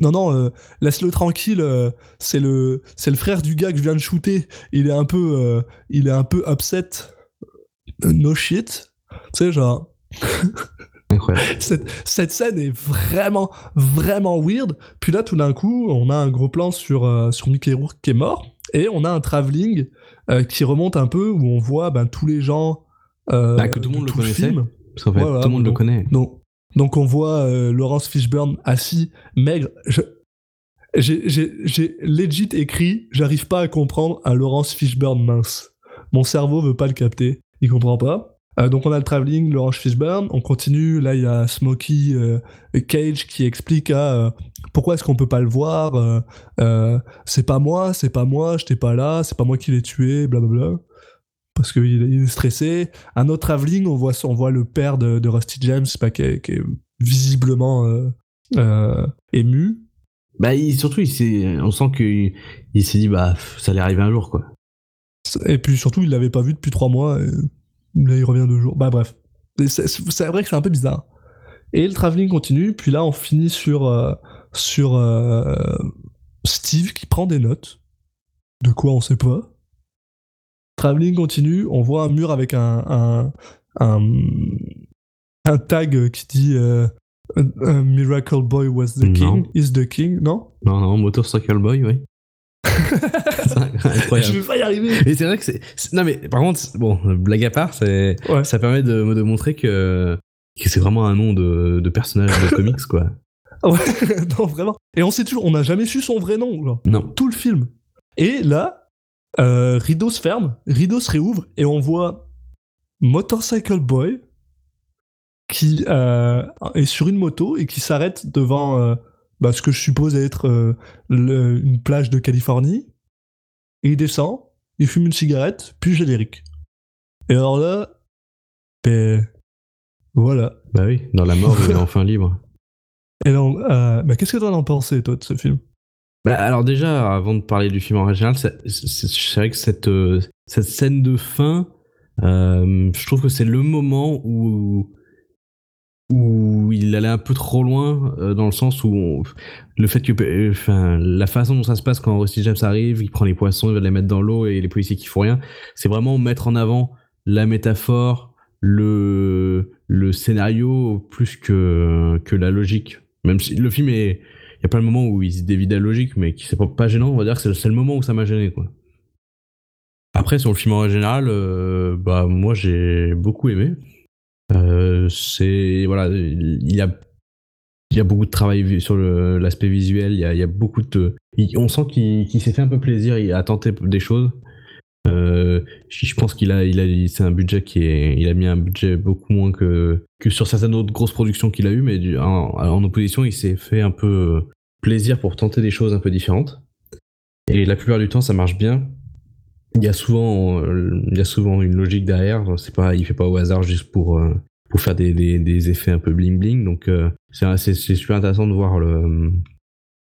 non, non, euh, laisse-le tranquille. euh, c'est le, c'est le frère du gars que je viens de shooter. Il est un peu, euh, il est un peu upset. No shit. Tu sais, genre, cette, cette scène est vraiment, vraiment weird. Puis là, tout d'un coup, on a un gros plan sur, sur Mickey Rourke qui est mort. Et on a un travelling euh, qui remonte un peu où on voit ben, tous les gens. Euh, Bah, que tout le monde de le connaissait. film. Parce qu'en fait, Voilà, tout le monde le donc- connaît. Donc, donc on voit euh, Laurence Fishburne assis, maigre. Je- J'ai legit écrit, j'arrive pas à comprendre un Laurence Fishburne mince. Mon cerveau veut pas le capter, il comprend pas. Euh, donc on a le travelling, Laurence Fishburne, on continue, là il y a Smokey euh, Cage qui explique à euh, pourquoi est-ce qu'on peut pas le voir, c'est pas moi, c'est pas moi, j'étais pas là, c'est pas moi qui l'ai tué, blablabla. Parce qu'il il est stressé. Un autre travelling, on voit, on voit le père de, de Rusty James qui, est, qui est visiblement euh, euh, ému. Bah, il- surtout, il on sent qu'il il s'est dit, bah, ça allait arriver un jour, quoi. Et puis surtout, il l'avait pas vu depuis trois mois. Et là, il revient deux jours. Bah bref. C'est vrai que c'est un peu bizarre. Et le travelling continue. Puis là, on finit sur, euh, sur Steve qui prend des notes. De quoi on sait pas. Travelling continue. On voit un mur avec un, un, un, un tag qui dit euh, A- Miracle Boy was the Non. king, is the king, non? Non, non, Motorcycle Boy, oui. Je vais pas y arriver. Et c'est vrai que c'est. Non, mais par contre, bon, blague à part, c'est, Ouais. ça permet de, de montrer que, que c'est vraiment un nom de, de personnage de comics, quoi. Ouais, non, vraiment. Et on sait toujours, on n'a jamais su son vrai nom, genre. Non. Tout le film. Et là, euh, rideau se ferme, rideau se réouvre, et on voit Motorcycle Boy qui euh, est sur une moto et qui s'arrête devant euh, bah, ce que je suppose être le- une plage de Californie. Et il descend, il fume une cigarette, puis générique. Et alors là, ben, voilà. Bah oui, dans la mort, il est enfin libre. Et donc, bah, qu'est-ce que t'en as pensé, toi, de ce film? Bah, alors déjà, avant de parler du film en général, c'est vrai que cette, euh, cette scène de fin, euh, je trouve que c'est le moment où où il allait un peu trop loin euh, dans le sens où le fait que enfin la façon dont ça se passe quand Rusty James arrive, il prend les poissons, il va les mettre dans l'eau et les policiers qui font rien, c'est vraiment mettre en avant la métaphore, le le scénario plus que que la logique. Même si le film est y a plein de moments où il se dévie de la logique, mais qui c'est pas, pas gênant, on va dire que c'est le moment où ça m'a gêné, quoi. Après, sur le film en général, euh, bah, moi, j'ai beaucoup aimé. Euh, c'est, voilà, il y a, il y a beaucoup de travail sur l'aspect visuel, il y a, il y a beaucoup de, il- on sent qu'il s'est fait un peu plaisir, il a tenté des choses. Euh, je pense qu'il a, il a, c'est un budget qui est, il a mis un budget beaucoup moins que, que sur certaines autres grosses productions qu'il a eues, mais en, opposition, il s'est fait un peu euh, plaisir pour tenter des choses un peu différentes. Et la plupart du temps, ça marche bien. Il y a souvent, euh, il y a souvent une logique derrière. C'est pas, il fait pas au hasard juste pour, pour faire des, des, des effets un peu bling bling. Donc euh, c'est super intéressant de voir le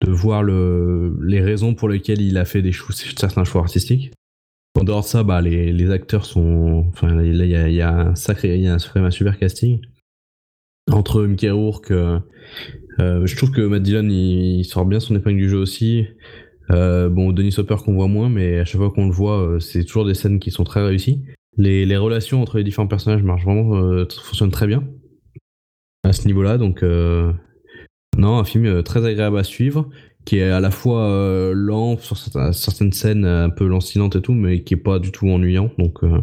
de voir le, les raisons pour lesquelles il a fait des certains choix artistiques. En dehors de ça, bah, les, les acteurs sont. Enfin, là, il y a, un sacré, il y a un, super casting. Entre Mickey Rourke, euh, euh, je trouve que Matt Dillon, il, sort bien son épingle du jeu aussi. Euh, bon, Denis Hopper qu'on voit moins, mais à chaque fois qu'on le voit, c'est toujours des scènes qui sont très réussies. Les, les relations entre les différents personnages marchent vraiment, fonctionnent très bien à ce niveau-là. Donc, non, un film très agréable à suivre, qui est à la fois euh, lent sur certaines, scènes un peu lancinantes et tout, mais qui est pas du tout ennuyant. Donc, euh,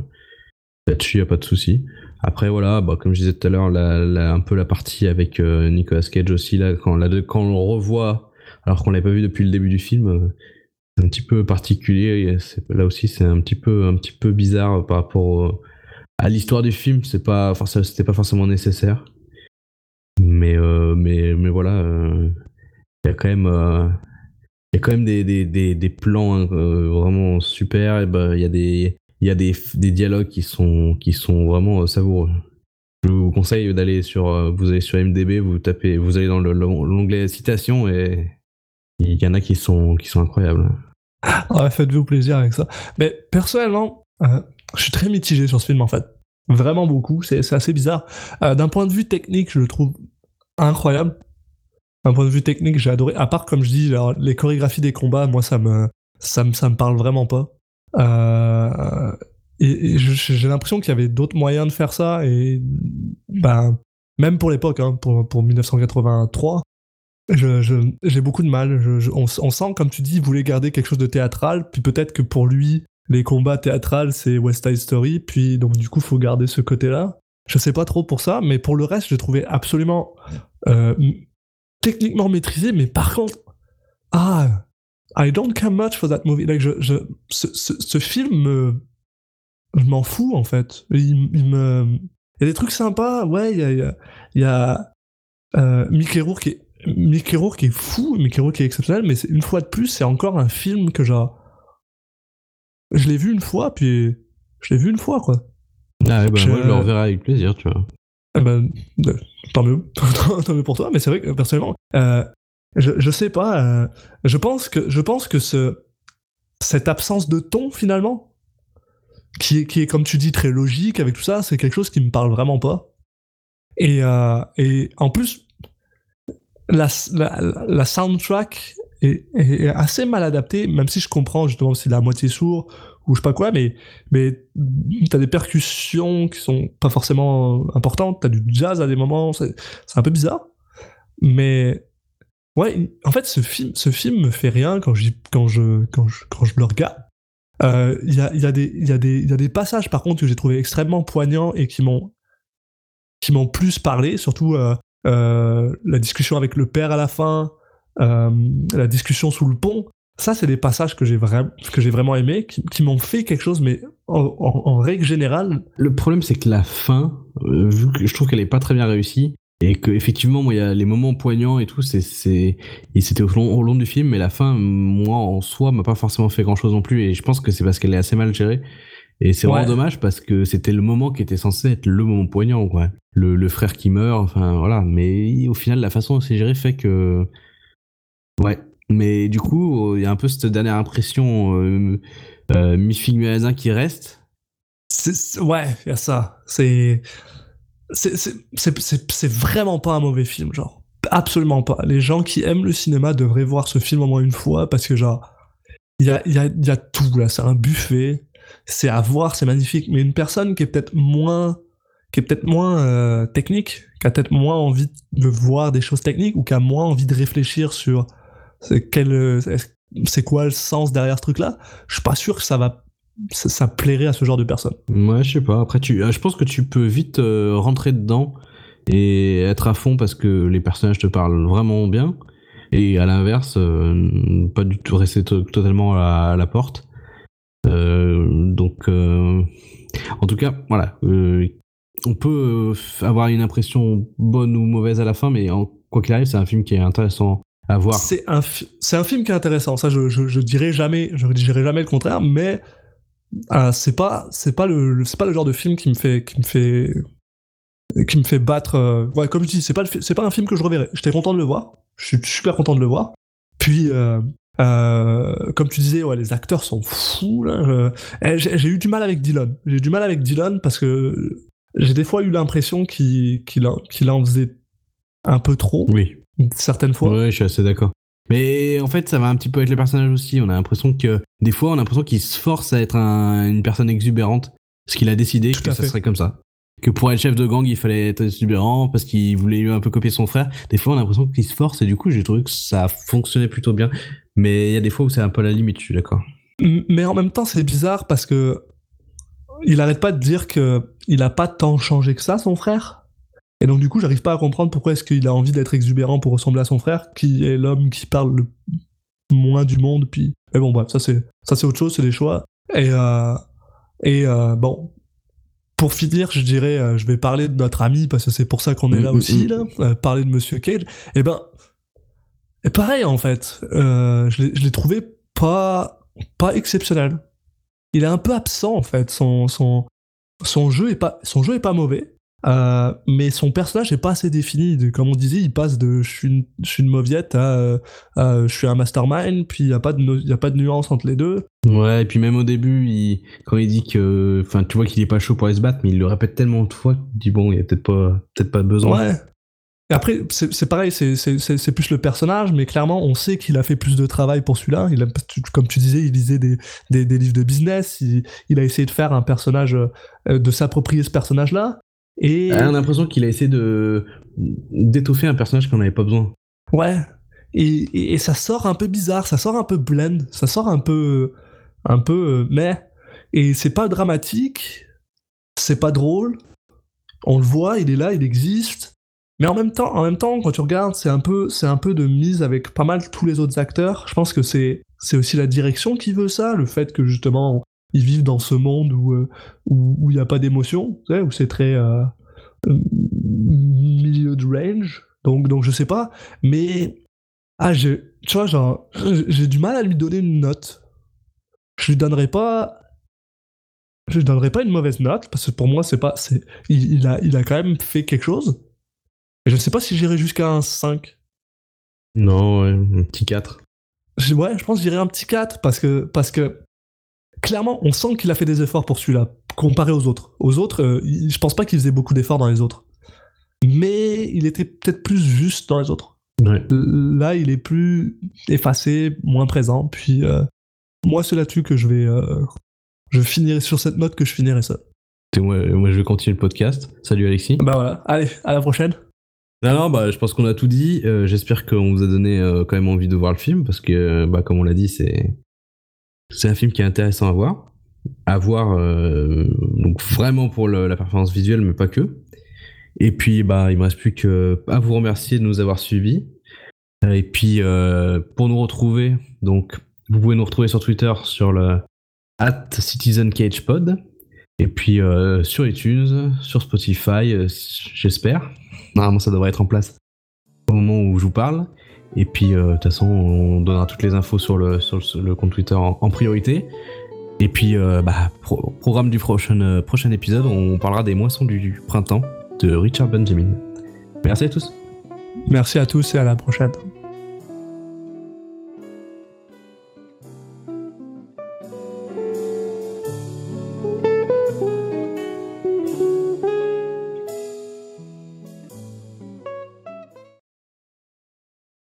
là-dessus, y a pas de souci. Après, voilà, bah, comme je disais tout à l'heure, un peu la partie avec euh, Nicolas Cage aussi, là, quand, là, quand on le revoit, alors qu'on l'avait pas vu depuis le début du film, euh, c'est un petit peu particulier. Là aussi, c'est un petit peu, un petit peu bizarre par rapport à l'histoire du film. C'est pas, forcément- c'était pas forcément nécessaire. Mais, euh, mais, mais voilà, euh, il y a quand même, euh, il y a quand même des, plans hein, euh, vraiment super. Et ben, il y a des, il y a des, dialogues qui sont, qui sont vraiment euh, savoureux. Je vous conseille d'aller sur, vous allez sur MDB, vous tapez, vous allez dans le- l'onglet citation et il y en a qui sont, qui sont incroyables. Ouais, faites-vous plaisir avec ça. Mais personnellement, je suis très mitigé sur ce film en fait. Vraiment beaucoup, c'est assez bizarre. D'un point de vue technique, je le trouve incroyable. D'un point de vue technique, j'ai adoré. À part, comme je dis, les chorégraphies des combats, moi, ça me, ça me, ça me parle vraiment pas. Euh, et, je- j'ai l'impression qu'il y avait d'autres moyens de faire ça. Et ben, même pour l'époque, hein, pour, pour 1983, je- je- j'ai beaucoup de mal. Je- je- on, sent, comme tu dis, il voulait garder quelque chose de théâtral. Puis peut-être que pour lui, les combats théâtrales, c'est West Side Story. Puis donc, du coup, faut garder ce côté-là. Je sais pas trop pour ça, mais pour le reste, j'ai trouvé absolument euh, techniquement maîtrisé. Mais par contre, ah, I don't care much for that movie. Like, je, je, ce, ce, ce film me. Je m'en fous, en fait. Il, il me. Il y a des trucs sympas, ouais, il y a. Il y a, il y a euh, Mickey Rourke qui est Mickey Rourke est fou, Mickey Rourke est exceptionnel, mais c'est- une fois de plus, c'est encore un film que genre. Je l'ai vu une fois, puis. Je l'ai vu une fois, quoi. Ah ouais, bah, Je- moi je le reverrai avec plaisir, tu vois. Eh ben, tant mieux. pour toi, mais c'est vrai que personnellement, euh, je, je sais pas, euh, je pense que, je pense que ce, cette absence de ton, finalement, qui est, qui est, comme tu dis, très logique avec tout ça, c'est quelque chose qui me parle vraiment pas. Et, euh, et en plus, la, la, la soundtrack est, est assez mal adaptée, même si je comprends justement si la moitié sourd ou je sais pas quoi, mais, mais t'as des percussions qui sont pas forcément importantes, t'as du jazz à des moments, c'est un peu bizarre. Mais ouais, en fait, ce film, ce film me fait rien quand je, je, quand je, quand je le regarde. Euh, Il y, a, y, a des- y, y a des passages par contre que j'ai trouvé extrêmement poignants et qui m'ont qui m'ont plus parlé, surtout euh, euh, la discussion avec le père à la fin, euh, la discussion sous le pont. Ça, c'est des passages que j'ai vraiment que j'ai vraiment aimé, qui, qui m'ont fait quelque chose, mais en, en- en règle générale, Le problème, c'est que la fin, euh, vu que je trouve qu'elle est pas très bien réussie, et que effectivement, moi, il y a les moments poignants et tout, c'est, c'est, et c'était au long, au long du film, mais la fin, moi, en soi, m'a pas forcément fait grand chose non plus, et je pense que c'est parce qu'elle est assez mal gérée. Et c'est Ouais. vraiment dommage parce que c'était le moment qui était censé être le moment poignant, quoi. Le, le frère qui meurt, enfin, voilà. Mais au final, la façon dont c'est géré fait que, ouais. Mais du coup, il y a un peu cette dernière impression, euh, euh, mi-figue, mi-raisin qui reste. Ouais, il y a ça. C'est, vraiment pas un mauvais film, genre. Absolument pas. Les gens qui aiment le cinéma devraient voir ce film au moins une fois parce que, genre, il y a, y, a, y a tout là. C'est un buffet. C'est à voir, c'est magnifique. Mais une personne qui est peut-être moins, qui est peut-être moins euh, technique, qui a peut-être moins envie de voir des choses techniques ou qui a moins envie de réfléchir sur c'est quel, euh, c'est quoi le sens derrière ce truc-là, je suis pas sûr que ça va, ça, plairait à ce genre de personnes. Ouais, je sais pas. Après, tu, euh, je pense que tu peux vite euh, rentrer dedans et être à fond parce que les personnages te parlent vraiment bien. Et à l'inverse, pas du tout rester to- totalement à, la porte. Donc, en tout cas, voilà. on peut avoir une impression bonne ou mauvaise à la fin, mais en, quoi qu'il arrive, c'est un film qui est intéressant à voir. C'est un, c'est un film qui est intéressant. Ça, je, je, je dirais jamais, je dirais jamais le contraire, mais euh, c'est pas, c'est pas le, c'est pas le genre de film qui me fait, qui me fait qui me fait battre. euh, ouais, comme je dis, c'est pas, c'est pas un film que je reverrai. J'étais content de le voir. Je suis super content de le voir. Puis, euh, euh, comme tu disais, ouais, les acteurs sont fous. Là. Eh, J'ai j'ai eu du mal avec Dylan. J'ai eu du mal avec Dylan parce que j'ai des fois eu l'impression qu'il qu'il en, qu'il en faisait un peu trop, Oui. Certaines fois. Ouais, je suis assez d'accord. Mais en fait, ça va un petit peu avec les personnages aussi. On a l'impression que des fois, on a l'impression qu'il se force à être un- une personne exubérante parce qu'il a décidé Tout que ça fait. serait comme ça. Que pour être chef de gang, il fallait être exubérant parce qu'il voulait un peu copier son frère. Des fois, on a l'impression qu'il se force et du coup, j'ai trouvé que ça fonctionnait plutôt bien. Mais il y a des fois où c'est un peu la limite, je suis d'accord. Mais en même temps, c'est bizarre parce que il arrête pas de dire que il a pas tant changé que ça, son frère. Et donc, du coup, j'arrive pas à comprendre pourquoi est-ce qu'il a envie d'être exubérant pour ressembler à son frère, qui est l'homme qui parle le moins du monde. Puis, mais bon, bref, ça c'est ça c'est autre chose, c'est des choix. Et euh, et euh, bon. Pour finir, je dirais, euh, je vais parler de notre ami parce que c'est pour ça qu'on est là Mm, mm, aussi, mm. là, parler de Monsieur Cage. Et ben, et pareil en fait, je l'ai je l'ai trouvé pas pas exceptionnel. Il est un peu absent en fait. Son son son jeu est pas son jeu est pas mauvais, euh, mais son personnage est pas assez défini. De- comme on disait, il passe de je suis une, je suis une mauviette à, à je suis un mastermind. Puis il y a pas de no- y a pas de nuance entre les deux. Ouais, et puis même au début, il- quand il dit que. Enfin, tu vois qu'il est pas chaud pour aller se battre, mais il le répète tellement de fois que tu dis, bon, il y a peut-être pas, peut-être pas besoin. Ouais. Et après, c'est pareil, c'est- plus le personnage, mais clairement, on sait qu'il a fait plus de travail pour celui-là. Il a, tu- comme tu disais, il lisait des, des, des livres de business. Il, il a essayé de faire un personnage, euh, de s'approprier ce personnage-là. Et Ah, on a l'impression qu'il a essayé de d'étoffer un personnage qu'on n'avait pas besoin. ouais, et, et, et ça sort un peu bizarre, ça sort un peu blend, ça sort un peu, un peu, euh, mais et c'est pas dramatique, c'est pas drôle. On le voit, il est là, il existe. Mais en même temps, en même temps, quand tu regardes, c'est un peu, c'est un peu de mise avec pas mal tous les autres acteurs. Je pense que c'est, c'est aussi la direction qui veut ça, le fait que justement ils vivent dans ce monde où euh, où il n'y a pas d'émotion, où c'est très euh, euh, milieu de range. Donc donc je sais pas, mais ah je, tu vois genre j'ai du mal à lui donner une note. Je lui donnerai pas je lui donnerai pas une mauvaise note parce que pour moi c'est pas c'est il, il a il a quand même fait quelque chose. Mais je sais pas si j'irai jusqu'à un 5. Non, ouais, un petit 4. Je- Ouais, je pense que j'irai un petit 4 parce que, parce que clairement, on sent qu'il a fait des efforts pour celui-là, comparé aux autres. Aux autres, euh, je pense pas qu'il faisait beaucoup d'efforts dans les autres. Mais il était peut-être plus juste dans les autres. Ouais. Là, il est plus effacé, moins présent. Puis, euh, moi, c'est là-dessus que je vais. euh, je finirai sur cette note que je finirai ça. Et moi, moi, je vais continuer le podcast. Salut Alexis. Bah voilà, allez, à la prochaine. Non, non, bah, je pense qu'on a tout dit. Euh, J'espère qu'on vous a donné euh, quand même envie de voir le film parce que, euh, bah, comme on l'a dit, c'est c'est un film qui est intéressant à voir, à voir euh, donc vraiment pour la performance visuelle, mais pas que. Et puis, bah, il me reste plus que à vous remercier de nous avoir suivis. Et puis, euh, pour nous retrouver, donc, vous pouvez nous retrouver sur Twitter sur le at CitizenCagePod. Et puis euh, sur iTunes, sur Spotify, j'espère. Normalement, ça devrait être en place au moment où je vous parle. Et puis, euh, de toute façon, on donnera toutes les infos sur le, sur compte Twitter en, priorité. Et puis, euh, bah, pro- programme du prochain, euh, prochain épisode, on parlera des moissons du printemps de Richard Benjamin. Merci à tous. Merci à tous et à la prochaine.